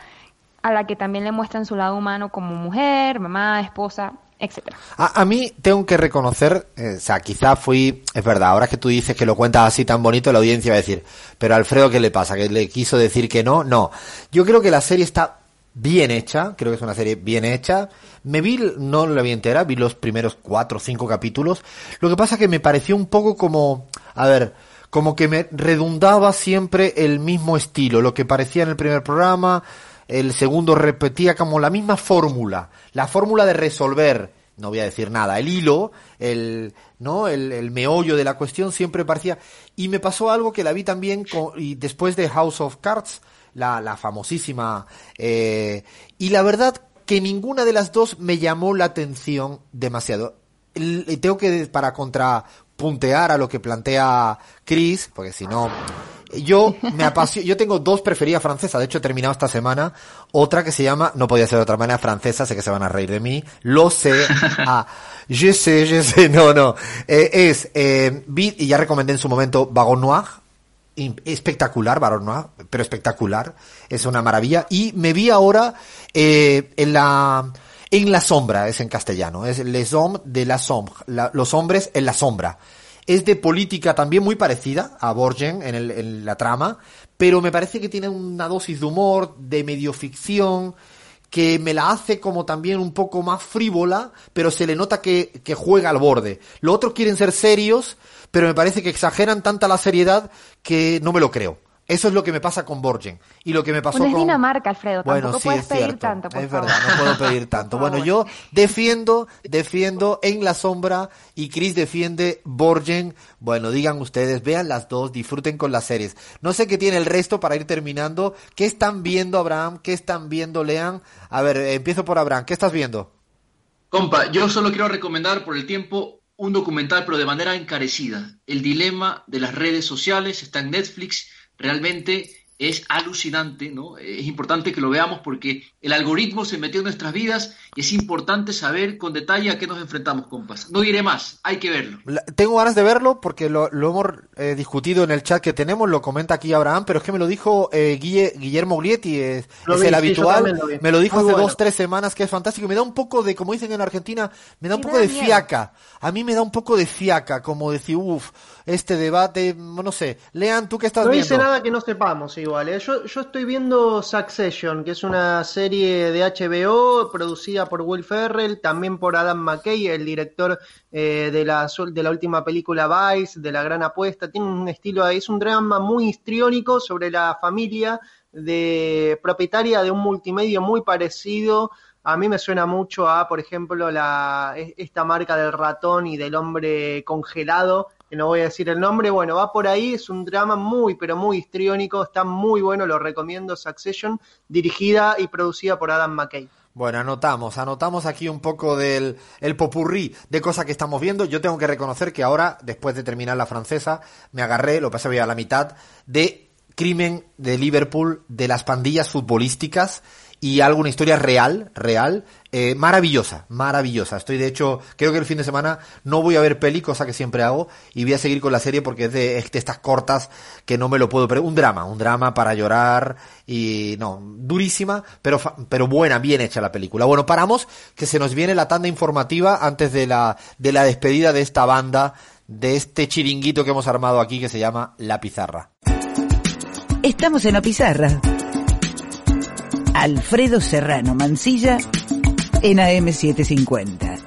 a la que también le muestran su lado humano como mujer, mamá, esposa, etcétera. A, mí tengo que reconocer, eh, o sea, quizá fui, es verdad, ahora que tú dices que lo cuentas así tan bonito, la audiencia va a decir, pero Alfredo, ¿qué le pasa? ¿Que le quiso decir que no? No. Yo creo que la serie está bien hecha, creo que es una serie bien hecha. Me vi, no la vi entera, vi los primeros cuatro o cinco capítulos. Lo que pasa que me pareció un poco como, a ver, como que me redundaba siempre el mismo estilo, lo que parecía en el primer programa, el segundo repetía como la misma fórmula, la fórmula de resolver, no voy a decir nada, el hilo, el, ¿no? El, meollo de la cuestión siempre parecía, y me pasó algo que la vi también y después de House of Cards, la, la famosísima, eh, y la verdad que ninguna de las dos me llamó la atención demasiado. Y tengo que, para contrapuntear a lo que plantea Chris, porque si no, yo me apasiono, yo tengo dos preferidas francesas, de hecho he terminado esta semana, otra que se llama, no podía ser de otra manera, francesa, sé que se van a reír de mí, lo sé, ah, je sais, je sais, no, no, eh, es, eh, vi, y ya recomendé en su momento Vagon Noir, espectacular, Baron Noir, pero espectacular, es una maravilla, y me vi ahora eh, en la en la sombra, es en castellano, es Les Hommes de la Sombra, los hombres en la sombra. Es de política también muy parecida a Borgen en, el- en la trama, pero me parece que tiene una dosis de humor, de medio ficción, que me la hace como también un poco más frívola, pero se le nota que, que juega al borde. Lo otro quieren ser serios, pero me parece que exageran tanta la seriedad que no me lo creo. Eso es lo que me pasa con Borgen. Y lo que me pasó Bueno, es con... Dinamarca, Alfredo, Bueno, tampoco sí, puedes es pedir cierto. tanto, por es favor. verdad, no puedo pedir [LAUGHS] tanto. Bueno, yo defiendo, defiendo en la sombra y Chris defiende Borgen. Bueno, digan ustedes, vean las dos, disfruten con las series. No sé qué tiene el resto para ir terminando. ¿Qué están viendo, Abraham? ¿Qué están viendo, Lean? A ver, eh, empiezo por Abraham. ¿Qué estás viendo? Compa, yo solo quiero recomendar por el tiempo un documental, pero de manera encarecida. El dilema de las redes sociales está en Netflix. Realmente es alucinante, ¿no? Es importante que lo veamos porque el algoritmo se metió en nuestras vidas y es importante saber con detalle a qué nos enfrentamos, compas. No diré más, hay que verlo. La- Tengo ganas de verlo porque lo, lo hemos eh, discutido en el chat que tenemos, lo comenta aquí Abraham, pero es que me lo dijo eh, Guille- Guillermo Glietti, es, Lo es vi, el habitual, lo me lo dijo Muy hace bueno. dos, tres semanas que es fantástico, me da un poco de, como dicen en Argentina, me da un poco me de da miedo. fiaca, a mí me da un poco de fiaca, como decir, uff, este debate, no sé, Lean, ¿tú qué estás No viendo? dice nada que no sepamos igual. ¿eh? Yo, yo estoy viendo Succession, que es una serie de HBO producida por Will Ferrell, también por Adam McKay, el director eh, de, la, de la última película Vice, de La Gran Apuesta. Tiene un estilo, es un drama muy histriónico sobre la familia de propietaria de un multimedio muy parecido. A mí me suena mucho a, por ejemplo, la, es- esta marca del ratón y del hombre congelado, que no voy a decir el nombre. Bueno, va por ahí, es un drama muy, pero muy histriónico, está muy bueno, lo recomiendo, Succession, dirigida y producida por Adam McKay. Bueno, anotamos, anotamos aquí un poco del el popurrí de cosas que estamos viendo. Yo tengo que reconocer que ahora, después de terminar la francesa, me agarré, lo pasé a la mitad, de crimen de Liverpool, de las pandillas futbolísticas y alguna historia real, real, eh, maravillosa, maravillosa. Estoy de hecho, creo que el fin de semana no voy a ver peli, cosa que siempre hago, y voy a seguir con la serie porque es de, es de estas cortas que no me lo puedo. Un drama, un drama para llorar y no, durísima, pero, pero buena, bien hecha la película. Bueno, paramos, que se nos viene la tanda informativa antes de la, de la despedida de esta banda de este chiringuito que hemos armado aquí que se llama La Pizarra. Estamos en la pizarra. Alfredo Serrano Mancilla en AM750.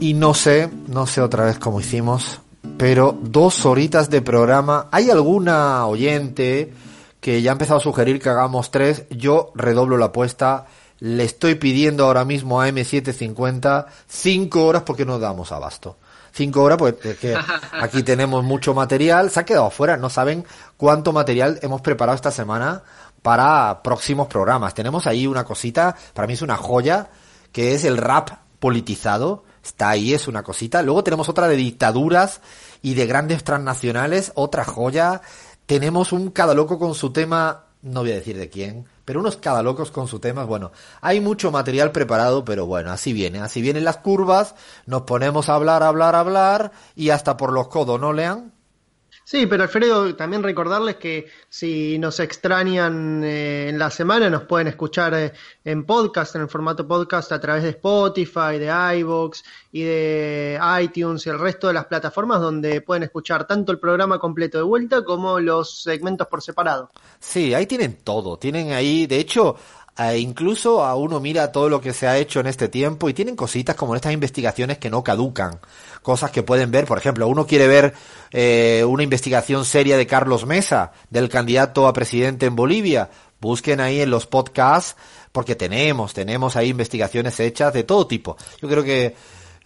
Y no sé, no sé otra vez cómo hicimos, pero dos horitas de programa. ¿Hay alguna oyente que ya ha empezado a sugerir que hagamos tres? Yo redoblo la apuesta. Le estoy pidiendo ahora mismo a M750 cinco horas porque no damos abasto. Cinco horas, pues es que aquí tenemos mucho material. Se ha quedado afuera. No saben cuánto material hemos preparado esta semana para próximos programas. Tenemos ahí una cosita, para mí es una joya, que es el rap politizado. Está ahí, es una cosita. Luego tenemos otra de dictaduras y de grandes transnacionales, otra joya. Tenemos un cada loco con su tema, no voy a decir de quién, pero unos cada locos con su tema. Bueno, hay mucho material preparado, pero bueno, así viene. Así vienen las curvas, nos ponemos a hablar, hablar, hablar y hasta por los codos, ¿no, Lean? Sí, pero Alfredo, también recordarles que si nos extrañan eh, en la semana, nos pueden escuchar eh, en podcast, en el formato podcast, a través de Spotify, de iVoox y de iTunes y el resto de las plataformas donde pueden escuchar tanto el programa completo de vuelta como los segmentos por separado. Sí, ahí tienen todo. Tienen ahí, de hecho, eh, incluso a uno mira todo lo que se ha hecho en este tiempo y tienen cositas como estas investigaciones que no caducan cosas que pueden ver. Por ejemplo, uno quiere ver eh, una investigación seria de Carlos Mesa, del candidato a presidente en Bolivia. Busquen ahí en los podcasts, porque tenemos, tenemos ahí investigaciones hechas de todo tipo. Yo creo que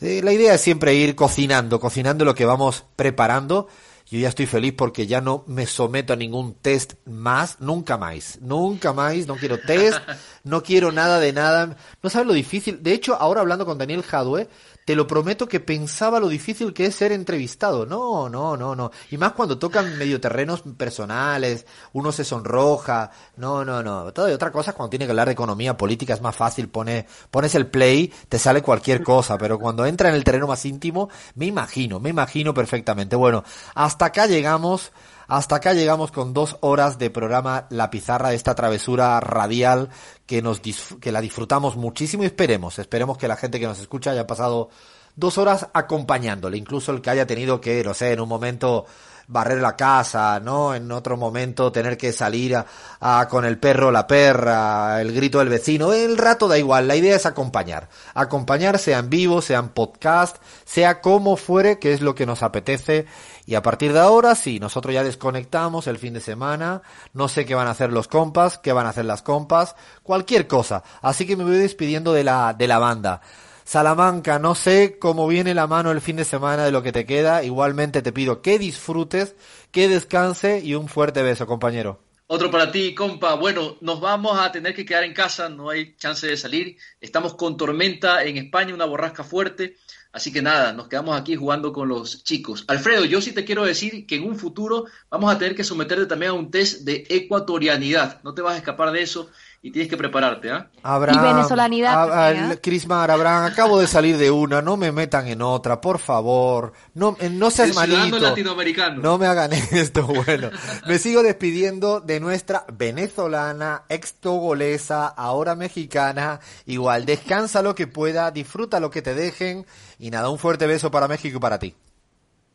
eh, la idea es siempre ir cocinando, cocinando lo que vamos preparando. Yo ya estoy feliz porque ya no me someto a ningún test más, nunca más, nunca más, no quiero test, [LAUGHS] no quiero nada de nada. No sabes lo difícil. De hecho, ahora hablando con Daniel Jadwe, te lo prometo que pensaba lo difícil que es ser entrevistado. No, no, no, no. Y más cuando tocan medio terrenos personales, uno se sonroja. No, no, no. Todo otra cosa cuando tiene que hablar de economía política es más fácil. Pone, pones el play, te sale cualquier cosa. Pero cuando entra en el terreno más íntimo, me imagino, me imagino perfectamente. Bueno, hasta acá llegamos. Hasta acá llegamos con dos horas de programa La Pizarra, de esta travesura radial que nos que la disfrutamos muchísimo y esperemos, esperemos que la gente que nos escucha haya pasado dos horas acompañándole, incluso el que haya tenido que, no sé, en un momento barrer la casa, ¿no? En otro momento tener que salir a, con el perro, la perra, el grito del vecino, el rato da igual, la idea es acompañar. Acompañar sea en vivo, sea en podcast, sea como fuere, que es lo que nos apetece y a partir de ahora, sí, nosotros ya desconectamos el fin de semana, no sé qué van a hacer los compas, qué van a hacer las compas, cualquier cosa. Así que me voy despidiendo de la, de la banda. Salamanca, no sé cómo viene la mano el fin de semana de lo que te queda. Igualmente te pido que disfrutes, que descanse y un fuerte beso, compañero. Otro para ti, compa. Bueno, nos vamos a tener que quedar en casa, no hay chance de salir. Estamos con tormenta en España, una borrasca fuerte. Así que nada, nos quedamos aquí jugando con los chicos. Alfredo, yo sí te quiero decir que en un futuro vamos a tener que someterte también a un test de ecuatorianidad. No te vas a escapar de eso y tienes que prepararte, ¿ah? y venezolanidad. A, Crismar, Abraham, acabo de salir de una, no me metan en otra, por favor. No, eh, no seas malito. latinoamericano. No me hagan [LAUGHS] esto, bueno. me sigo despidiendo de nuestra venezolana, ex togolesa, ahora mexicana. Igual, descansa lo que pueda, disfruta lo que te dejen y nada, un fuerte beso para México y para ti.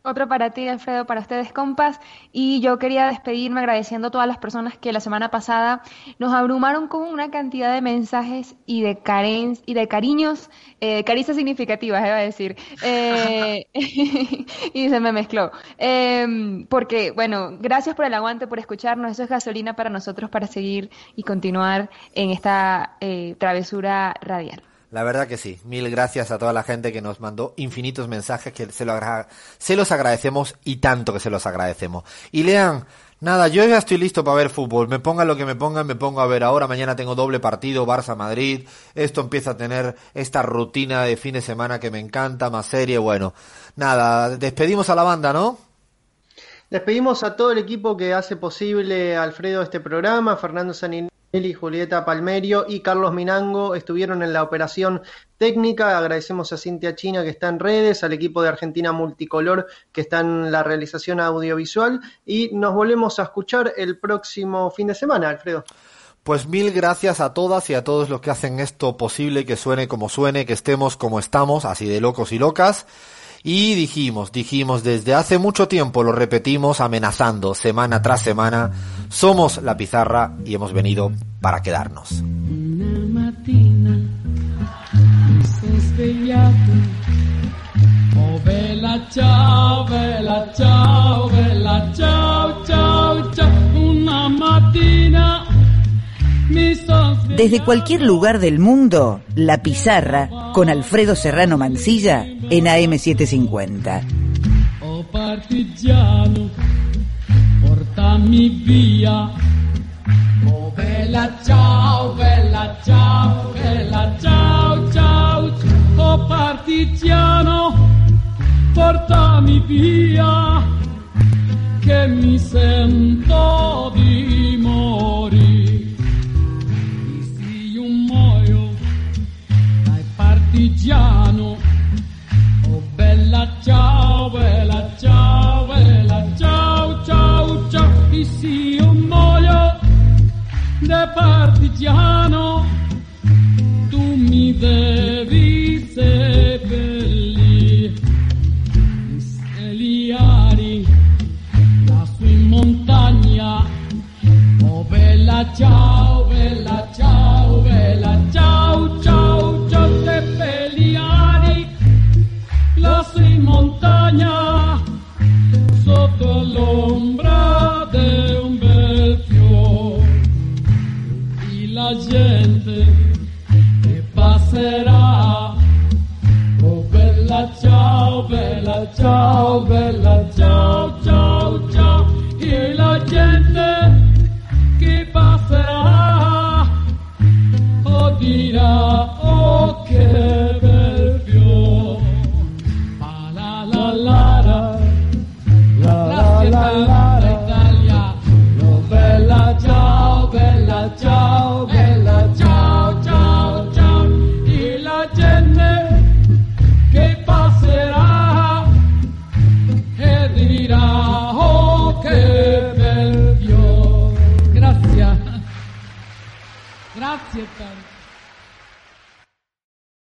Otro para ti, Alfredo, para ustedes, compas. Y yo quería despedirme agradeciendo a todas las personas que la semana pasada nos abrumaron con una cantidad de mensajes y de y de cariños, eh, caricias significativas, iba a decir. Eh, [LAUGHS] y se me mezcló. Em, porque, bueno, gracias por el aguante, por escucharnos. Eso es gasolina para nosotros para seguir y continuar en esta eh, travesura radial. La verdad que sí. Mil gracias a toda la gente que nos mandó infinitos mensajes que se, se los agradecemos y tanto que se los agradecemos. Y lean, nada, yo ya estoy listo para ver fútbol. Me pongan lo que me pongan, me pongo a ver ahora. Mañana tengo doble partido, Barça-Madrid. Esto empieza a tener esta rutina de fin de semana que me encanta, más serie. Bueno, nada, despedimos a la banda, ¿no? Despedimos a todo el equipo que hace posible, Alfredo, este programa, Fernando Sanin Eli, Julieta Palmerio y Carlos Minango estuvieron en la operación técnica. Agradecemos a Cintia China que está en redes, al equipo de Argentina Multicolor que está en la realización audiovisual y nos volvemos a escuchar el próximo fin de semana, Alfredo. Pues mil gracias a todas y a todos los que hacen esto posible, que suene como suene, que estemos como estamos, así de locos y locas. Y dijimos, dijimos desde hace mucho tiempo, lo repetimos amenazando semana tras semana, somos la pizarra y hemos venido para quedarnos. Una. Una. Desde cualquier lugar del mundo, La Pizarra con Alfredo Serrano Mancilla en AM750. Oh partigiano, portami via. Oh bella ciao, bella ciao, bella ciao, ciao. Oh partigiano, portami via. Che mi sento di morire. Partigiano. Oh bella ciao, bella ciao, bella ciao, ciao, ciao. E se io muoio da partigiano, tu mi devi seppellire. Steliari, lassù in montagna. Oh bella ciao, bella ciao, bella ciao, ciao, montagna, sotto l'ombra di un bel fiore. E la gente che passerà, oh bella ciao, bella ciao, bella ciao, ciao, ciao. E la gente 接单